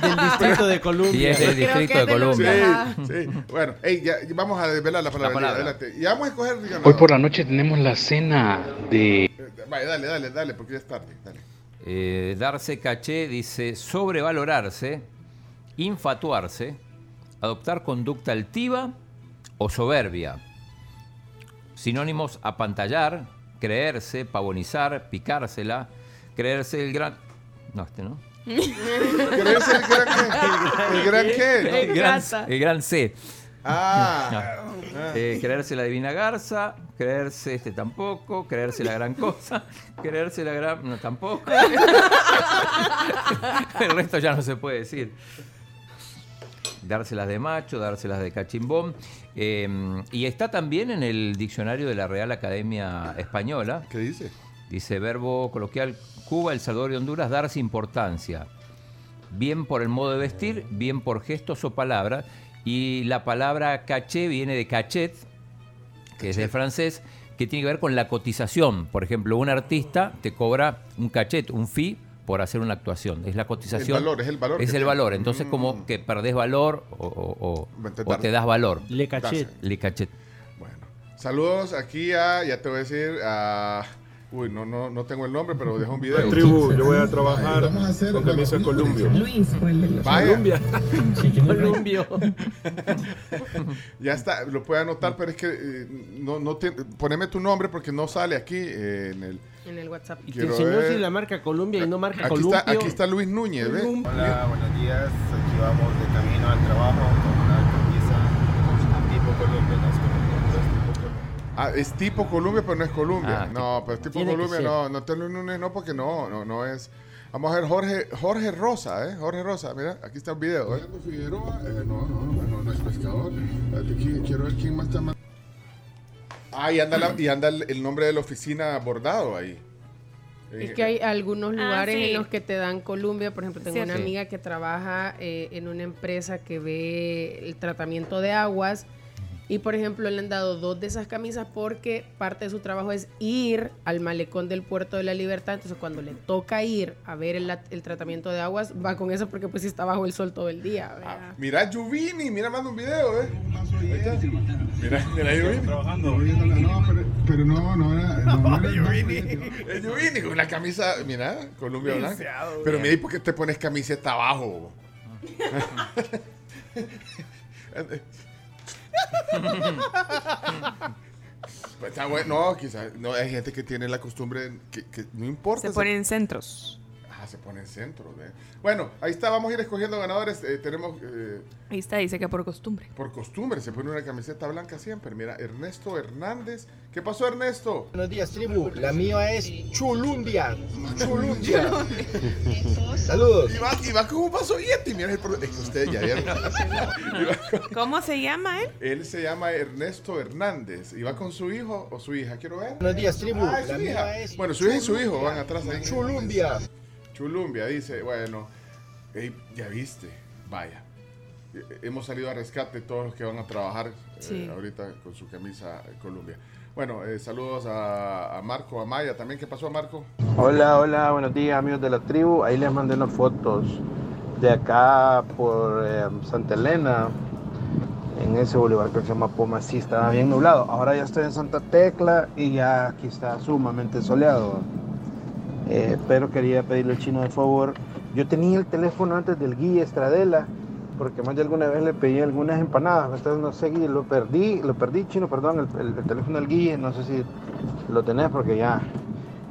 Del distrito de Columbia. Y es del distrito de Colombia. Sí, sí. Bueno, ya, vamos a desvelar la palabra. La palabra. Adelante. Y vamos a escoger. Hoy por la noche tenemos la cena de... Eh, Vaya, dale, dale, dale, porque ya es tarde. Dale. Eh, darse caché dice sobrevalorarse, infatuarse, adoptar conducta altiva o soberbia. Sinónimos apantallar, creerse, pavonizar, picársela, creerse el gran... No, este no. ¿Creerse el gran qué? ¿El gran qué? El No. gran, el gran C. Ah. No. Eh, creerse la divina garza, creerse este tampoco, creerse la gran cosa, creerse la gran. No, tampoco. El resto ya no se puede decir. Dárselas de macho, dárselas de cachimbón. Eh, y está también en el diccionario de la Real Academia Española. ¿Qué dice? Dice verbo coloquial Cuba, El Salvador y Honduras, darse importancia. Bien por el modo de vestir, bien por gestos o palabras. Y la palabra caché viene de cachet, que es del francés, que tiene que ver con la cotización. Por ejemplo, un artista te cobra un cachet, un fee, por hacer una actuación. Es la cotización. El valor, es el valor Es el tiene. valor. Entonces, Mm. como que perdés valor o, o- o- Entonces, o te das valor. Le cachet. Le cachet. Saludos aquí a, ya te voy a decir, a... Uy, no, no, no tengo el nombre, pero dejo un video. Tribu, yo voy a trabajar con camisa Columbio. Vaya. Columbia. Columbio. Ya está, lo puede anotar, pero es que eh, no, no te- poneme tu nombre porque no sale aquí eh, en el... En el WhatsApp. Y te Quiero enseñó ver. si la marca Columbia y no marca Aquí Columbio. está, aquí está Luis Núñez, ¿ves? Hola, buenos días. Aquí vamos de camino al trabajo con una camisa tipo Colombia. No es Colombia, tipo Colombia. Ah, es tipo Colombia, pero no es Colombia. Ah, no, pero es tipo Colombia, no, no te lo Núñez, no, porque no, no, no es. Vamos a ver Jorge, Jorge Rosa, ¿eh? Jorge Rosa, mira, aquí está el video, ¿eh? Figueroa, eh, no, no, no, no, no es pescador. Quiero ver quién más está más. Ah, y anda, la- y anda el, el nombre de la oficina bordado ahí. Es que hay algunos Ah, lugares sí. en los que te dan Columbia. Por ejemplo, tengo una Sí. amiga que trabaja eh, en una empresa que ve el tratamiento de aguas. Y por ejemplo, le han dado dos de esas camisas porque parte de su trabajo es ir al malecón del Puerto de la Libertad. Entonces, cuando le toca ir a ver el, el tratamiento de aguas, va con eso porque pues está bajo el sol todo el día. ¿verdad? Mira Juvini, mira, manda un video, ¿eh? Mira, mira Juvini. Trabajando. No, pero, pero no, no era. No, era Juvini. Es Juvini con la camisa, mira, Columbia Blanca. Pero mira, ¿y por qué te pones camiseta abajo? Pues está bueno, no, quizás, no, hay gente que tiene la costumbre que, que no importa. Se ponen centros. Ah, se pone en centro. ¿eh? Bueno, ahí está, vamos a ir escogiendo ganadores. Eh, tenemos eh, Ahí está, dice que por costumbre. por costumbre, se pone una camiseta blanca siempre. Mira, Ernesto Hernández. ¿Qué pasó, Ernesto? Buenos días, tribu. La mía es Chulumbia. Chulumbia. Saludos. Y va, y va como un vaso Yeti. Mira, el pro- es que ustedes ya vieron. ¿Cómo se llama él? Él se llama Ernesto Hernández. ¿Y va con su hijo o su hija? Quiero ver. Buenos días, tribu. Ah, La su mía hija. es Bueno, su hija y su hijo van atrás ahí. Chulumbia. Chulumbia, dice. Bueno, ey, ya viste. Vaya. Hemos salido a rescate todos los que van a trabajar eh, ahorita con su camisa eh, Columbia. Bueno, eh, saludos a, a Marco, a Maya también. ¿Qué pasó, Marco? Hola, hola, buenos días amigos de la tribu. Ahí les mandé unas fotos de acá por eh, Santa Elena, en ese bulevar que se llama Poma. Sí, estaba bien nublado. Ahora ya estoy en Santa Tecla y ya aquí está sumamente soleado. Eh, pero quería pedirle al chino de favor. Yo tenía el teléfono antes del guía Estradela, porque más de alguna vez le pedí algunas empanadas. Entonces no sé, Guille, lo perdí, lo perdí, chino, perdón, el, el- el teléfono del guía. No sé si lo tenés porque ya,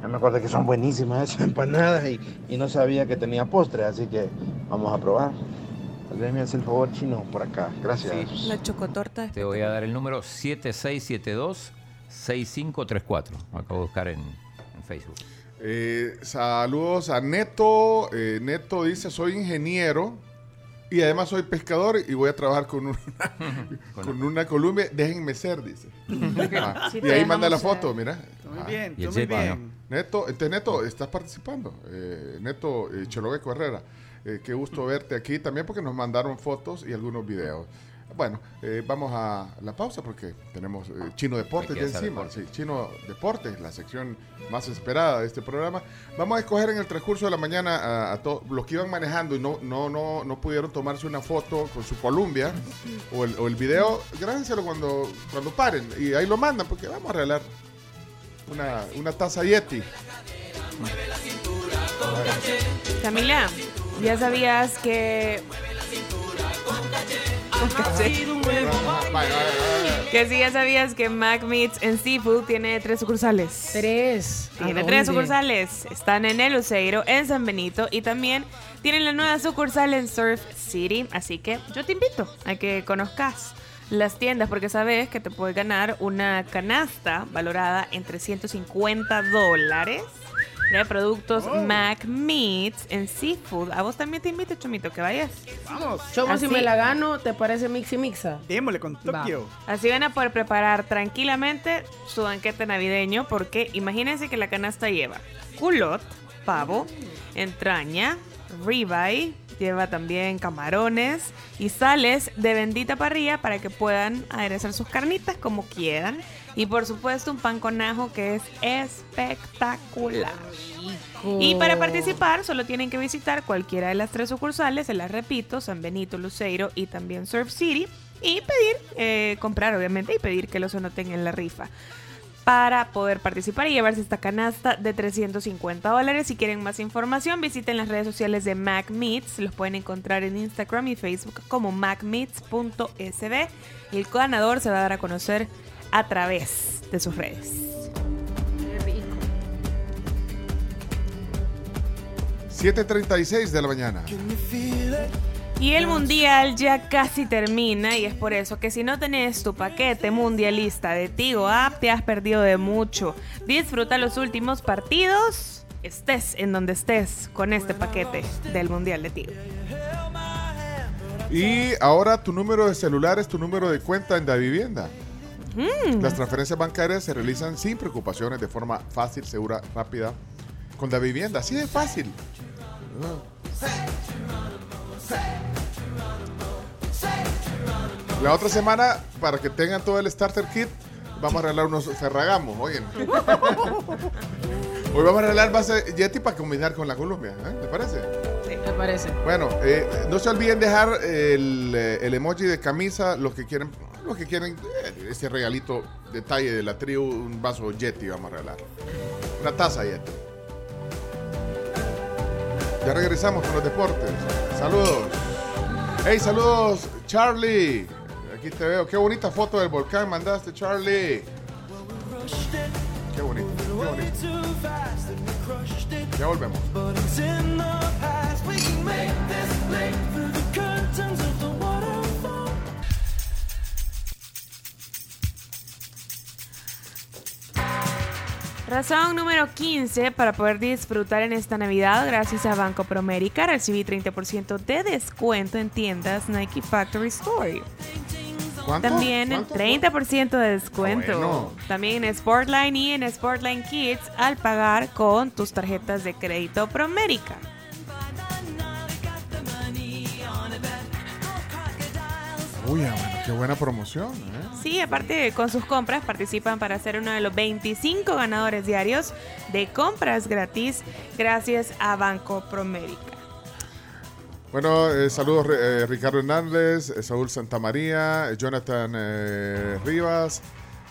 ya me acuerdo que son buenísimas esas empanadas y, y no sabía que tenía postre, así que vamos a probar. Tal vez me hace el favor, chino, por acá. Gracias. La chocotorta. Te voy a dar el número 7672-6534. Acabo de buscar en, en Facebook. Eh, saludos a Neto. Eh, Neto dice, soy ingeniero y además soy pescador y voy a trabajar con una, con una Columbia. Déjenme ser, dice. Ah, Sí, y ahí manda la dejamos foto, ser. mira. Muy Ah. bien, tú muy bien. Neto, este Neto, estás participando. Eh, Neto eh, Cheloveco Herrera. Eh, qué gusto verte aquí también porque nos mandaron fotos y algunos videos. Bueno, eh, vamos a la pausa porque tenemos eh, Chino Deportes hacer encima. deporte. Sí, Chino Deportes, la sección más esperada de este programa. Vamos a escoger en el transcurso de la mañana a, a todos los que iban manejando y no, no, no, no pudieron tomarse una foto con su Columbia o el, o el video. Grábenselo cuando, cuando paren y ahí lo mandan porque vamos a regalar una, una taza Yeti. Camila, ¿ya sabías que. Que si ya sabías que Mac Meats and Seafood tiene tres sucursales. Tres. Tiene ¿A tres sucursales. Están en El Luceiro, en San Benito y también tienen la nueva sucursal en Surf City. Así que yo te invito a que conozcas las tiendas porque sabes que te puedes ganar una canasta valorada en 350 dólares de productos Mac Meats en Seafood. A vos también te invito, Chomito, que vayas. Vamos. Chomo, si Así- me la gano, ¿te parece mixi mixa? Démosle con Tokio. Así van a poder preparar tranquilamente su banquete navideño porque imagínense que la canasta lleva culot, pavo, entraña, ribeye, lleva también camarones y sales de bendita parrilla para que puedan aderezar sus carnitas como quieran. Y por supuesto un pan con ajo que es espectacular. Y para participar solo tienen que visitar cualquiera de las tres sucursales, se las repito, San Benito, Luceiro y también Surf City y pedir, eh, comprar obviamente y pedir que los anoten en la rifa para poder participar y llevarse esta canasta de 350 dólares. Si quieren más información, visiten las redes sociales de Mac Meats. Los pueden encontrar en Instagram y Facebook como macmeats.sb. Y el ganador se va a dar a conocer a través de sus redes. 7.36 de la mañana. Y el mundial ya casi termina y es por eso que si no tenés tu paquete mundialista de Tigo App te has perdido de mucho. Disfruta los últimos partidos, estés en donde estés con este paquete del mundial de Tigo. Y ahora tu número de celular es tu número de cuenta en la vivienda. Mm. Las transferencias bancarias se realizan sin preocupaciones, de forma fácil, segura, rápida. Con la vivienda, así de fácil. La otra semana, para que tengan todo el starter kit, vamos a regalar unos Ferragamos, oyen. Hoy vamos a regalar base Yeti para combinar con la Colombia, ¿eh? ¿te parece? Sí, me parece. Bueno, eh, no se olviden dejar el, eh, el emoji de camisa, los que quieren, los que quieren eh, ese regalito detalle de la tribu, un vaso Yeti vamos a regalar. Una taza Yeti. Ya regresamos con los deportes. Saludos. Hey, saludos, Charlie. Aquí te veo. Qué bonita foto del volcán mandaste, Charlie. Qué bonito, qué bonito. Ya volvemos. Razón número 15 para poder disfrutar en esta Navidad gracias a Banco Promérica recibí 30% de descuento en tiendas Nike Factory Store. ¿Cuánto? También ¿Cuánto? 30% de descuento. Bueno. También en Sportline y en Sportline Kids al pagar con tus tarjetas de crédito Promérica. Uy, ah, bueno, qué buena promoción, ¿eh? Sí, aparte con sus compras participan para ser uno de los 25 ganadores diarios de compras gratis gracias a Banco Promérica. Bueno, eh, saludos eh, Ricardo Hernández, eh, Saúl Santamaría, eh, Jonathan eh, Rivas,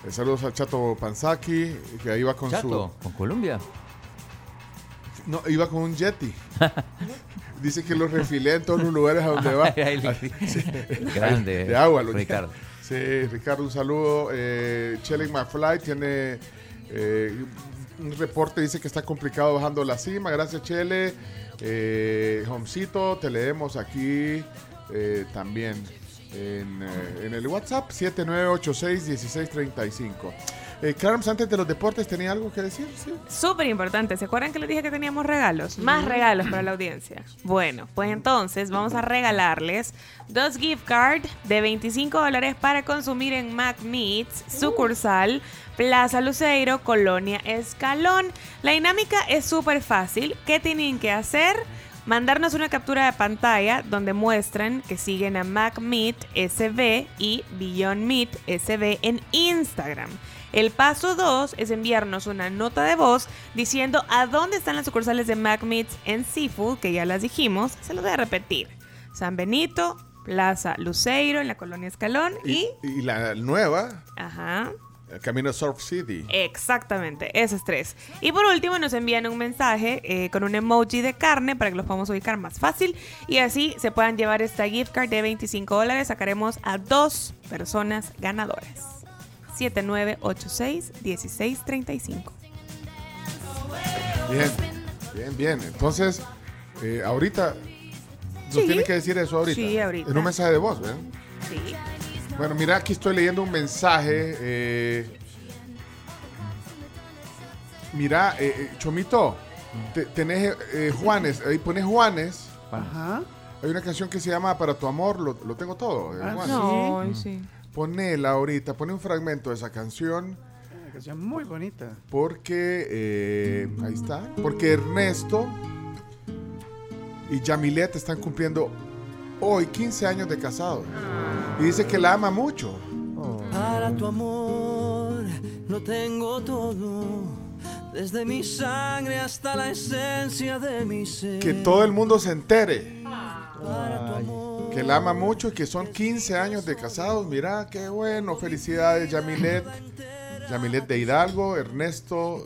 eh, saludos al Chato Panzaki, que iba con Chato, con Colombia. su... No, iba con un Yeti. Dice que lo refilé en todos los lugares a donde va. Sí. Grande, De agua, lo Ricardo. Sí, Ricardo, un saludo. Eh, Chelen McFly tiene eh, un reporte, dice que está complicado bajando la cima. Gracias, Chele. Eh, Homcito, te leemos aquí eh, también en, eh, en el WhatsApp 7986-1635. Eh, Clarence, antes de los deportes, ¿tenía algo que decir? Sí. Súper importante. ¿Se acuerdan que les dije que teníamos regalos? Más regalos para la audiencia. Bueno, pues entonces vamos a regalarles dos gift cards de 25 dólares para consumir en Mac Meats, sucursal Plaza Luceiro, Colonia Escalón. La dinámica es súper fácil. ¿Qué tienen que hacer? Mandarnos una captura de pantalla donde muestran que siguen a Mac Meat SB y Beyond Meat SB en Instagram. El paso 2 es enviarnos una nota de voz diciendo a dónde están las sucursales de Mac Meats en Seafood, que ya las dijimos. Se los voy a repetir. San Benito, Plaza Luceiro, en la colonia Escalón y... Y la nueva, Ajá. Camino Surf City. Exactamente, esos tres. Y por último nos envían un mensaje eh, con un emoji de carne para que los podamos ubicar más fácil y así se puedan llevar esta gift card de 25 dólares. Sacaremos a dos personas ganadoras. 7986-1635. Bien, bien, bien. Entonces, eh, ahorita, nos Sí. tiene que decir eso ahorita. Sí, ahorita. En un mensaje de voz, ¿verdad? Sí. Bueno, mira, aquí estoy leyendo un mensaje. eh, mira, eh, eh, Chomito, te- tenés eh, Juanes, ahí pones Juanes. Ajá. Hay una canción que se llama Para tu amor, lo, lo tengo todo. eh, Ah, Juanes. No, ay, sí. Ponela ahorita, pone un fragmento de esa canción. Una canción muy bonita. Porque, eh, ahí está, porque Ernesto y Yamilet están cumpliendo hoy 15 años de casados. Y dice que la ama mucho. Para tu amor lo tengo todo, desde mi sangre hasta la esencia de mi ser. Que todo el mundo se entere. Que la ama mucho y que son 15 años de casados. Mira, qué bueno. Felicidades, Yamilet. Yamilet de Hidalgo, Ernesto.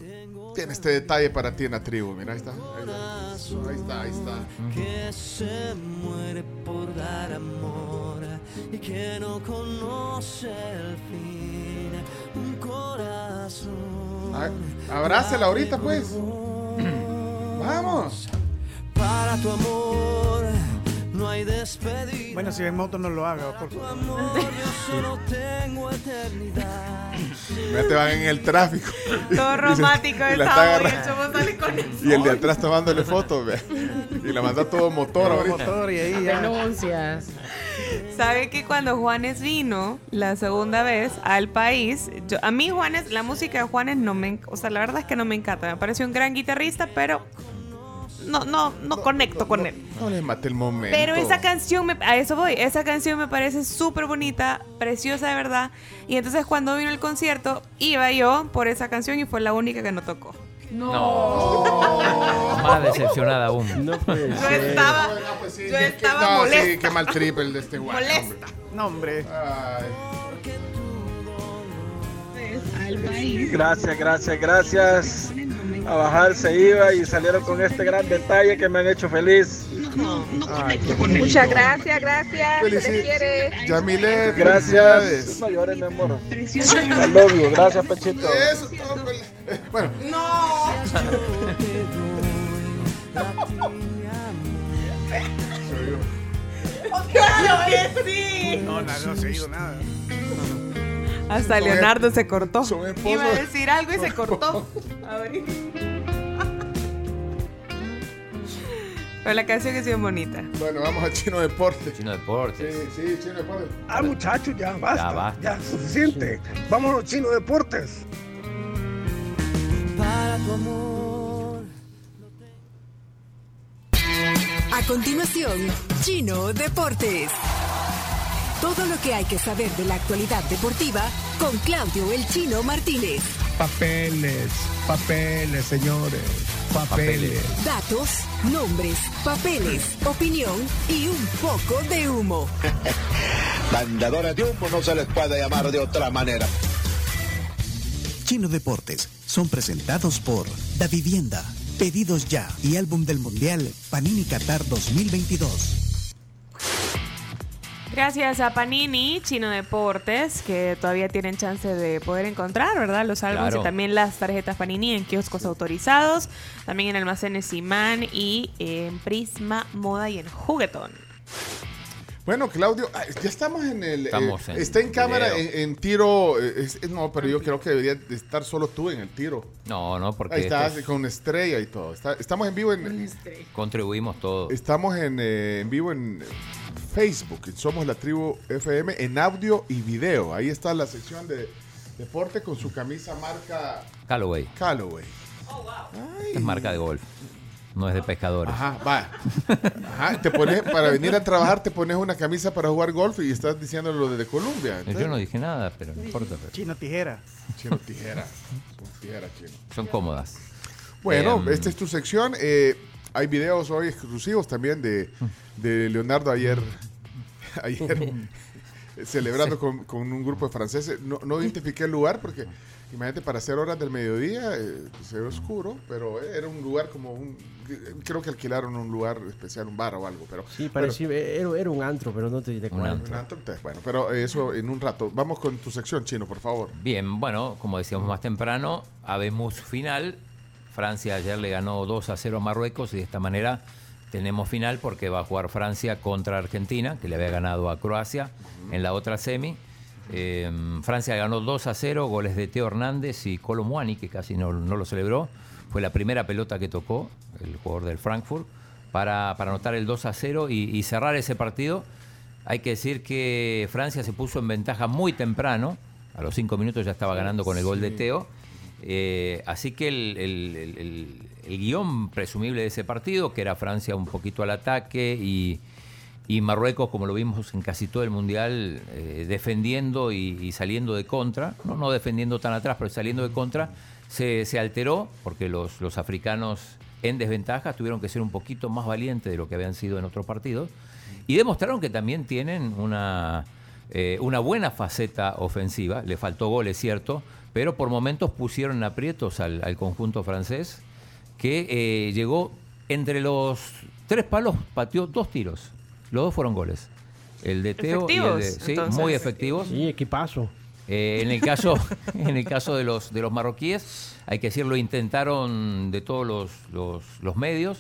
Tiene este detalle para ti en la tribu. Mira, ahí está. Ahí está, ahí está. Que se muere por dar amor y que no conoce el fin. Un corazón. Abrácela ahorita, pues. Vamos. Para tu amor no hay despedida. Bueno, si en moto no lo haga, por favor. Yo solo tengo eternidad. Te van en el tráfico. Todo romántico Y la esa está hoy, agarrando. el chavo sale con eso. Y el de atrás tomándole fotos, ve. Y la manda todo motor Todo ahorita. motor y ahí ya. Denuncias. ¿Sabe que cuando Juanes vino la segunda vez al país, yo, a mí Juanes, la música de Juanes no me, o sea, la verdad es que no me encanta, me parece un gran guitarrista, pero no, no, no, conecto con él. No le mate el momento. Pero esa canción, me- a eso voy, esa canción me parece súper bonita, preciosa de verdad. Y entonces cuando vino el concierto, iba yo por esa canción y fue la única que no tocó. Más decepcionada aún. No puede Yo ser. estaba, pues yo estaba no, molesta. sí, qué mal triple de este guay. Molesta. No, hombre. Gracias, gracias, gracias. A bajar se iba y salieron con este gran detalle que me han hecho feliz. Muchas gracias, gracias. Se les Felici- quiere. Gracias. llores, mi amor. I love you. Gracias, Pechito. Eso, todo. Eh, Bueno, No. Claro que sí. No, no, no se ha ido nada. Hasta Leonardo se cortó. Iba a decir algo y se cortó. A ver. Pero la canción es bien bonita. bueno, vamos a Chino Deporte. Chino Deportes. Sí, sí, Chino Deporte. Ah, muchachos, ya basta. Ya basta. suficiente. Vámonos, Chino Deportes. Para tu amor. A continuación, Chino Deportes. Todo lo que hay que saber de la actualidad deportiva con Claudio El Chino Martínez. Papeles, papeles, señores. Papeles. Datos, nombres, papeles, opinión y un poco de humo. Mandadores de humo no se les puede llamar de otra manera. Chino Deportes son presentados por Da Vivienda, Pedidos Ya y Álbum del Mundial Panini Qatar 2022. Gracias a Panini, Chino Deportes, que todavía tienen chance de poder encontrar, ¿verdad? Los álbumes Claro. y también las tarjetas Panini en kioscos autorizados, también en almacenes Simán y en Prisma Moda y en Juguetón. Bueno, Claudio, ah, ya estamos en el. Estamos eh, en está en cámara en, en tiro. eh, es- es- no, pero yo creo que debería de estar solo tú en el tiro. No, no, porque Ahí está, esto es- con estrella y todo. Está- estamos en vivo en. contribuimos todos. Estamos en, eh, en vivo en Facebook. Somos la tribu FM en audio y video. Ahí está la sección de deporte con su camisa marca Callaway. Callaway. Es marca de golf. No es de pescadores. Ajá, va. Ajá, te pones, para venir a trabajar te pones una camisa para jugar golf y estás diciendo lo de Colombia. Yo no dije nada, pero no importa. pero Chino tijera. Chino tijera. Son tijera, chino. Son cómodas. Bueno, Em, esta es tu sección. Eh, hay videos hoy exclusivos también de, de Leonardo ayer. Ayer, celebrando con, con un grupo de franceses. No, no identifiqué el lugar porque, imagínate, para hacer horas del mediodía eh, se ve oscuro, pero era un lugar como un... Creo que alquilaron un lugar especial, un bar o algo, pero... Sí, parecía, era, era un antro, pero no te diré Un cuál. antro. Un antro, entonces, bueno, pero eso en un rato. Vamos con tu sección, Chino, por favor. Bien, bueno, como decíamos más temprano, habemos final. Francia ayer le ganó 2 a 0 a Marruecos y de esta manera tenemos final porque va a jugar Francia contra Argentina, que le había ganado a Croacia en la otra semi. Eh, Francia ganó 2 a 0, goles de Teo Hernández y Colomuani, que casi no, no lo celebró. Fue la primera pelota que tocó el jugador del Frankfurt para, para anotar el 2 a 0 y, y cerrar ese partido. Hay que decir que Francia se puso en ventaja muy temprano. A los cinco minutos ya estaba ganando con el gol de Teo. Eh, así que el, el- el- el- guion presumible de ese partido, que era Francia un poquito al ataque y, Marruecos, como lo vimos en casi todo el Mundial, eh, defendiendo y, saliendo de contra, no, defendiendo tan atrás, pero saliendo de contra, se, alteró porque los, africanos en desventaja tuvieron que ser un poquito más valientes de lo que habían sido en otros partidos y demostraron que también tienen una, eh, buena faceta ofensiva. Le faltó gol, es cierto, pero por momentos pusieron aprietos al conjunto francés que eh, llegó entre los tres palos, pateó dos tiros. Los dos fueron goles. El de Teo y el de, sí, entonces. muy efectivos. Sí, equipazo. Eh, en el caso, en el caso de los de los marroquíes, hay que decirlo, intentaron de todos los, los, los medios,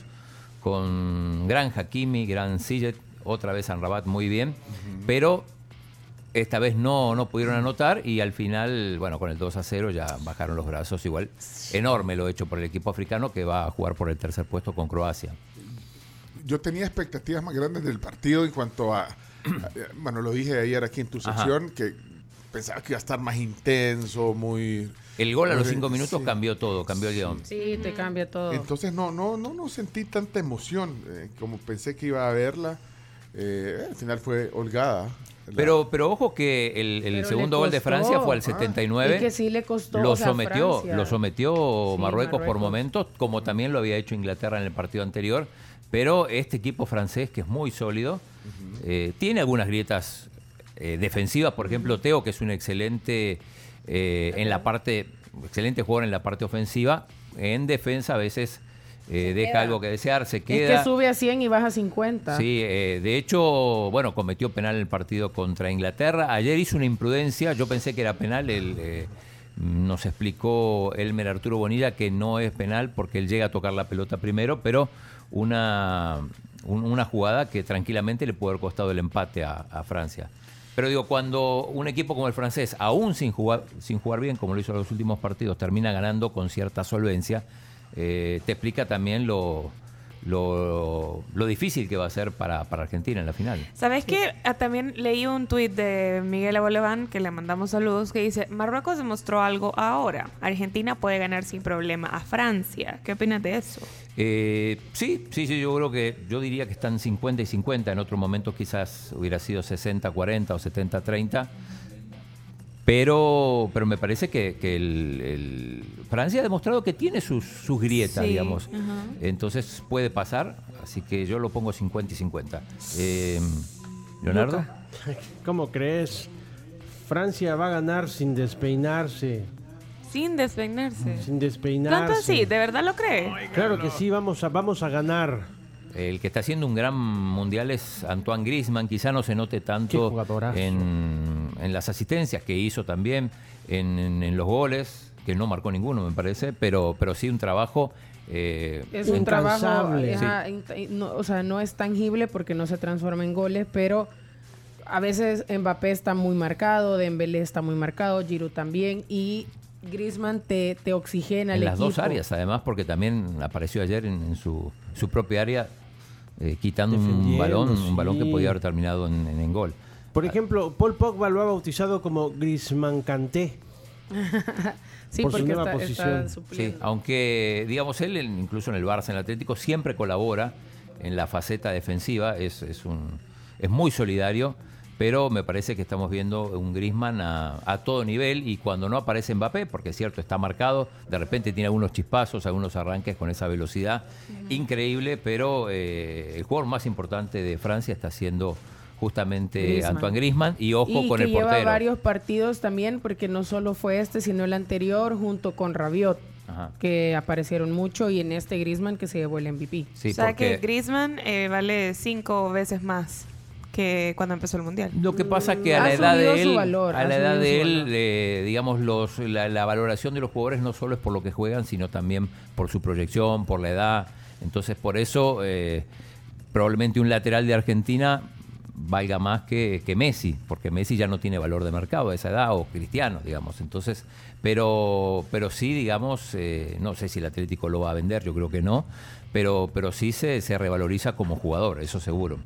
con gran Hakimi, gran Sillet, otra vez Rabat muy bien, pero esta vez no, no pudieron anotar y al final, bueno, con el 2 a 0 ya bajaron los brazos. Igual, enorme lo hecho por el equipo africano que va a jugar por el tercer puesto con Croacia. Yo tenía expectativas más grandes del partido en cuanto a, a- bueno, lo dije ayer aquí en tu Ajá. sección, que pensaba que iba a estar más intenso, muy... El gol a los cinco minutos sí. cambió todo, cambió el guion. Sí, te cambia todo. Entonces no, no, no, no sentí tanta emoción eh, como pensé que iba a haberla. Eh, al final fue holgada. Pero, pero ojo que el, el Pero le segundo gol de. Francia fue al Ah. 79. Y que sí le costó, Lo o sea, sometió, lo sometió Sí, Marruecos, por momentos, como también lo había hecho Inglaterra en el partido anterior. Pero este equipo francés, que es muy sólido, eh, tiene algunas grietas eh, defensivas. Por ejemplo, Teo, que es un excelente eh, en la parte, excelente jugador en la parte ofensiva. En defensa a veces eh, deja queda. algo que desear, se Es queda. que sube a 100 y baja a 50. Sí, eh, de hecho, bueno, cometió penal en el partido contra Inglaterra. Ayer hizo una imprudencia, yo pensé que era penal, él, eh, nos explicó Elmer Arturo Bonilla que no es penal porque él llega a tocar la pelota primero, pero una, un- una jugada que tranquilamente le puede haber costado el empate a, a Francia. Pero digo, cuando un equipo como el francés, aún sin jugar, sin jugar bien, como lo hizo en los últimos partidos, termina ganando con cierta solvencia, eh, te explica también lo, lo, lo difícil que va a ser para, para Argentina en la final. ¿Sabes qué? Ah, también leí un tuit de Miguel Aboleván, que le mandamos saludos, que dice, Marruecos demostró algo ahora. Argentina puede ganar sin problema a Francia. ¿Qué opinas de eso? Eh, sí, sí, sí, yo creo que yo diría que están 50 y 50. En otro momento quizás hubiera sido 60-40 o 70-30. Pero, pero me parece que, que el, el- Francia ha demostrado que tiene sus, sus grietas, Sí, digamos. Entonces puede pasar, así que yo lo pongo 50 y 50. Eh, Leonardo. Luca, ¿Cómo crees? Francia va a ganar sin despeinarse. Sin despeinarse. Sin despeinarse. ¿Tanto así? ¿De verdad lo cree? Claro que sí, vamos a, vamos a ganar. El que está haciendo un gran mundial es Antoine Griezmann. Quizá no se note tanto en, en las asistencias que hizo también, en, en- en los goles, que no marcó ninguno, me parece, pero, pero sí un trabajo. eh, Es un trabajo, Incansable. no, o sea, no es tangible porque no se transforma en goles, pero a veces Mbappé está muy marcado, Dembélé está muy marcado, Giroud también y Griezmann te, te oxigena en el las dos áreas, además, porque también apareció ayer en, en su, su propia área, eh, quitando un balón, un balón que podía haber terminado en, en- en gol. Por ejemplo, Paul Pogba lo ha bautizado como Griezmann Kanté. sí, por su porque nueva está, posición. está. Sí, aunque, digamos, él, en- incluso en el Barça, en el Atlético, siempre colabora en la faceta defensiva, es, es, un, es muy solidario, pero me parece que estamos viendo un Griezmann a, a todo nivel y cuando no aparece Mbappé, porque es cierto, está marcado, de repente tiene algunos chispazos, algunos arranques con esa velocidad increíble, pero eh, el jugador más importante de Francia está siendo justamente Griezmann. Antoine Grisman y ojo y con que el lleva portero. varios partidos también, porque no solo fue este, sino el anterior junto con Rabiot, Ajá. que aparecieron mucho, y en este Griezmann que se llevó el MVP. Sí, o sea porque- que Griezmann eh, vale cinco veces más que cuando empezó el mundial. Lo que pasa que a Ha la edad de él, valor, a la edad de él, eh, digamos los la, la valoración de los jugadores no solo es por lo que juegan, sino también por su proyección, por la edad. Entonces por eso eh, probablemente un lateral de Argentina valga más que, que Messi, porque Messi ya no tiene valor de mercado a esa edad o Cristiano, digamos. Entonces, pero pero sí, digamos, eh, no sé si el Atlético lo va a vender, yo creo que no, pero pero sí se, se revaloriza como jugador, eso seguro.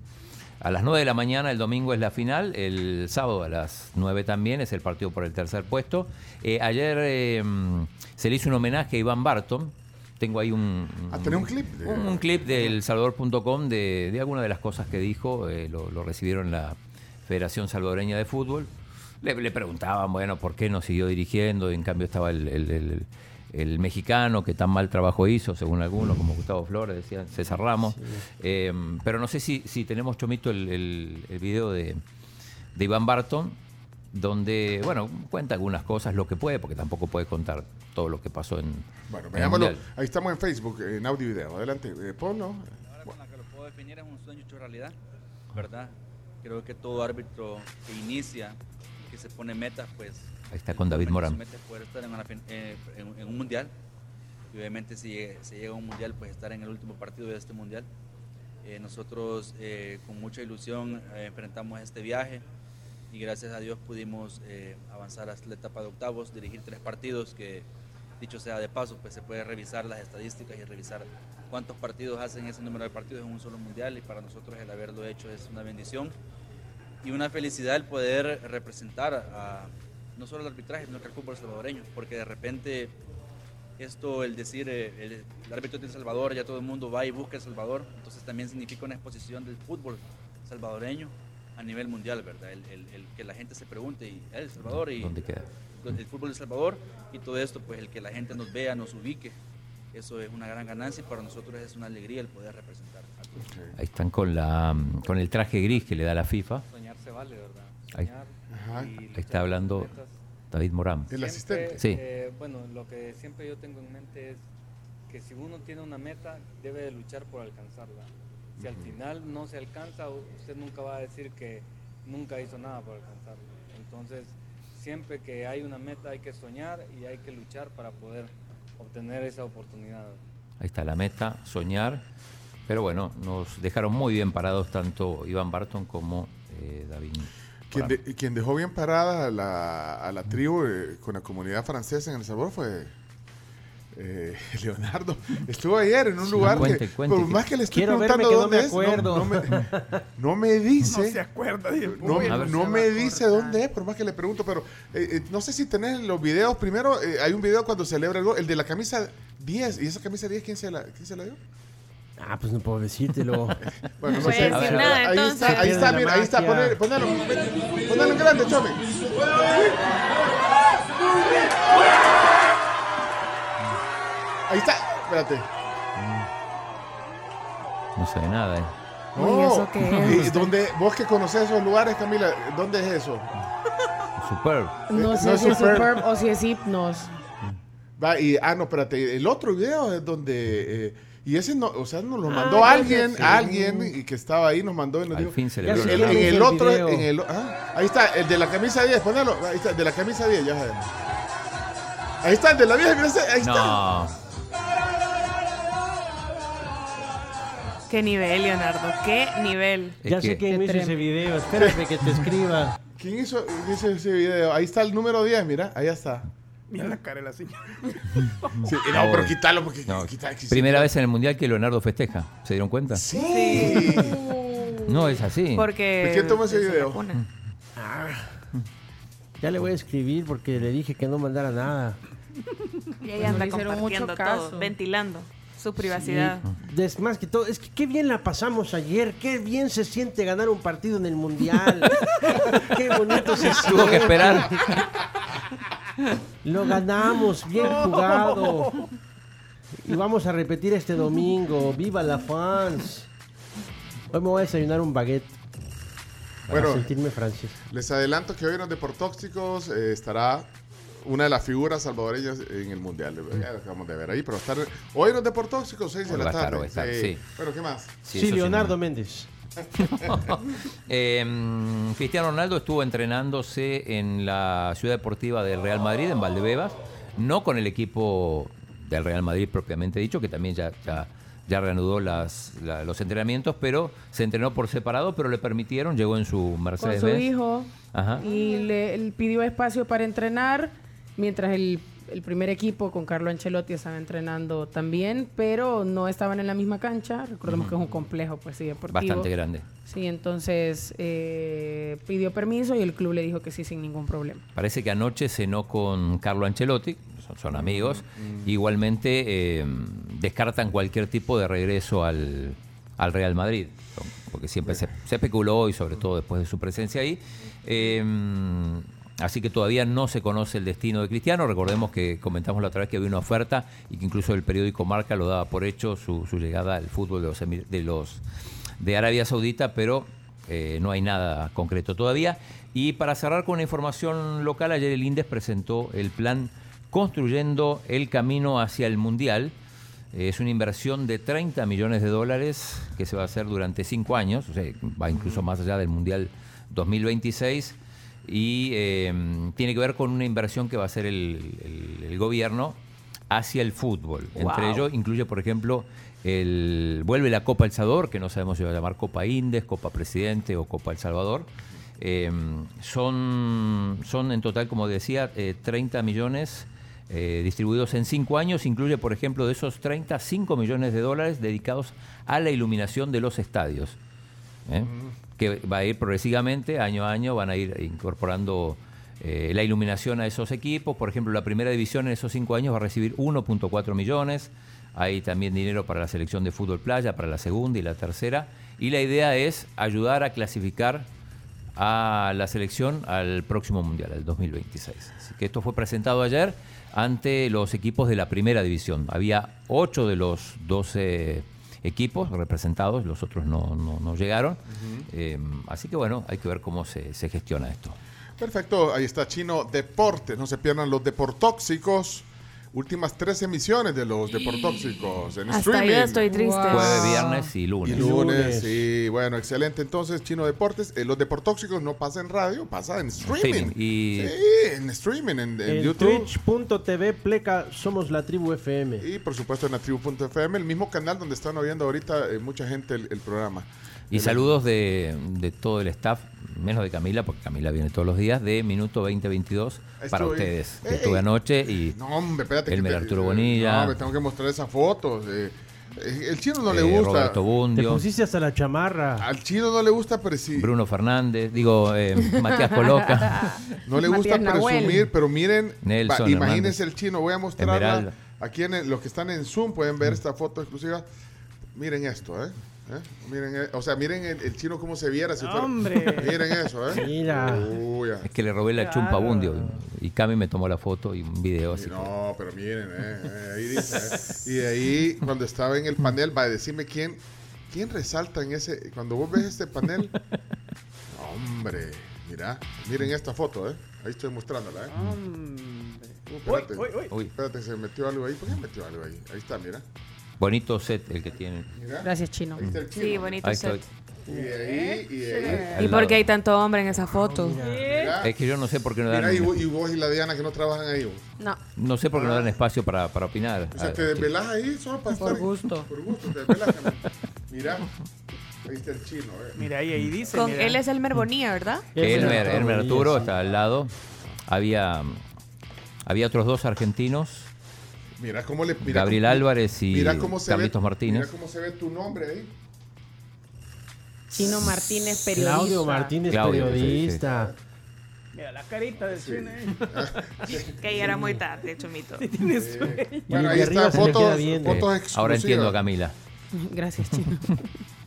A las 9 de la mañana el domingo es la final, el sábado a las 9 también es el partido por el tercer puesto. Eh, ayer eh, mm, se le hizo un homenaje a Iván Barton. Tengo ahí un, Ah, ¿tenés un clip? de- un, un clip del Salvador.com de, de algunas de las cosas que dijo. eh, lo, lo recibieron la Federación Salvadoreña de Fútbol. Le, le preguntaban, bueno, ¿por qué no siguió dirigiendo? En cambio estaba el, el- el- el mexicano que tan mal trabajo hizo, según algunos, como Gustavo Flores, decían César Ramos. Eh, pero no sé si, si tenemos, Chomito, el, el- el video de, de Iván Barton, donde, bueno, cuenta algunas cosas, lo que puede, porque tampoco puede contar todo lo que pasó en, Bueno, veámoslo. Ahí estamos en Facebook, en audio y video. Adelante, eh, ponlo. con la que lo puedo definir es un sueño hecho realidad, ¿verdad? Creo que todo árbitro que inicia, que se pone metas, pues... Ahí está con David Morán. Poder estar eh, en- un mundial. Y obviamente si se llega a un mundial, pues estar en el último partido de este mundial. Eh, nosotros eh, con mucha ilusión enfrentamos este viaje y gracias a Dios pudimos avanzar hasta la etapa de octavos, dirigir tres partidos que dicho sea de paso, pues se puede revisar las estadísticas y revisar cuántos partidos hacen ese número de partidos en un solo mundial y para nosotros el haberlo hecho es una bendición y una felicidad el poder representar a, no solo el arbitraje, sino que al fútbol salvadoreño, porque de repente esto, el decir eh, el, el árbitro de El Salvador, ya todo el mundo va y busca El Salvador, entonces también significa una exposición del fútbol salvadoreño a nivel mundial, ¿verdad? El, el- el que la gente se pregunte, ¿y eh, El Salvador? Y, ¿Dónde queda? el fútbol de El Salvador y todo esto, pues el que la gente nos vea, nos ubique, eso es una gran ganancia y para nosotros es una alegría el poder representar. a todos. Ahí están con, la, con el traje gris que le da la FIFA. Soñar se vale, ¿verdad? Ahí, Soñar Ajá. ahí está hablando David Morán. El asistente. Sí. Eh, bueno, lo que siempre yo tengo en mente es que si uno tiene una meta, debe de luchar por alcanzarla. Si al final no se alcanza, usted nunca va a decir que nunca hizo nada por alcanzarla. Entonces, siempre que hay una meta hay que soñar y hay que luchar para poder obtener esa oportunidad. Ahí está la meta, soñar. Pero bueno, nos dejaron muy bien parados tanto Iván Barton como eh, David. Quien, Morán. de- quien dejó bien parada a la, a la tribu eh, con la comunidad francesa en El Salvador fue eh, Leonardo. Estuvo ayer en un Sí, lugar cuente, que, cuente. por más que le estoy preguntando que no me dónde es, no- me, no me dice. No se acuerda. No, me dice dónde es, por más que le pregunto, pero eh, eh, no sé si tenés los videos. Primero, eh, hay un video cuando celebra el el de la camisa 10. ¿Y esa camisa 10 quién se la, quién se la dio? Ah, pues no puedo decírtelo. Bueno, no Puede sé. nada, ahí entonces. está, ahí está, mira, ahí está. Ponelo, ponelo, ponelo en grande, Chome. Ahí está, espérate. No ve nada. eh. Uy, ¿eso qué es? ¿Y dónde, vos que conoces esos lugares, Camila, ¿dónde es eso? Superb. No Eh, sé no si es Superb. Superb o si es Hypnos. Va, y, ah, no, espérate, el otro video es donde... eh, y ese no, o sea, nos lo mandó Ah, alguien, sé. alguien y que estaba ahí, nos mandó y nos Al dijo... fin se le sé En, el el otro, video. en el, ah, ahí está, el de la camisa 10, ponelo, ahí está, el de la camisa 10, ya sabes. Ahí está, el de la vieja, ese, ahí está. No, Qué nivel, Leonardo, qué nivel. es ya que sé quién hizo ese tremendo. video. Espérate que te escriba. ¿Quién hizo, hizo ese video? Ahí está el número 10, mira, ahí está. Mira la cara de la señora. Sí, no, pero quítalo porque... no. quita- que- primera vez en el Mundial que Leonardo festeja. ¿Se dieron cuenta? Sí. No, es así. Porque. ¿De quién tomó ese se video? vacuna. Ya le voy a escribir porque le dije que no mandara nada. Y ahí no anda hicieron mucho compartiendo caso. todo, ventilando su privacidad. Sí. Es más que todo, es que qué bien la pasamos ayer, qué bien se siente ganar un partido en el mundial. qué bonito se siente. Tuvo que esperar. Lo ganamos, bien jugado. Y vamos a repetir este domingo. ¡Viva la fans! Hoy me voy a desayunar un baguette. Para Bueno, sentirme francés. les adelanto que hoy en los Deportóxicos eh, estará una de las figuras salvadoreñas en el Mundial. Ya lo acabamos de ver ahí, pero estar hoy en los Deportóxicos, 6 de la tarde. estar, Sí. Bueno, ¿qué más? Sí, Leonardo no. Méndez. Eh, Cristiano Ronaldo estuvo entrenándose en la ciudad deportiva del Real Madrid, en Valdebebas, no con el equipo del Real Madrid propiamente dicho, que también ya, ya, ya reanudó las, la- los entrenamientos, pero se entrenó por separado, pero le permitieron, llegó en su Con Mercedes su Benz. hijo. Ajá. Y le él pidió espacio para entrenar, mientras el, el primer equipo con Carlo Ancelotti estaba entrenando también, pero no estaban en la misma cancha. Recordemos que es un complejo, pues sí, deportivo. Bastante grande. Sí, entonces eh, pidió permiso y el club le dijo que sí, sin ningún problema. Parece que anoche cenó con Carlo Ancelotti, son, son amigos. Igualmente eh, descartan cualquier tipo de regreso al, al Real Madrid, porque siempre se, se especuló y sobre todo después de su presencia ahí. Eh, así que todavía no se conoce el destino de Cristiano. Recordemos que comentamos la otra vez que había una oferta y que incluso el periódico Marca lo daba por hecho su, su llegada al fútbol de los, de los de Arabia Saudita, pero eh, no hay nada concreto todavía. Y para cerrar con una información local, ayer el INDES presentó el plan Construyendo el Camino hacia el Mundial. Es una inversión de 30 millones de dólares que se va a hacer durante cinco años, o sea, va incluso más allá del Mundial 2026 y eh, tiene que ver con una inversión que va a hacer el, el- el gobierno hacia el fútbol. Entre ellos incluye, por ejemplo, el vuelve la Copa El Salvador, que no sabemos si va a llamar Copa Indes, Copa Presidente o Copa El Salvador. Eh, son, son en total, como decía, eh, 30 millones eh, distribuidos en cinco años. Incluye, por ejemplo, de esos 30, 5 millones de dólares dedicados a la iluminación de los estadios. ¿eh? Que va a ir progresivamente, año a año, van a ir incorporando eh, la iluminación a esos equipos. Por ejemplo, la primera división en esos cinco años va a recibir 1.4 millones. Hay también dinero para la selección de fútbol playa, para la segunda y la tercera. Y la idea es ayudar a clasificar a la selección al próximo Mundial, al 2026. Así que esto fue presentado ayer ante los equipos de la primera división. Había ocho de los 12 equipos representados, los otros no, no- no llegaron. Eh, así que bueno, hay que ver cómo se, se gestiona esto. Perfecto, ahí está Chino Deportes. No se pierdan los Deportóxicos. Últimas tres emisiones de los Deportóxicos en Hasta streaming. yo estoy triste. Wow. Jueves, viernes y lunes. Y lunes, sí, bueno, excelente. Entonces, Chino Deportes, eh, los Deportóxicos no pasa en radio, pasa en streaming. Streaming. Y Sí, en streaming, en, en En YouTube. twitch.tv pleca somos la tribu FM. Y por supuesto en la tribu.fm, el mismo canal donde están oyendo ahorita eh, mucha gente el, el programa. Y El- saludos de, de todo el staff, menos de Camila, porque Camila viene todos los días, de Minuto 2022 para ustedes. Ey, Estuve anoche y No, hombre, espérate. Que te- Arturo eh, Bonilla, No, me tengo que mostrar esas fotos. eh. Eh, El chino no le gusta. Roberto Te Bundio, pusiste hasta la chamarra. Al chino no le gusta, pero sí. Bruno Fernández, digo, eh, Matías Coloca. No le gusta Matías Nahuel. presumir, pero miren, Nelson va, imagínense Hernández. el chino, voy a mostrarla. Esmeralda. Aquí en el- los que están en Zoom pueden ver esta foto exclusiva. Miren esto, ¿eh? ¿Eh? Miren, eh, o sea, miren el, el chino cómo se viera si fuera- Hombre. Miren eso, ¿eh? Mira. Uy. Es que le robé la chumpa a Bundio y Cami me tomó la foto y un video así. que- No, pero miren, eh, eh, ahí dice, eh. Y de ahí, cuando estaba en el panel, va a decirme quién, quién resalta en ese. Cuando vos ves este panel, hombre, mira, miren esta foto, ¿eh? Ahí estoy mostrándola, ¿eh? Uh, espérate, Uy, uy, uy. espérate, se metió algo ahí. ¿Por qué metió algo ahí? Ahí está, mira. Bonito set el que tienen. Mira. Gracias, Chino. Ahí está el chino. Sí, bonito Ahí set. estoy. Y de ahí, y de ahí. ¿Y por qué hay tanto hombre en esa foto? Mira, Es que yo no sé por qué no mira dan, y, vos, y vos y la Diana que no trabajan ahí. vos. No, no sé por qué no dan espacio para, para opinar. O sea, Ah, te desvelás ahí solo para por estar. gusto. Por gusto, te desvelás. Mira, ahí está el chino, ¿eh? Mira, ahí, ahí dice. Con mira. él es Elmer Bonilla, ¿verdad? Elmer, Arturo Elmer Arturo sí. está al lado. Había, había otros dos argentinos, Mira cómo le. Mira Gabriel cómo- Álvarez y mira cómo se Carlitos ve, Martínez. Mira cómo se ve tu nombre ahí. Chino Martínez, periodista. Claudio Martínez, Claudio, sí, periodista. Mira la carita del chino. eh. Que ya era muy tarde, Chomito. Bueno, Y ahí de está fotos, Eh, exclusivas. ahora entiendo a Camila. Gracias, Chino.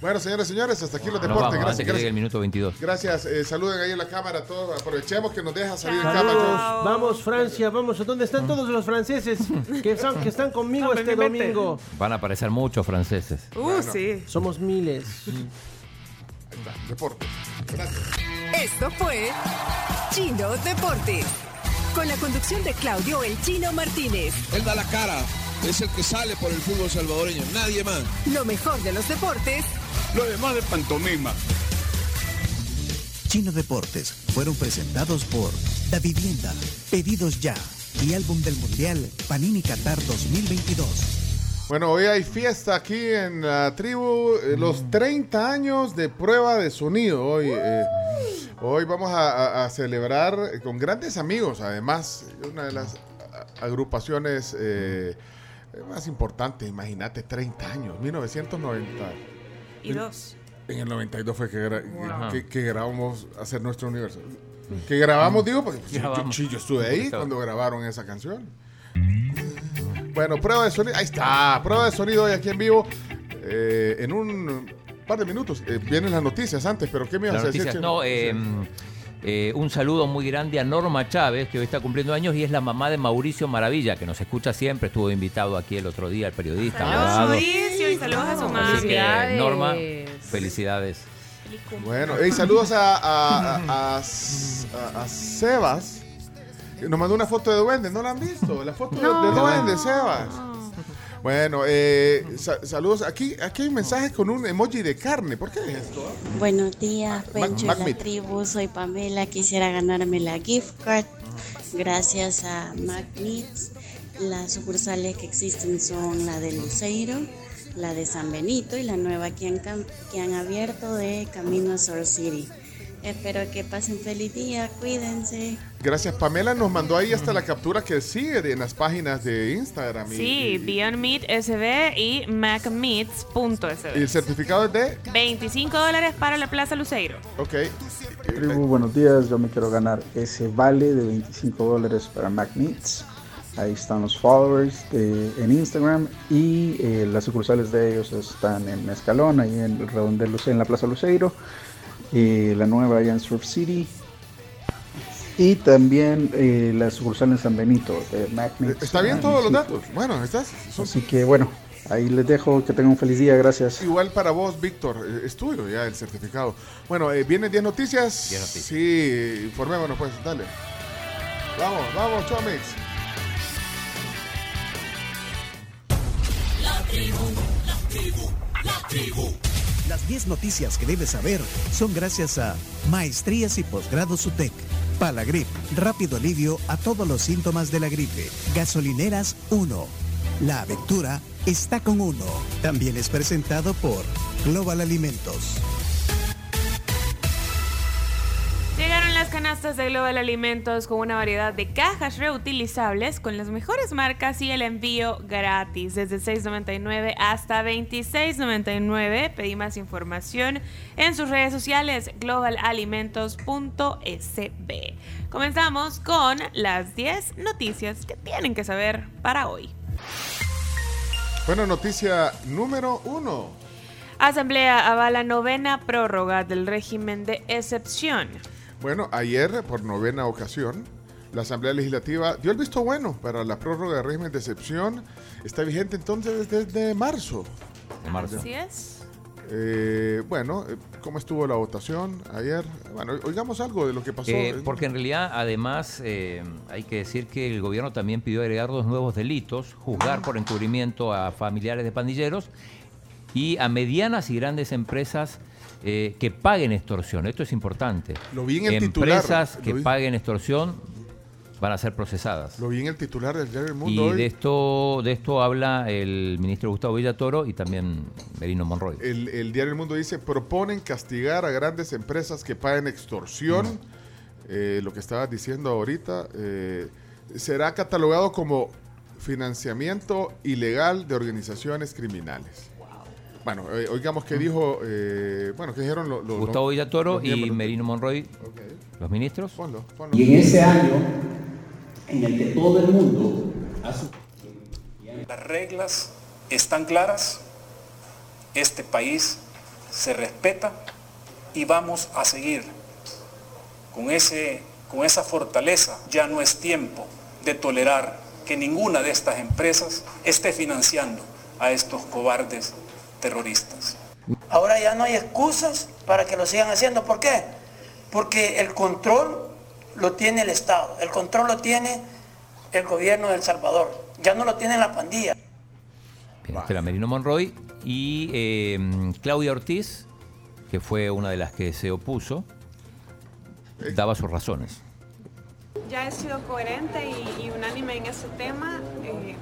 Bueno, señores, señores, hasta aquí los deportes. vamos, gracias, llegue el gracias. minuto 22. Gracias. eh, saluden ahí en la cámara a todos. Aprovechemos que nos deja salir en Saludos. cámara. Vamos, Francia, vamos. ¿Dónde están todos los franceses que están, que están conmigo No, este vete. domingo? Van a aparecer muchos franceses. Uh, sí. Somos miles. Ahí está, deportes. Gracias. Esto fue Chino Deportes. Con la conducción de Claudio El Chino Martínez. Él da la cara, es el que sale por el fútbol salvadoreño, nadie más. Lo mejor de los deportes. Lo demás de pantomima. Chino Deportes fueron presentados por Da Vivienda, Pedidos Ya y Álbum del Mundial Panini Qatar 2022. Bueno, hoy hay fiesta aquí en la tribu, eh, los 30 años de prueba de sonido. Hoy, eh, hoy vamos a, a- a celebrar con grandes amigos, además, una de las agrupaciones eh, más importantes, imagínate, 30 años, 1990. Y dos. En el 92 fue que, gra- que, que grabamos Hacer Nuestro Universo. Que grabamos, digo, porque pues, yo-. Yo, yo estuve ahí cuando grabaron esa canción. Bueno, prueba de sonido. Ahí está. Prueba de sonido hoy aquí en vivo. Eh, en un par de minutos. Eh, vienen las noticias antes, pero ¿qué me ibas a decir? no, eh, eh, un saludo muy grande a Norma Chávez, que hoy está cumpliendo años y es la mamá de Mauricio Maravilla, que nos escucha siempre, estuvo invitado aquí el otro día, el periodista. Saludos. Mauricio, y saludos a su madre. Así que, Norma, felicidades. Bueno, hey, saludos a, a, a- a- a Sebas. Nos mandó una foto de duende, ¿no la han visto? La foto de- de, duende, Sebas. Bueno, eh, sa- saludos. Aquí, aquí hay un mensaje con un emoji de carne. ¿Por qué es esto? Buenos días, Pencho y la tribu. Soy Pamela. Quisiera ganarme la gift card. Gracias a Magnets. Las sucursales que existen son la de Luceiro, la de San Benito y la nueva que han, que han abierto de Camino a Soul City. Espero que pasen feliz día. Cuídense. Gracias, Pamela nos mandó ahí hasta la captura que sigue de- en las páginas de Instagram. y- Sí, Beyond Meat SB y MacMeats.sb. Y el certificado es de. 25 dólares para la Plaza Luceiro. Ok. Tribu, buenos días. Yo me quiero ganar ese vale de 25 dólares para MacMeats. Ahí están los followers de- en Instagram y eh, las sucursales de ellos están en Escalón, ahí en el redondel Luce- en la Plaza Luceiro, la nueva allá en Surf City. Y también eh, la sucursal en San Benito de MacMeats. Está bien Ah, todos los datos. Bueno, estás. son- Así que bueno, ahí les dejo. Que tengan un feliz día. Gracias. Igual para vos, Víctor, eh, es tuyo ya el certificado. Bueno, eh, vienen 10 noticias. 10 noticias. Sí, informémonos pues, dale. Vamos, vamos, Chomix. La tribu, la tribu, la tribu. Las 10 noticias que debes saber son gracias a Maestrías y Posgrados UTEC, Palagrip, rápido alivio a todos los síntomas de la gripe, Gasolineras 1. La aventura está con uno. También es presentado por Global Alimentos. Las canastas de Global Alimentos con una variedad de cajas reutilizables con las mejores marcas y el envío gratis desde 6.99 hasta 26.99. Pedí más información en sus redes sociales globalalimentos.sb. Comenzamos con las 10 noticias que tienen que saber para hoy. Bueno, noticia número uno. Asamblea avala novena prórroga del régimen de excepción. Bueno, ayer, por novena ocasión, la Asamblea Legislativa dio el visto bueno para la prórroga de régimen de excepción. Está vigente entonces desde marzo. De marzo. Así es. Eh, bueno, eh, ¿cómo estuvo la votación ayer? Bueno, oigamos algo de lo que pasó. Eh, porque en realidad, además, eh, hay que decir que el gobierno también pidió agregar dos nuevos delitos, juzgar por encubrimiento a familiares de pandilleros y a medianas y grandes empresas eh, que paguen extorsión. Esto es importante. Lo vi en el titular, Empresas que vi. paguen extorsión van a ser procesadas. Lo vi en el titular del diario El Mundo Y hoy. de esto, de esto habla el ministro Gustavo Villatoro y también Merino Monroy. El, el diario El Mundo dice, proponen castigar a grandes empresas que paguen extorsión. Eh, lo que estabas diciendo ahorita, eh, será catalogado como financiamiento ilegal de organizaciones criminales. Bueno, eh, oigamos qué dijo, eh, bueno, qué dijeron los... los- Gustavo Villatoro y. Merino Monroy, los ministros. Ponlo, ponlo. Y en ese año en el que todo el mundo hace Las reglas están claras, este país se respeta y vamos a seguir con, ese, con esa fortaleza. Ya no es tiempo de tolerar que ninguna de estas empresas esté financiando a estos cobardes terroristas. Ahora ya no hay excusas para que lo sigan haciendo. ¿Por qué? porque el control lo tiene el Estado, el control lo tiene el gobierno de El Salvador, ya no lo tiene la pandilla. Bien, Merino Monroy y eh, Claudia Ortiz, que fue una de las que se opuso, daba sus razones. Ya he sido coherente y, y unánime en ese tema. eh,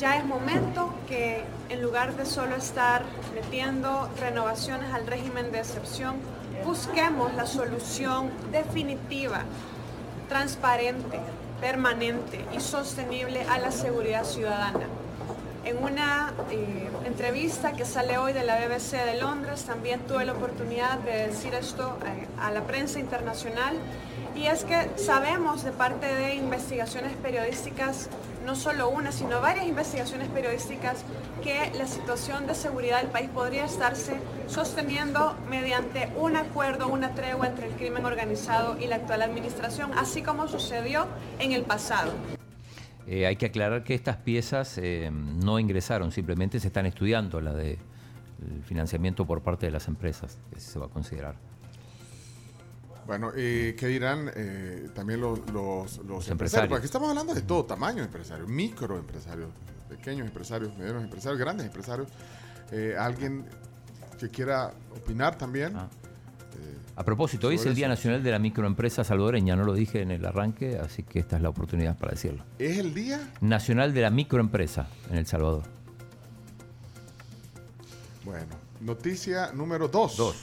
ya es momento que en lugar de solo estar metiendo renovaciones al régimen de excepción, busquemos la solución definitiva, transparente, permanente y sostenible a la seguridad ciudadana. En una eh, entrevista que sale hoy de la BBC de Londres, también tuve la oportunidad de decir esto eh, a la prensa internacional, y es que sabemos de parte de investigaciones periodísticas, no solo una, sino varias investigaciones periodísticas, que la situación de seguridad del país podría estarse sosteniendo mediante un acuerdo, una tregua entre el crimen organizado y la actual administración, así como sucedió en el pasado. Eh, hay que aclarar que estas piezas eh, no ingresaron, simplemente se están estudiando la de el financiamiento por parte de las empresas, que se va a considerar. Bueno, eh, ¿qué dirán eh, también los, los, los empresarios? empresarios. Porque aquí estamos hablando de todo tamaño de empresarios, microempresarios, pequeños empresarios, medianos empresarios, grandes empresarios. Eh, alguien que quiera opinar también. A propósito, hoy es el Día eso. Nacional de la Microempresa Salvadoreña, no lo dije en el arranque, así que esta es la oportunidad para decirlo. ¿Es el día? Nacional de la Microempresa en El Salvador. Bueno, noticia número dos. Dos.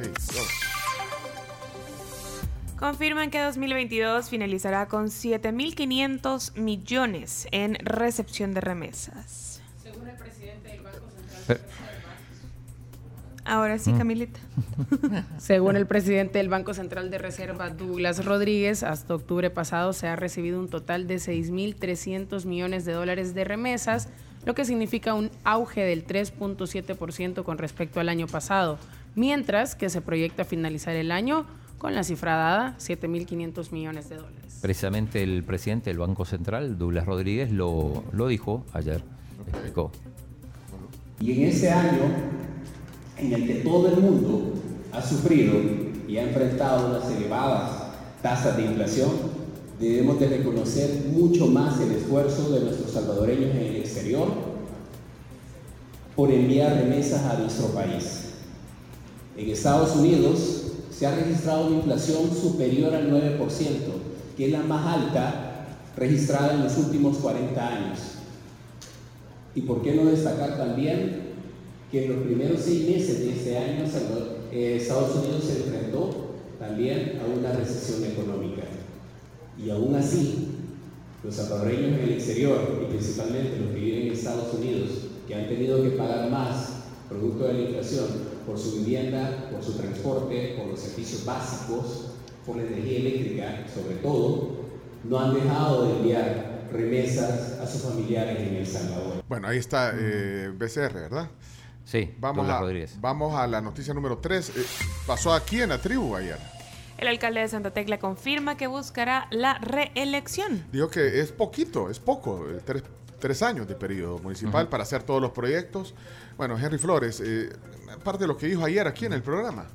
Sí, dos. Confirman que 2022 finalizará con 7.500 millones en recepción de remesas. Según el presidente del Banco Central. Pero- Ahora sí, Mm. Camilita. Según el presidente del Banco Central de Reserva, Douglas Rodríguez, hasta octubre pasado se ha recibido un total de 6.300 millones de dólares de remesas, lo que significa un auge del 3.7% con respecto al año pasado, mientras que se proyecta finalizar el año con la cifra dada, 7.500 millones de dólares. Precisamente el presidente del Banco Central, Douglas Rodríguez, lo, lo dijo ayer. Explicó. Y en ese año en el que todo el mundo ha sufrido y ha enfrentado unas elevadas tasas de inflación, debemos de reconocer mucho más el esfuerzo de nuestros salvadoreños en el exterior por enviar remesas a nuestro país. En Estados Unidos se ha registrado una inflación superior al 9%, que es la más alta registrada en los últimos 40 años. ¿Y por qué no destacar también que en los primeros seis meses de este año eh, Estados Unidos se enfrentó también a una recesión económica? Y aún así, los salvadoreños en el exterior y principalmente los que viven en Estados Unidos, que han tenido que pagar más producto de la inflación por su vivienda, por su transporte, por los servicios básicos, por la energía eléctrica, sobre todo, no han dejado de enviar remesas a sus familiares en El Salvador. Bueno, ahí está eh, BCR, ¿verdad? Sí, vamos a, Rodríguez. vamos a la noticia número 3. pasó aquí en la tribu ayer. El alcalde de Santa Tecla confirma que buscará la reelección. Dijo que es poquito, es poco, eh, tres, tres años de periodo municipal para hacer todos los proyectos. Bueno, Henry Flores, eh, parte de lo que dijo ayer aquí en el programa.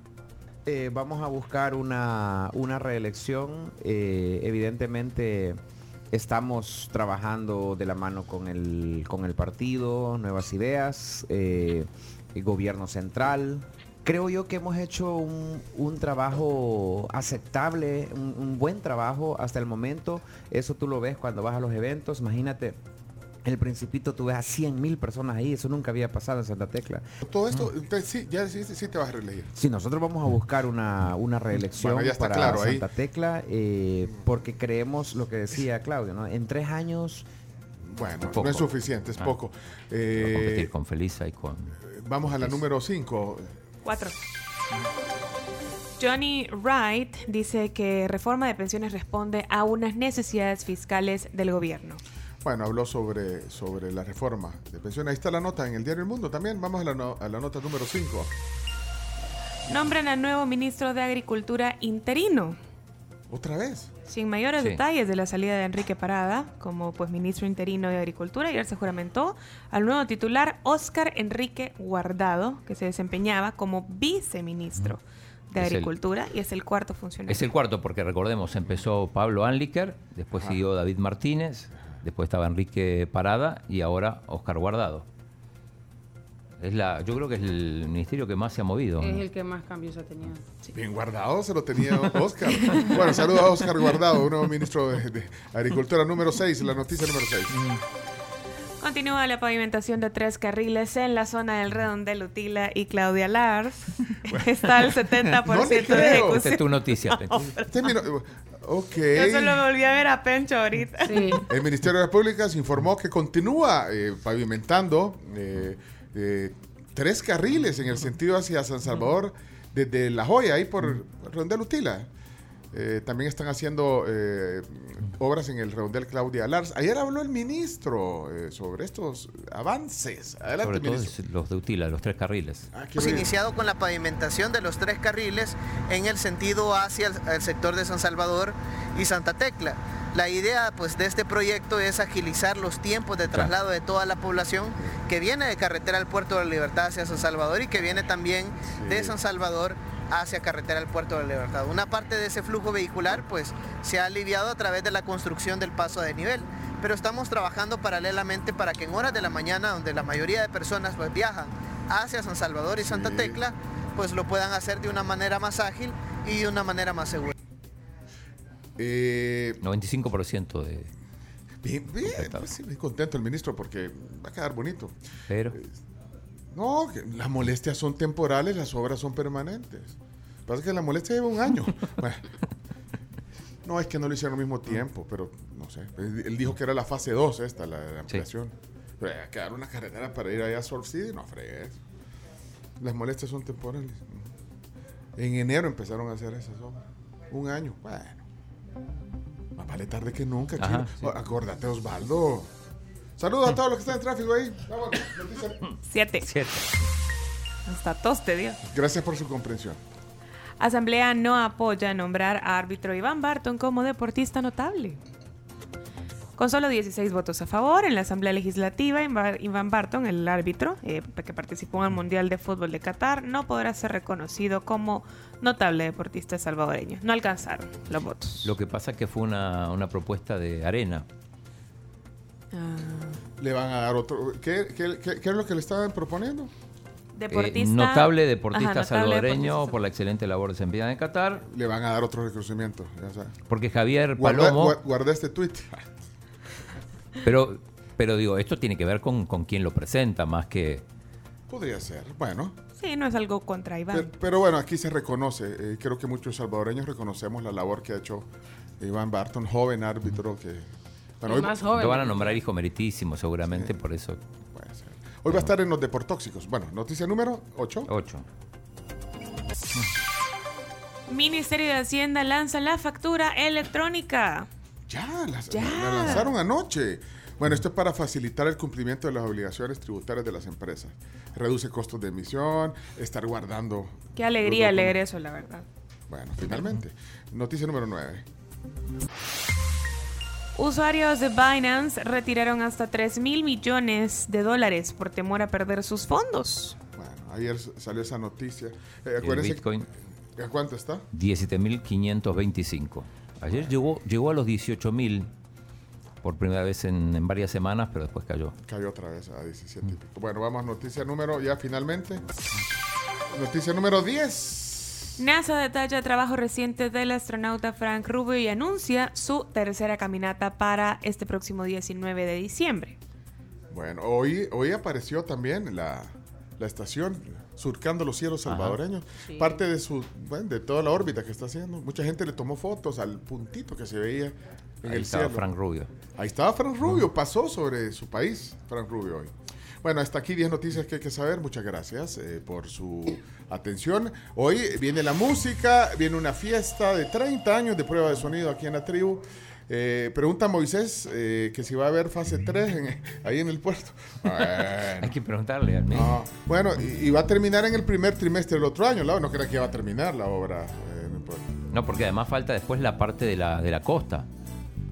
Eh, vamos a buscar una, una reelección. Eh, evidentemente estamos trabajando de la mano con el, con el partido, nuevas ideas, eh, el gobierno central. Creo yo que hemos hecho un, un trabajo aceptable, un, un buen trabajo hasta el momento. Eso tú lo ves cuando vas a los eventos. Imagínate, el Principito tú ves a 100 mil personas ahí. Eso nunca había pasado en Santa Tecla. Todo esto, entonces, sí, ya sí, sí te vas a reelegir. Sí, nosotros vamos a buscar una, una reelección Bueno, ya está para claro ahí. Santa Tecla eh, porque creemos lo que decía Claudio, ¿no? En tres años... Bueno, Poco. no es suficiente, es Ah. poco. Eh, competir con Felisa y con... vamos a la número 5. Cuatro. Johnny Wright dice que reforma de pensiones responde a unas necesidades fiscales del gobierno. Bueno, habló sobre, sobre la reforma de pensiones. Ahí está la nota en el diario El Mundo también. Vamos a la, no- a la nota número 5. Nombran al nuevo ministro de Agricultura interino. ¿Otra vez? Sin mayores Sí. detalles de la salida de Enrique Parada como pues ministro interino de Agricultura, ayer se juramentó al nuevo titular Óscar Enrique Guardado, que se desempeñaba como viceministro de Es el- Agricultura y es el cuarto funcionario. Es el cuarto, porque recordemos, empezó Pablo Anliker, después siguió David Martínez, después estaba Enrique Parada y ahora Oscar Guardado. Es la, yo creo que es el ministerio que más se ha movido. Es ¿no? el que más cambios ha tenido. Bien guardado se lo tenía Oscar. bueno, saludo a Oscar Guardado, nuevo ministro de, de Agricultura número 6, la noticia número 6. Continúa la pavimentación de tres carriles en la zona del redondel Utila y Claudia Lars. Está al 70% No de ejecución. Esta es tu noticia. No, Terminó- Ok. Yo solo volví a ver a Pencho ahorita. El Ministerio de las Públicas informó que continúa eh, pavimentando eh, eh, tres carriles en el sentido hacia San Salvador desde La Joya, ahí por Redondel Utila. Eh, también están haciendo eh, obras en el Redondel Claudia Lars. Ayer habló el ministro eh, sobre estos avances. Adelante, Sobre todo ministro. los de Utila, los tres carriles. Hemos iniciado con la pavimentación de los tres carriles en el sentido hacia el, el sector de San Salvador y Santa Tecla. La idea pues, de este proyecto es agilizar los tiempos de traslado de toda la población que viene de carretera al puerto de la Libertad hacia San Salvador y que viene también de San Salvador hacia carretera al puerto de la Libertad. Una parte de ese flujo vehicular pues se ha aliviado a través de la construcción del paso de nivel, pero estamos trabajando paralelamente para que en horas de la mañana, donde la mayoría de personas pues viajan hacia San Salvador y Santa Tecla, pues lo puedan hacer de una manera más ágil y de una manera más segura. Eh, 95% de... Bien, bien, pues sí, muy contento el ministro porque va a quedar bonito. Pero... No, las molestias son temporales, las obras son permanentes. Lo que pasa es que la molestia lleva un año. No, es que no lo hicieron al mismo tiempo, pero no sé. Él, dijo que era la fase 2 esta, la, la ampliación. Pero hay que quedar una carretera para ir allá a Surf City, no fregues. Las molestias son temporales. En enero empezaron a hacer esas obras. Un año, bueno. Más vale tarde que nunca, Ajá, sí. Acordate, Osvaldo. Saludos a todos los que están en tráfico ahí. Vamos. Siete. Siete. Hasta tos te dio. Gracias por su comprensión. Asamblea no apoya nombrar a árbitro Iván Barton como deportista notable. Con solo 16 votos a favor, en la Asamblea Legislativa, Iva- Iván Barton, el árbitro eh, que participó en el Mundial de Fútbol de Qatar, no podrá ser reconocido como notable deportista salvadoreño. No alcanzaron los votos. Lo que pasa es que fue una, una propuesta de Arena. Le van a dar otro. ¿Qué, qué, qué- qué es lo que le estaban proponiendo? Deportista. Eh, notable deportista Ajá, notable salvadoreño deportista por la excelente labor desempeñada en Qatar. Le van a dar otro reconocimiento. Ya sabes. Porque Javier Palomo... gua- guarda este tweet. Pero, pero digo, esto tiene que ver con, con quién lo presenta, más que... Podría ser. Bueno. Sí, no es algo contra Iván. Pero, pero bueno, aquí se reconoce. eh, creo que muchos salvadoreños reconocemos la labor que ha hecho Iván Barton, joven árbitro que. Bueno, hoy, Lo van a nombrar hijo meritísimo, seguramente, por eso... hoy va a estar en los deportóxicos. Bueno, noticia número 8. 8. Ministerio de Hacienda lanza la factura electrónica. Ya, las- Ya. la lanzaron anoche. Bueno, esto es para facilitar el cumplimiento de las obligaciones tributarias de las empresas. Reduce costos de emisión, estar guardando. Qué alegría leer eso, la verdad. Bueno, finalmente. Noticia número 9. Usuarios de Binance retiraron hasta 3 mil millones de dólares por temor a perder sus fondos. Bueno, ayer salió esa noticia. Eh, El acuérdense- Bitcoin, ¿A cuánto está? 17.525. Ayer llegó, llegó a los 18.000 por primera vez en, en varias semanas, pero después cayó. Cayó otra vez a 17 y pico. Bueno, vamos, noticia número, ya finalmente. Noticia número 10. NASA detalla trabajo reciente del astronauta Frank Rubio y anuncia su tercera caminata para este próximo 19 de diciembre. Bueno, hoy, hoy apareció también la, la estación surcando los cielos salvadoreños. Sí. Parte de su, bueno, de toda la órbita que está haciendo. Mucha gente le tomó fotos al puntito que se veía en Ahí el estaba cielo. Frank Rubio. Ahí estaba Frank Rubio, pasó sobre su país, Frank Rubio hoy. Bueno, hasta aquí 10 noticias que hay que saber. Muchas gracias eh, por su atención. Hoy viene la música, viene una fiesta de 30 años de prueba de sonido aquí en la tribu. Eh, pregunta Moisés eh, que si va a haber fase 3 en- ahí en el puerto. Bueno. Hay que preguntarle al. No, bueno, y, y va a terminar en el primer trimestre del otro año, ¿no? No creo que va a terminar la obra eh, en el puerto. No, porque además falta después la parte de la, de la costa.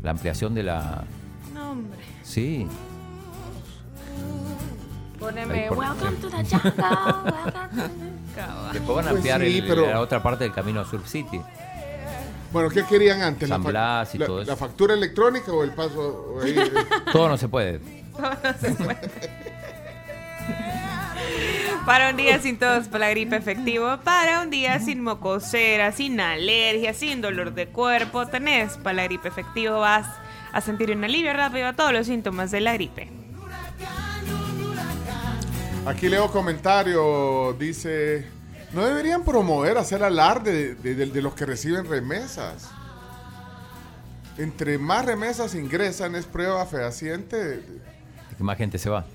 La ampliación de la... No, hombre. Sí. Poneme Welcome to the jungle. welcome to the-" Cabal. Después van a Pues ampliar sí, el- pero- la otra parte del camino a Surf City. Bueno, ¿qué querían antes? San fa- Blas y la, todo eso. la factura electrónica o el paso? o ahí? Todo no se puede. Para un día sin tos por la gripe efectivo, para un día sin mocosera, sin alergia, sin dolor de cuerpo, tenés para la gripe efectivo, vas a sentir un alivio rápido a todos los síntomas de la gripe. Aquí leo comentario, dice, no deberían promover, hacer alarde de, de- de los que reciben remesas. Entre más remesas ingresan es prueba fehaciente, de- de- Que más gente se va.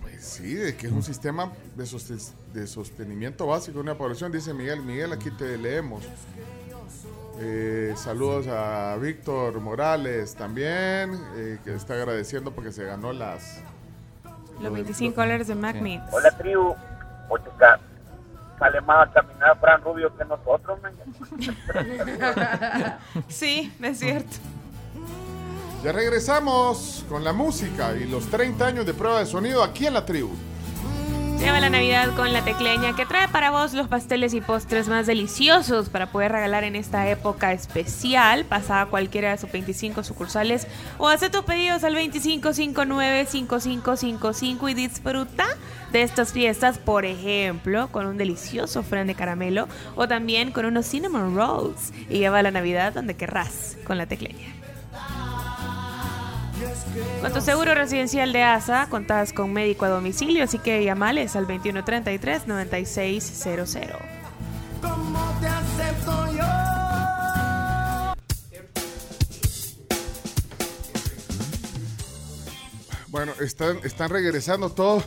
pues sí, de que es un sistema de, sosten- de sostenimiento básico de una población, dice Miguel. Miguel, aquí te leemos. Eh, saludos a Víctor Morales también, eh, que está agradeciendo porque se ganó las... Los 25 dólares de Magnet. Hola, tribu. Ochica, sale más a caminar Fran Rubio que nosotros, man. Sí, es cierto. Ya regresamos con la música y los 30 años de prueba de sonido aquí en la tribu. Lleva la Navidad con la tecleña que trae para vos los pasteles y postres más deliciosos para poder regalar en esta época especial. Pasa a cualquiera de sus 25 sucursales o hace tus pedidos al 2559-5555 y disfruta de estas fiestas, por ejemplo, con un delicioso fran de caramelo o también con unos cinnamon rolls. Y lleva la Navidad donde querrás con la tecleña. Con tu seguro residencial de ASA contás con médico a domicilio, así que llamales al 2133-9600. ¿Cómo te acepto yo? Bueno, están, están regresando todos.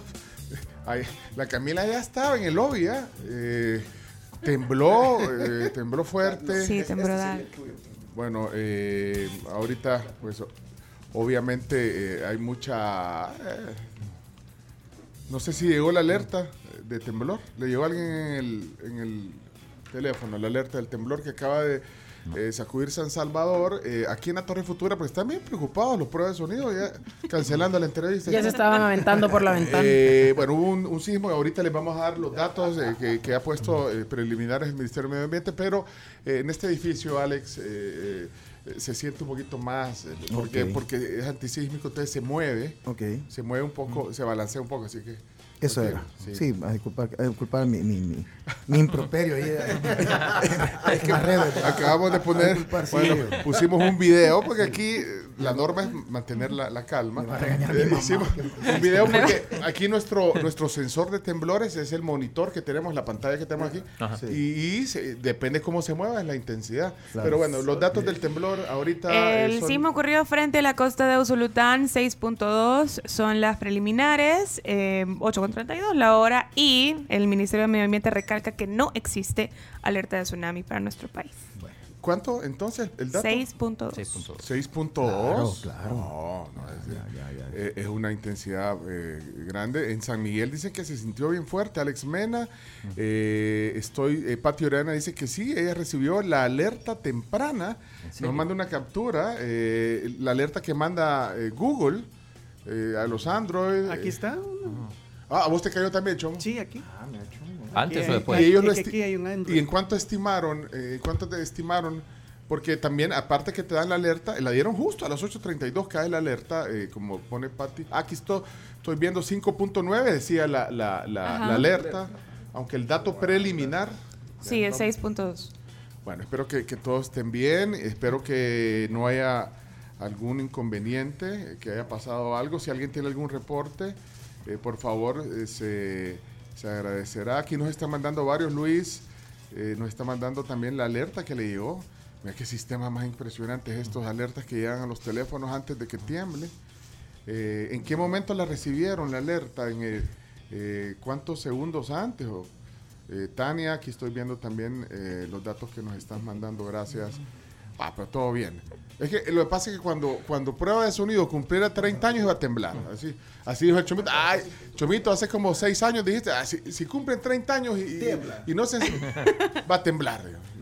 Ay, la Camila ya estaba en el lobby, ¿ya? Eh, tembló, eh, tembló fuerte. Sí, tembló dale. Bueno, eh, ahorita, pues, obviamente eh, hay mucha... eh, no sé si llegó la alerta de temblor. Le llegó a alguien en el, en el teléfono, la alerta del temblor que acaba de eh, sacudir San Salvador. Aquí en la Torre Futura, pues están bien preocupados los pruebas de sonido, ya cancelando la entrevista. Ya se estaban aventando por la ventana. Bueno, hubo un, un sismo y ahorita les vamos a dar los datos que, que ha puesto preliminares el Ministerio del Medio Ambiente, pero en este edificio, Alex, se siente un poquito más, eh, porque, porque es antisísmico, entonces se mueve, Ok. se mueve un poco, se balancea un poco, así que... Eso era. Sí, a disculpar, a disculpar mi, mi, mi, mi improperio ahí. Es que acabamos de poner, Disculpar, sí. bueno, pusimos un video porque aquí la norma es mantener la, la calma. Eh, hicimos un video porque aquí nuestro nuestro sensor de temblores es el monitor que tenemos, la pantalla que tenemos aquí Ajá. y, y se- depende cómo se mueva es la intensidad. Claro. Pero bueno, los datos del temblor ahorita eh, El son- sismo ocurrió frente a la costa de Usulután, 6.2 son las preliminares, eh, 8.32 la hora y el Ministerio de Medio Ambiente recalca que no existe alerta de tsunami para nuestro país. ¿Cuánto entonces el dato? 6.2. 6.2. Claro, claro. No, no, es, eh, es una intensidad eh, grande. En San Miguel dicen que se sintió bien fuerte. Alex Mena, eh, estoy, eh, Pati Orana dice que sí, ella recibió la alerta temprana. Nos manda una captura, eh, la alerta que manda eh, Google eh, a los Android. Aquí está. Ah, ¿a vos te cayó también, Chom? Sí, aquí. ¿Antes Aquí o hay- después? Y ellos lo es que esti- aquí hay un. ¿Y en cuánto estimaron? Eh, ¿en ¿Cuánto te estimaron? Porque también, aparte que te dan la alerta, la dieron justo a las 8.32, cae la alerta, eh, como pone Patti. Ah, Aquí estoy, estoy viendo 5.9, decía la, la, la- la alerta, aunque el dato preliminar... Sí, es 6.2. Bueno, espero que, que todos estén bien, espero que no haya algún inconveniente, que haya pasado algo. Si alguien tiene algún reporte, eh, por favor, eh, se, se agradecerá. Aquí nos está mandando varios, Luis, eh, nos está mandando también la alerta que le llegó. Mira qué sistema más impresionante es estos alertas que llegan a los teléfonos antes de que tiemble. ¿En qué momento la recibieron la alerta? ¿En ¿Cuántos segundos antes? Tania, aquí estoy viendo también los datos que nos están mandando. Gracias Ah, pero todo bien. Es que lo que pasa es que cuando, cuando prueba de sonido cumpliera 30 años iba a temblar. Así, así dijo el Chomito. Ay, Chomito, hace como 6 años dijiste, ah, si, si cumplen 30 años y, y- y no se... va a temblar.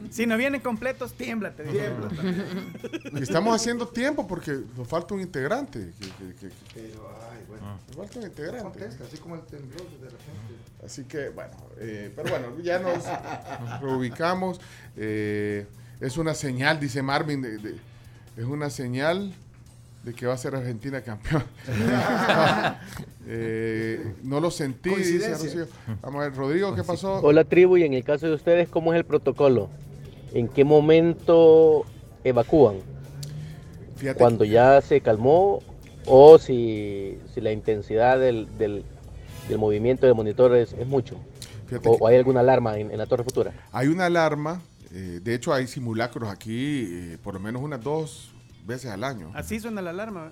Si no vienen completos, tiembla. te digo. Y estamos haciendo tiempo porque nos falta un integrante. que- que- que- Pero, ay, bueno. Nos falta un integrante. Contesta, así como el temblor de repente. Así que, bueno, eh, pero bueno, ya nos reubicamos. Eh, es una señal, dice Marvin, de- de- es una señal de que va a ser Argentina campeón. Eh, no lo sentí, dice Coincidencia. Rocío. Vamos a ver, Rodrigo, ¿qué pasó? Hola tribu, y en el caso de ustedes, ¿cómo es el protocolo? ¿En qué momento evacúan? Fíjate ¿Cuando ya se calmó o si, si la intensidad del, del- del movimiento del monitor es, es mucho? Fíjate O, que- o hay alguna alarma en, en la torre futura? Hay una alarma, eh, de hecho hay simulacros aquí eh, por lo menos unas dos veces al año. Así suena la alarma.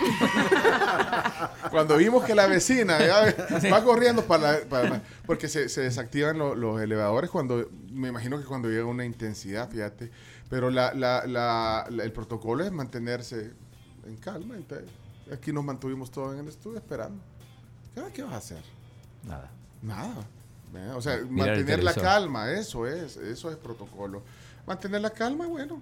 Cuando vimos que la vecina ya va corriendo para, la- para la- porque se, se desactivan lo- los elevadores cuando, me imagino que cuando llega una intensidad, fíjate, pero la, la- la- la- el protocolo es mantenerse en calma. entonces, aquí nos mantuvimos todos en el estudio esperando. ¿Qué, qué vas a hacer? Nada. Nada. ¿eh? O sea, Mirar mantener la calma, eso es, eso es protocolo. Mantener la calma, bueno.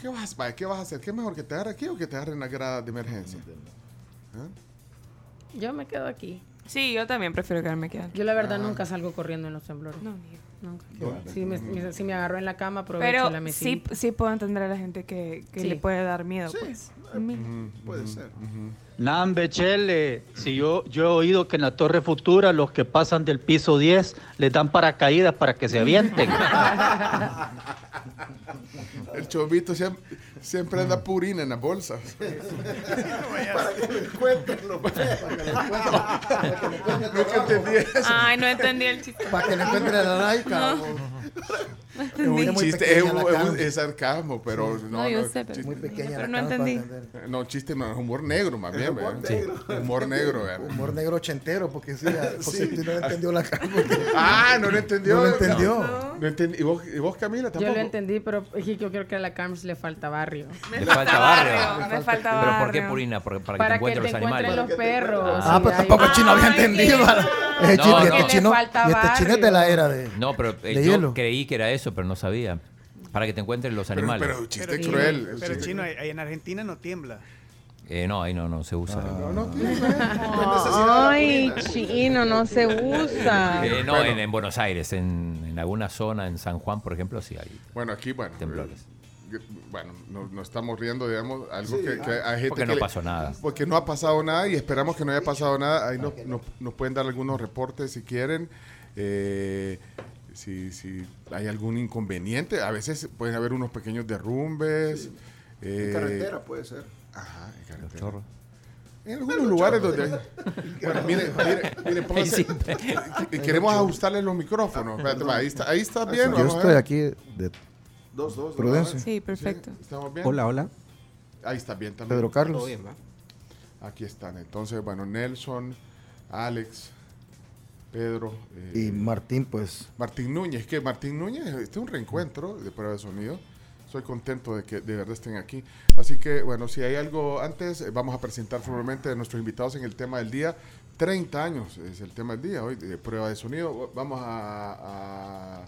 ¿Qué vas, vaya, ¿Qué vas a hacer? ¿Qué es mejor que te agarre aquí o que te agarre en la grada de emergencia? ¿Eh? Yo me quedo aquí. Sí, yo también prefiero quedarme aquí. Yo la verdad Ah. nunca salgo corriendo en los temblores. No, Nunca. Bueno. Si me, si me agarró en la cama, aprovecho Pero la sí, mesita. sí puedo entender a la gente que, que Sí. le puede dar miedo, pues. Puede ser. Nambe, Chele, si yo, yo he oído que en la Torre Futura los que pasan del piso 10 les dan paracaídas para que se avienten. El chovito siempre, siempre anda purina en las bolsas. Para que lo encuentren, lo- para que lo encuentren. Para que lo encuentren Nunca entendí eso. Ay, no entendí el chiste. Para que le encuentren a la laica. No. Es un Muy chiste, es, es es sarcasmo, pero no. No, yo no, sé, pero- chiste- Muy pequeña Pero la no entendí. No, chiste no, es humor negro más bien, humor ¿verdad? negro. Humor negro, ¿verdad? Humor negro ochentero, porque sí, porque Sí. sí, no entendió la cama. Ah, no lo entendió. No lo entendió. No, no entendí. ¿Y, vos, y vos, Camila, Yo tampoco? lo entendí, pero yo creo que a la Carms le falta barrio. Le falta barrio. Me falta ¿Pero por qué barrio. Purina? Por- para, Para que te encuentres los encuentren animales. los perros. Ah, pues tampoco el chino había entendido. este chino, este chino es de la era de. No, pero eh, yo creí que era eso, pero no sabía. Para que te encuentren los Pero, animales. pero chiste Pero, cruel. Pero, chiste chino, ahí en Argentina no tiembla. Eh, no, ahí no, no se usa. No, no no de Ay, chino, no se usa. Eh, no, Bueno. en, en Buenos Aires, en, en alguna zona, en San Juan, por ejemplo, sí hay. Bueno, aquí, bueno. Temblores. eh, Bueno, nos no estamos riendo, digamos, algo Sí, que, que hay gente Porque que no le- pasó nada. Porque no ha pasado nada y esperamos que no haya pasado nada. Ahí nos, nos- nos pueden dar algunos reportes si quieren. Eh, si, si hay algún inconveniente. A veces pueden haber unos pequeños derrumbes. En eh, carretera puede ser. Ajá, en carretera. Chorro. En algunos lugares donde hay. Bueno, mire, mire, mire, póngase- queremos ajustarle los micrófonos. Espérate, va, ahí está, ahí está bien. Yo vamos a estoy ver. aquí de Dos, dos. Prudencia. Sí, perfecto. ¿Estamos bien? Hola, hola. Ahí está bien también. Pedro Carlos. ¿Todo bien, va? Aquí están. Entonces, bueno, Nelson, Alex, Pedro. eh, Y Martín, pues. Martín Núñez, que Martín Núñez, este es un reencuentro de prueba de sonido. Estoy contento de que de verdad estén aquí. Así que, bueno, si hay algo antes, eh, vamos a presentar formalmente a nuestros invitados en el tema del día. 30 años es el tema del día hoy, de prueba de sonido. Vamos a... a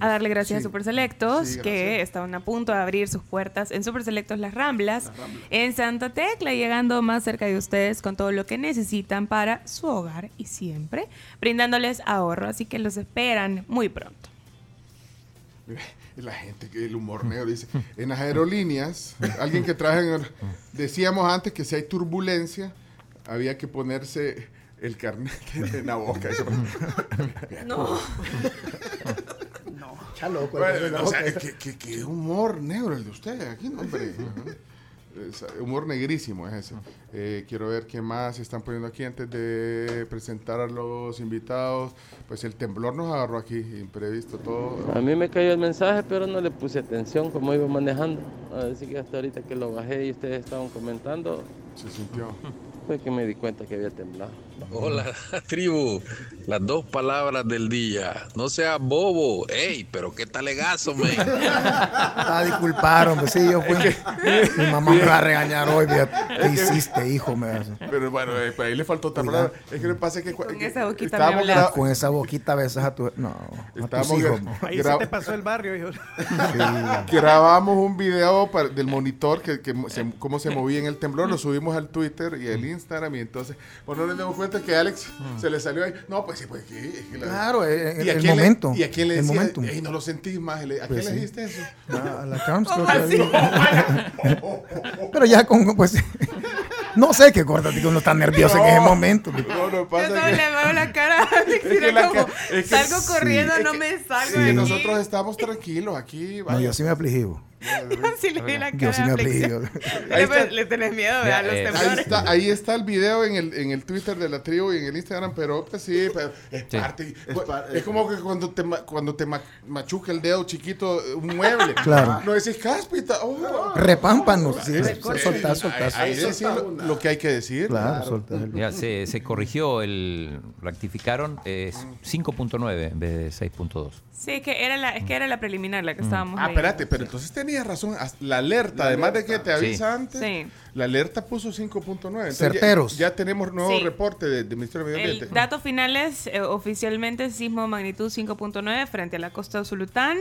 A darle gracias Sí. a Super Selectos, Sí, que estaban a punto de abrir sus puertas en Super Selectos Las Ramblas, en Santa Tecla, llegando más cerca de ustedes con todo lo que necesitan para su hogar y siempre brindándoles ahorro. Así que los esperan muy pronto. La gente, que el humor negro dice, en las aerolíneas, alguien que trabaja en... Decíamos antes que si hay turbulencia, había que ponerse el carnet en la boca. No. Ya loco, Bueno, o sea. ¿qué, qué, qué humor negro el de usted aquí, hombre. Es, humor negrísimo es ese. Eh, quiero ver qué más están poniendo aquí antes de presentar a los invitados. Pues el temblor nos agarró aquí, imprevisto todo. A mí me cayó el mensaje, pero no le puse atención como iba manejando. Así que hasta ahorita que lo bajé y ustedes estaban comentando, Se sintió. Fue que me di cuenta que había temblado. Hola, tribu. Las dos palabras del día. No seas bobo. Ey, pero qué talegazo, man. Ah, disculparon, pues sí, yo fui. Mi mamá me va a regañar hoy. ¿Qué hiciste, hijo? Me. Pero bueno, eh, pues ahí le faltó otra palabra. Es que me pasa que. Con esa boquita me gra- Con esa boquita besas a tu. No, a Estábamos tus hijos. gra- Ahí se te pasó el barrio, hijo. Grabamos un video para- del monitor que, que se- cómo se movía en el temblor, lo subimos al Twitter y al Instagram y entonces, bueno, nos dimos cuenta que Alex se le salió ahí. No, pues sí, pues que, es que la- Claro, eh, ¿Y a el quién le- momento, ¿Y a quién le el decía? "Ey, no lo sentís más. Y le- ¿A Pues quién le sí. dijiste eso? A, a la Carms creo que le digo. Pero ya con, pues, no sé qué corta, que uno está nervioso en ese momento. No, no Yo pasa solo que- le veo la cara a Alex y que era la como, ca- es que salgo sí, corriendo, es no que- me salgo Sí, de aquí. nosotros estamos tranquilos aquí. No, vaya. yo sí me afligivo. Sí le vi la cara Yo sí me. Le tenés miedo, ¿verdad? Los Ahí temblores. está, ahí está el video en el, en el Twitter de la tribu y en el Instagram, pero pues sí, pero es Sí. parte. Es, como que cuando te, ma- cuando te ma- machuca el dedo chiquito un mueble. Claro. No decís cáspita. oh. Repámpanos. Sí, sí. soltar. Ahí, decir lo, lo que hay que decir. Claro, soltar. Ya se, se corrigió, el rectificaron, es 5.9 en vez de 6.2. Sí, que era la, es que era la preliminar la que estábamos Ah, espérate, pero entonces tenías razón. La alerta, además de que te avisa Sí. antes, Sí. la alerta puso 5.9. Entonces Certeros. Ya, ya tenemos nuevo Sí. reporte de- del Ministerio de Medio El Ambiente. dato final es eh, oficialmente sismo magnitud 5.9 frente a la costa de Zulután,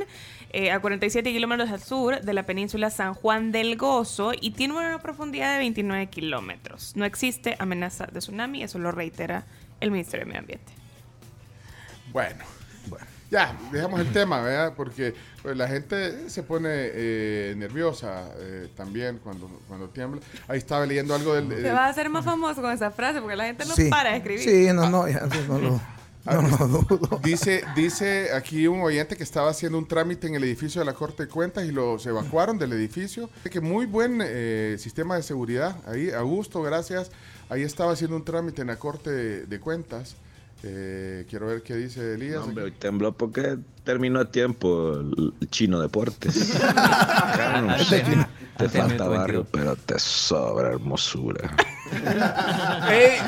eh, a 47 kilómetros al sur de la península San Juan del Gozo y tiene una profundidad de 29 kilómetros. No existe amenaza de tsunami, eso lo reitera el Ministerio de Medio Ambiente. Bueno, ya, dejamos el tema, ¿verdad? Porque pues, la gente se pone eh, nerviosa eh, también cuando, cuando tiembla. Ahí estaba leyendo algo del... Se del- va a hacer más famoso con esa frase porque la gente no Sí. para de escribir. Sí, no, no, ya, no lo. No, no dudo. Dice, dice aquí un oyente que estaba haciendo un trámite en el edificio de la Corte de Cuentas y los evacuaron del edificio. Que muy buen eh, sistema de seguridad. Ahí, Augusto, gracias. Ahí estaba haciendo un trámite en la Corte de, de Cuentas. Eh, quiero ver qué dice Elías. No, hombre, hoy tembló porque terminó a tiempo el Chino Deportes. Carlos, te falta barrio, pero te sobra hermosura. ¡Ey!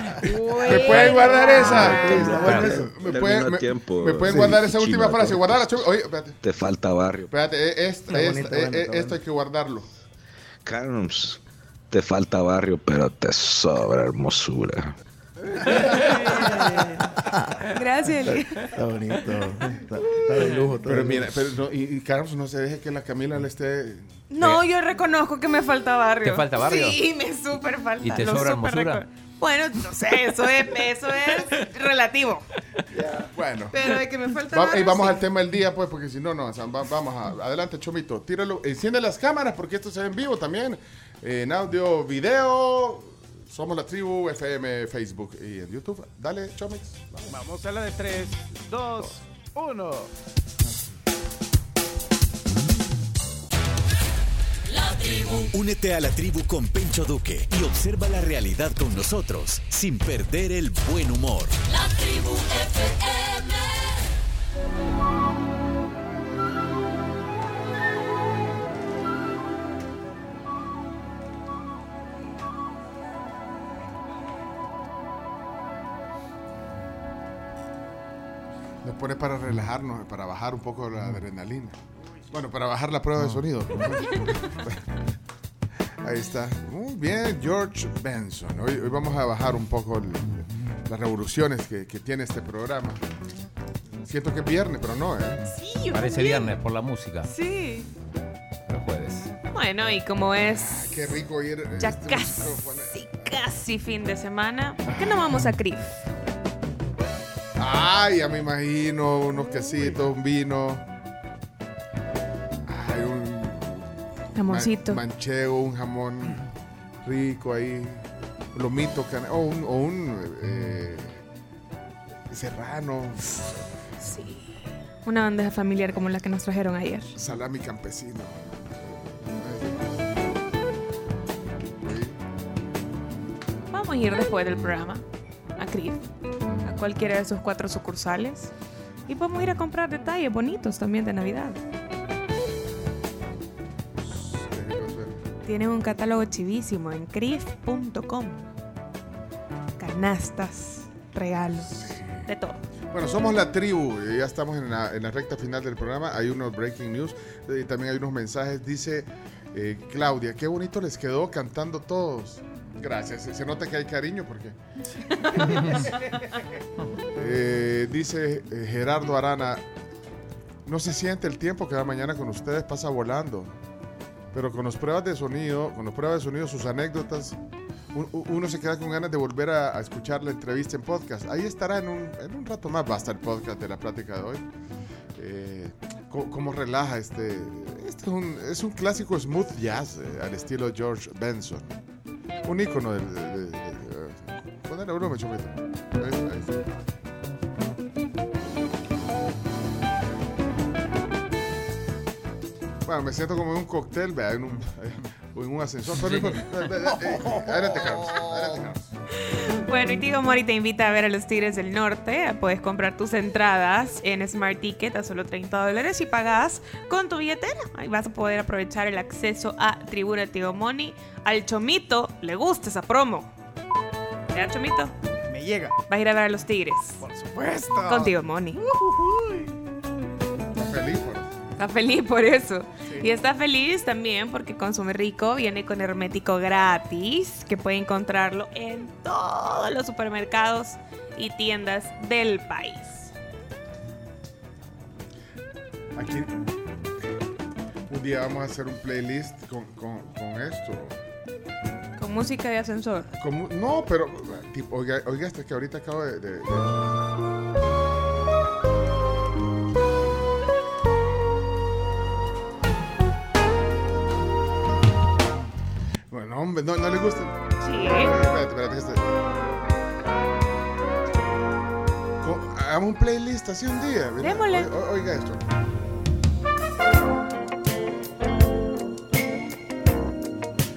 ¿Me pueden guardar esa? Tembló ¿Me, me tiempo. me pueden Sí, guardar esa última frase? Guardarla. Oye, espérate. Te falta barrio. Espérate, eh, esta- esta- bonito, bonito, eh, bonito. esto hay que guardarlo. Carlos, te falta barrio, pero te sobra hermosura. Gracias, Eli. Está bonito. Está, está de lujo. está Pero de mira, lujo. pero no, y, y Carlos no se deje que la Camila le esté. No, yo reconozco que me falta barrio. ¿Te falta barrio? Sí, me súper falta. ¿Y te Lo sobra hermosura? Bueno, no sé, eso es, eso es relativo. Bueno. Pero de que me falta Va- barrio, y vamos sí. al tema del día, pues, porque si no, no. o sea, va- vamos a, adelante, Chomito. Tíralo. Enciende las cámaras porque esto se ve en vivo también. En audio, video. Somos la tribu, FM, Facebook y en YouTube. Dale, Chomix. Vamos a la de 3, 2, 1. Únete a la tribu con Pencho Duque y observa la realidad con nosotros sin perder el buen humor. La tribu FM. Nos pone para relajarnos, para bajar un poco la adrenalina. Bueno, para bajar la prueba de sonido. Ahí está. Muy bien, George Benson. Hoy, hoy vamos a bajar un poco el- las revoluciones que, que tiene este programa. Siento que es viernes, pero no, ¿eh? Sí, yo Parece también. viernes por la música, Sí. pero jueves. Bueno, y como es Qué rico ir. eh, ya este casi, micrófono. casi fin de semana, ¿por qué no vamos a CRIF? Ay, ya me imagino unos quesitos, un vino. Ay, un Jamoncito. man- manchego, un jamón rico ahí. Lomito, cana- o un, o un eh, serrano, Sí. Una bandeja familiar como la que nos trajeron ayer. salami campesino. Vamos a ir después del programa a cualquiera de sus cuatro sucursales. Y a ir a comprar detalles bonitos también de Navidad. Tienen un catálogo chivísimo en crif.com. Canastas, regalos, de todo. Bueno, somos la tribu, y ya estamos en la, recta final del programa. Hay unos breaking news, y también hay unos mensajes. Dice eh, Claudia, qué bonito les quedó cantando todos. Gracias, se- nota que hay cariño porque... Eh, dice eh, Gerardo Arana, no se siente el tiempo que va mañana con ustedes, pasa volando. Pero con las pruebas de sonido, con las pruebas de sonido, sus anécdotas, uno se queda con ganas de volver a, a escuchar la entrevista en podcast. Ahí estará en un, en un rato más, va a estar el podcast de la plática de hoy. Eh, cómo relaja este, este es, un, es un clásico smooth jazz eh, al estilo George Benson. Un ícono del... de- de- de- de- ponele volumen, chomito. Ahí- ahí está. Bueno, me siento como en un cóctel, vea, en un, en un ascensor. Pero ve, ve, eh, adelante, Carlos. Adelante, Carlos. Bueno, y Tigo Mori te invita a ver a los Tigres del Norte. Puedes comprar tus entradas en Smart Ticket a solo 30 dólares y pagas con tu billetera. Ahí vas a poder aprovechar el acceso a Tribuna Tigo Money. Al Chomito le gusta esa promo. ¿Ya, Chomito? Me llega. Vas a ir a ver a los Tigres. Por supuesto. Con Tigo Money. Feliz Está feliz por eso. Y está feliz también porque Consume Rico viene con hermético gratis, que puede encontrarlo en todos los supermercados y tiendas del país. Aquí un día vamos a hacer un playlist con, con, con esto. Con música de ascensor. Con no, pero tipo, oiga, oiga este que ahorita acabo de, de- de- Bueno, hombre, no, no le gusta. Sí. Espérate, espérate Co- Hagamos un playlist así un día. mira. Démosle. O- Oiga esto.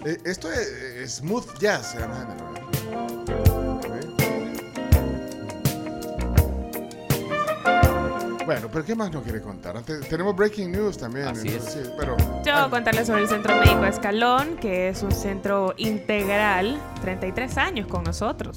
Eh, Esto es, es smooth jazz, se llama Bueno, pero ¿qué más nos quiere contar? Antes- tenemos breaking news también. Así es. entonces, sí, pero Yo voy a contarles sobre el Centro Médico Escalón, que es un centro integral, 33 años con nosotros.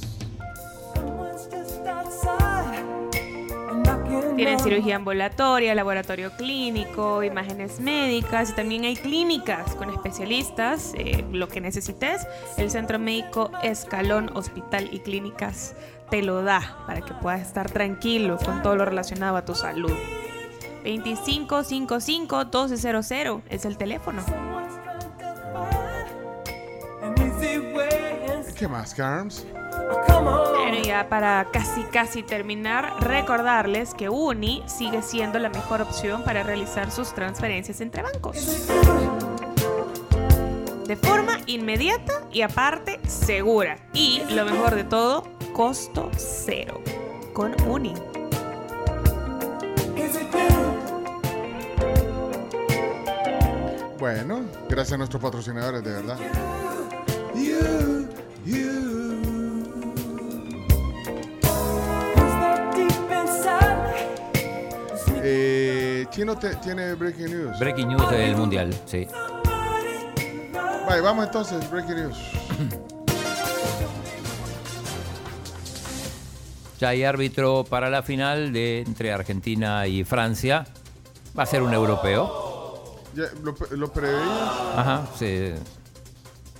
Tienen cirugía ambulatoria, laboratorio clínico, imágenes médicas y también hay clínicas con especialistas. eh, lo que necesites, el Centro Médico Escalón Hospital y Clínicas te lo da para que puedas estar tranquilo con todo lo relacionado a tu salud. 2555-1200 es el teléfono. ¿qué más, Carms? Bueno, ya para casi casi terminar, recordarles que Uni sigue siendo la mejor opción para realizar sus transferencias entre bancos. De forma inmediata y aparte segura. Y lo mejor de todo, costo cero. Con Uni. Bueno, gracias a nuestros patrocinadores, de verdad. Eh, Chino te- tiene breaking news. Breaking news del mundial, sí. Vale, vamos entonces, breaking news. Ya hay árbitro para la final de entre Argentina y Francia. Va a ser un europeo. Ya, ¿Lo, lo preveías? Ajá, se,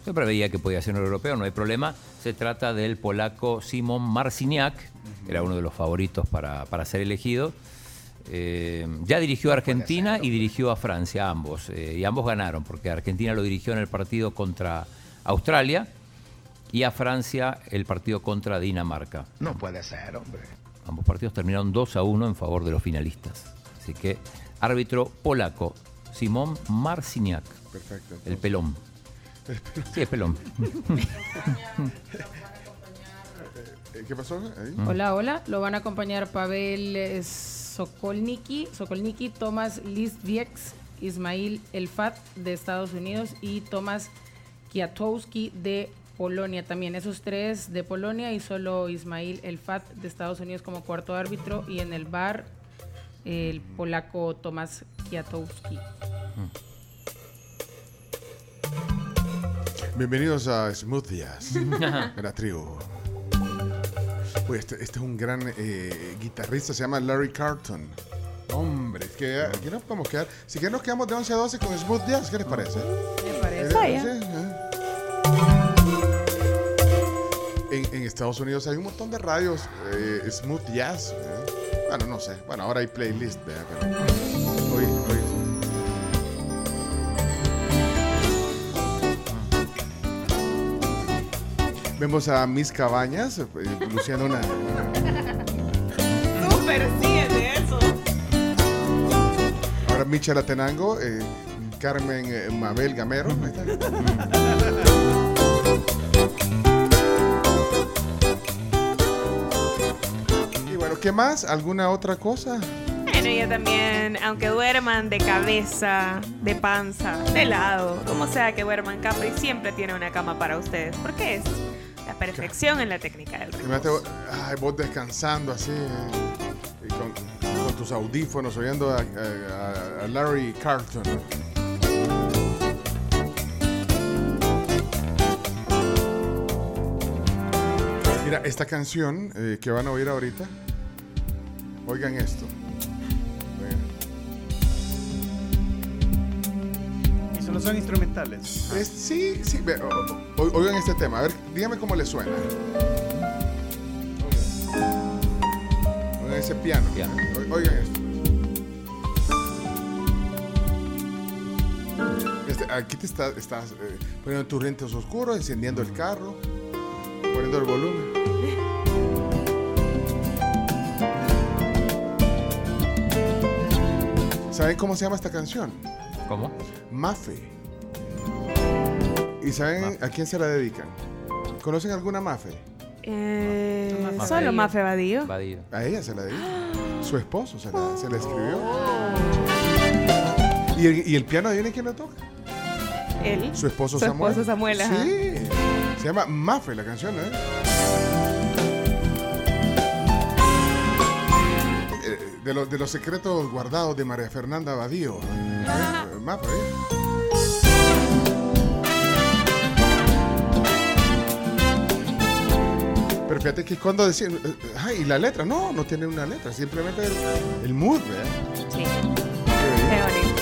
se preveía que podía ser un europeo, no hay problema. Se trata del polaco Simon Marciniak, que era uno de los favoritos para, para ser elegido. Eh, ya dirigió a Argentina y dirigió a Francia, ambos. eh, y ambos ganaron, porque Argentina lo dirigió en el partido contra Australia y a Francia el partido contra Dinamarca. No puede ser, hombre. Ambos partidos terminaron 2 a 1 en favor de los finalistas. Así que árbitro polaco, Simón Marciniak. Perfecto. El pelón. Sí, es pelón. Eh, ¿Qué pasó? Ahí. Hola, hola. Lo van a acompañar Pavel eh, Sokolniki, Sokolniki, Tomás Listvieks, Ismail Elfat de Estados Unidos y Tomás Kiatowski de Polonia también. Esos tres de Polonia y solo Ismail Elfat de Estados Unidos como cuarto árbitro y en el bar el polaco Tomás Kiatowski. Bienvenidos a Smooth Jazz, la tribu. Uy, este, este es un gran eh, guitarrista, se llama Larry Carlton. Hombre, que, que nos podemos quedar. Si que nos quedamos de 11 a 12 con Smooth Jazz, ¿qué les parece? Me parece. Eh, En, en Estados Unidos hay un montón de radios eh, smooth jazz. eh. Bueno, no sé. Bueno, ahora hay playlist, ¿verdad? pero hoy, hoy- Vemos a Miss Cabañas eh, luciendo una. Súper, sí, es de eso. Ahora Michel Atenango, eh, Carmen eh, Mabel Gamero. ahí ¿qué más? ¿Alguna otra cosa? Bueno, ella también, aunque duerman de cabeza, de panza, de lado, como sea que duerman, Capri siempre tiene una cama para ustedes, porque es la perfección en la técnica del reposo. Imagínate, ay, vos descansando así, eh, con, con tus audífonos, oyendo a, a- a Larry Carlton. Mira, esta canción eh, que van a oír ahorita, oigan esto. Oigan. Y solo son instrumentales. Es- sí, sí, ve, o- o- oigan este tema, a ver, dígame cómo le suena. Oigan, oigan ese piano. O- Oigan esto. Este, aquí te está- estás eh, poniendo tus lentes oscuros, encendiendo el carro, poniendo el volumen. ¿Saben cómo se llama esta canción? ¿Cómo? Mafe. ¿Y saben a quién se la dedican? ¿Conocen alguna Mafe? Eh, Mafe solo. Mafe Badillo. Badillo. A ella se la dedica. Su esposo se la, se la escribió. ¿Y el, y el piano, adivinen quién lo toca? Él. Su esposo Su Samuel. esposo Samuel, ajá. Sí. Se llama Mafe la canción, ¿eh? De, los- de los secretos guardados de María Fernanda Badío. ¿eh? Mafe, ¿eh? Pero fíjate que cuando decían, eh, ay, ¿y la letra? No, no tiene una letra, simplemente el, el mood, ¿verdad? Sí.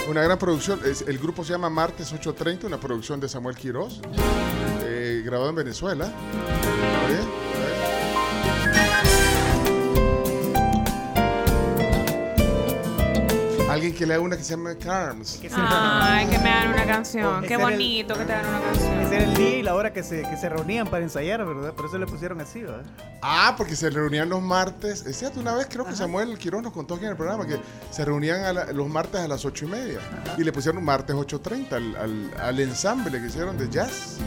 Una gran producción. es- el grupo se llama Martes 830, una producción de Samuel Quirós, eh, grabado en Venezuela. Oye, Alguien que le haga una que se llama Carms. Ay, que me hagan una canción. Qué Ese era el- bonito que te hagan una canción. Ese era el día y la hora que se, que se reunían para ensayar, ¿verdad? Por eso le pusieron así, ¿verdad? Ah, porque se reunían los martes. Es cierto, una vez creo que Samuel Quirós nos contó aquí en el programa que se reunían a la- los martes a las ocho y media. Y le pusieron martes 8.30 al, al, al ensamble que hicieron de jazz.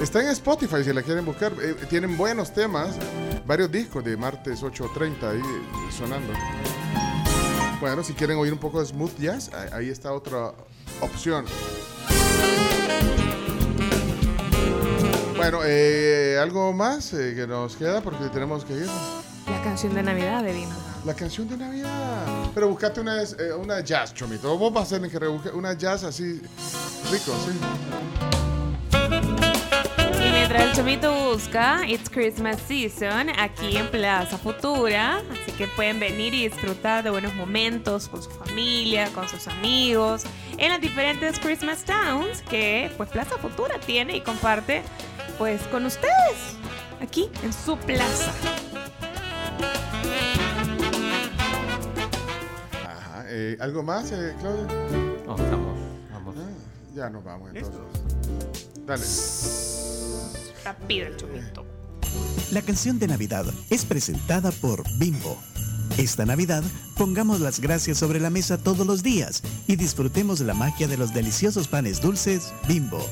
Está en Spotify si la quieren buscar. Eh, tienen buenos temas. Varios discos de martes 8.30 ahí eh, sonando. Bueno, si quieren oír un poco de smooth jazz, ahí- está otra opción. Bueno, eh, algo más eh, que nos queda porque tenemos que ir. La canción de Navidad de Vino. La canción de Navidad. Pero buscate una, eh, una jazz, Chomito. Vos vas a tener que rebuscar una jazz así rico, sí. Mientras el chomito busca It's Christmas Season aquí en Plaza Futura, así que pueden venir y disfrutar de buenos momentos con su familia, con sus amigos, en las diferentes Christmas Towns que pues Plaza Futura tiene y comparte pues con ustedes aquí en su plaza. Ajá. eh, ¿Algo más, eh, Claudia? No, estamos. Vamos. Ah, ya nos vamos entonces. Dale. Rápido el chomito. La canción de Navidad es presentada por Bimbo. Esta Navidad pongamos las gracias sobre la mesa todos los días y disfrutemos la magia de los deliciosos panes dulces Bimbo.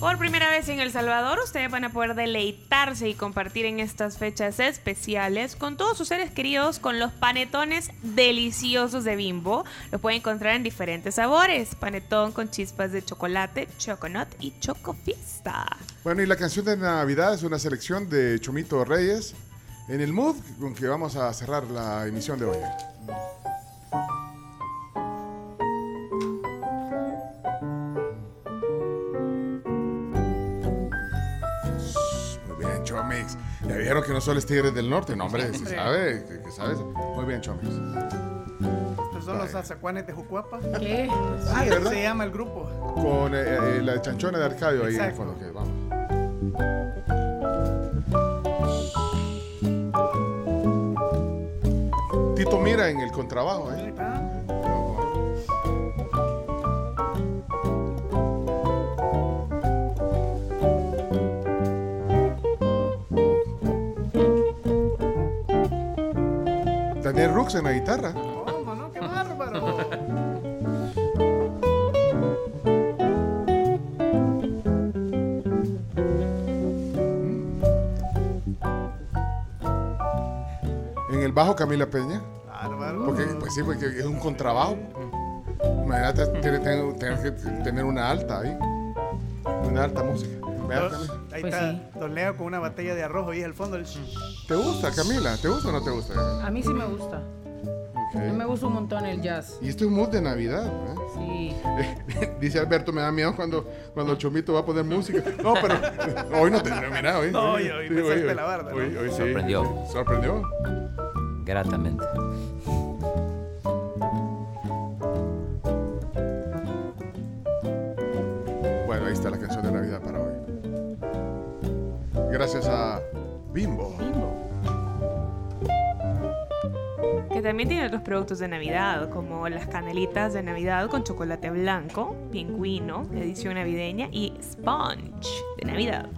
Por primera vez en El Salvador, ustedes van a poder deleitarse y compartir en estas fechas especiales con todos sus seres queridos con los panetones deliciosos de Bimbo. Los pueden encontrar en diferentes sabores: panetón con chispas de chocolate, choconut y chocofista. Bueno, y la canción de Navidad es una selección de Chomito Reyes en el mood con que vamos a cerrar la emisión de hoy. Ya vieron que no solo es Tigres del Norte, no, hombre, se sabe, que, que sabes. Muy bien, Chomis. Estos son los azacuanes de Jucuapa. ¿Qué? Sí, Ah, ¿de así verdad? se llama el grupo. Con eh, eh, la chanchona de Arcadio ahí en el fondo. ok, vamos. Tito mira en el contrabajo, ¿eh? Daniel Rux en la guitarra. ¿Cómo no? ¡Qué bárbaro! En el bajo Camila Peña. Bárbaro. Porque, pues sí, porque es un contrabajo. Imagínate, tiene, tiene- tiene que tener una alta ahí. Una alta música. Vea, Dos- Camila. Ahí Pues está sí. Don Leo con una botella de arroz y al fondo el... ¿Te gusta, Camila? ¿Te gusta o no te gusta? A mí sí me gusta. A mí me gusta un montón el jazz. Y esto es un mood de Navidad. ¿eh? Sí. Dice Alberto, me da miedo cuando, cuando el Chomito va a poner música. No, pero hoy no te mira, hoy. No, hoy- hoy sí, suelte la barda, ¿no? Hoy, hoy sí. Sorprendió. Sorprendió. Gratamente. Gracias a Bimbo. Que también tiene otros productos de Navidad, como las canelitas de Navidad con chocolate blanco, pingüino, edición navideña y sponge de Navidad.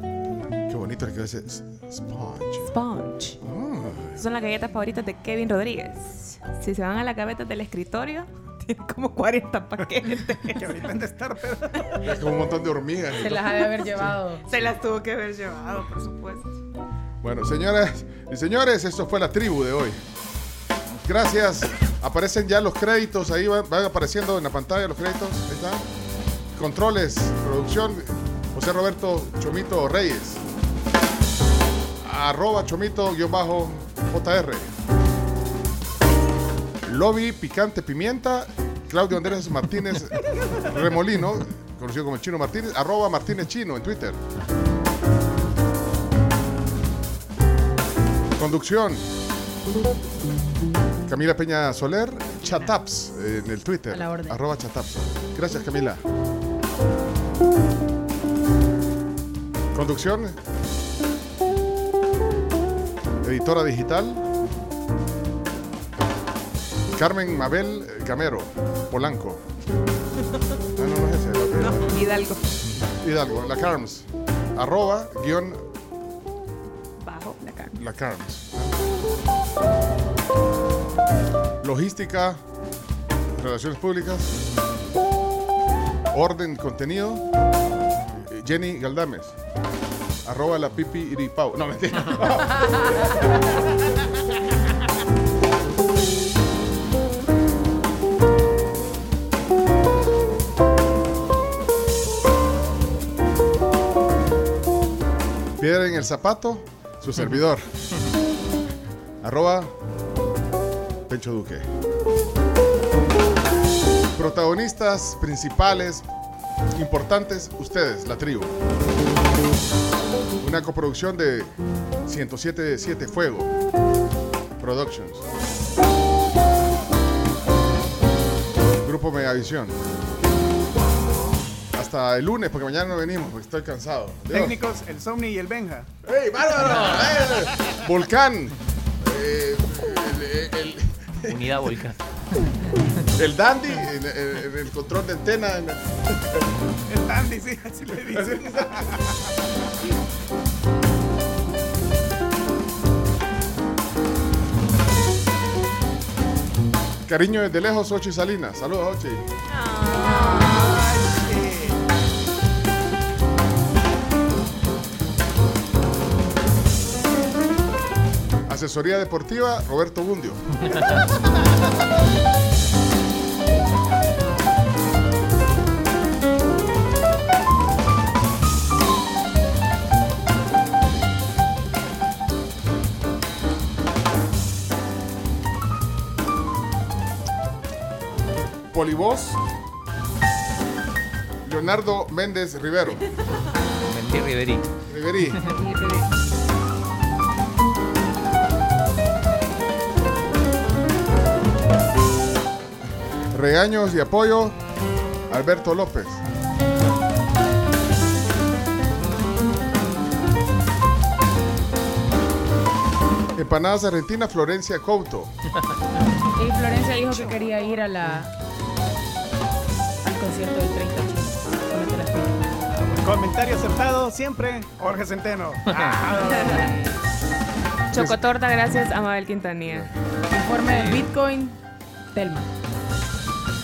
Qué bonito el que dice s- sponge. Sponge. Ah, Son las galletas favoritas de Kevin Rodríguez. Si se van a la gaveta del escritorio, tiene como 40 paquetes. Que ahorita han de estar, pero... es como un montón de hormigas. Se las ha de haber llevado. Se las tuvo que haber llevado, por supuesto. Bueno, señoras y señores, esto fue la tribu de hoy. Gracias. Aparecen ya los créditos, ahí van, van apareciendo en la pantalla los créditos. Ahí está. Controles, producción, José Roberto Chomito Reyes. Arroba Chomito-JR. Lobby Picante Pimienta. Claudio Andrés Martínez Remolino, conocido como el Chino Martínez. Arroba Martínez Chino en Twitter. Conducción. Camila Peña Soler, Chataps en el Twitter. A la orden. Arroba Chataps. Gracias, Camila. Conducción. Editora digital. Carmen Mabel Gamero, Polanco. Ah, no, no es ese. la- No, Hidalgo. Hidalgo, la Carms. Arroba, guion, Bajo la carne. la Carms. Logística, relaciones públicas, orden, contenido. Jenny Galdames. Arroba la pipi iripau. No, mentira. en el zapato, su servidor. Arroba Pencho Duque. Protagonistas principales, importantes, ustedes, la tribu. Una coproducción de 107.7 Fuego Productions. Grupo Megavisión. Hasta el lunes, porque mañana no venimos, porque estoy cansado. Técnicos, el Somni y el Benja. ¡Ey, bárbaro! ¡Eh! Volcán. Eh, el, el- Unidad Volcán. el Dandy en, en- en el control de antena. en- El Dandy, sí, así le dicen. Cariño desde lejos, Ochi Salinas. Saludos, Ochi. Asesoría deportiva, Roberto Bundio. Polivoz, Leonardo Méndez Rivero. Riverí. Riverí. Regaños y apoyo, Alberto López. Empanadas Argentina, Florencia Couto. Y Florencia dijo que quería ir a la al concierto del 30 chino. Ponete las pilas. Comentario acertado siempre, Jorge Centeno. Ah, Chocotorta, gracias a Mabel Quintanilla. Informe del Bitcoin, Telma.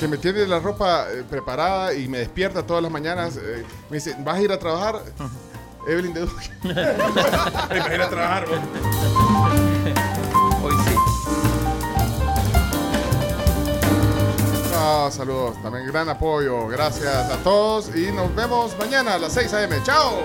Que me tiene la ropa eh, preparada y me despierta todas las mañanas. eh, me dice, ¿vas a ir a trabajar? Evelyn de Duque. Vas a ir a trabajar, vos. Hoy sí. Ah, saludos, también gran apoyo. Gracias a todos y nos vemos mañana a las 6 a.m. ¡Chao!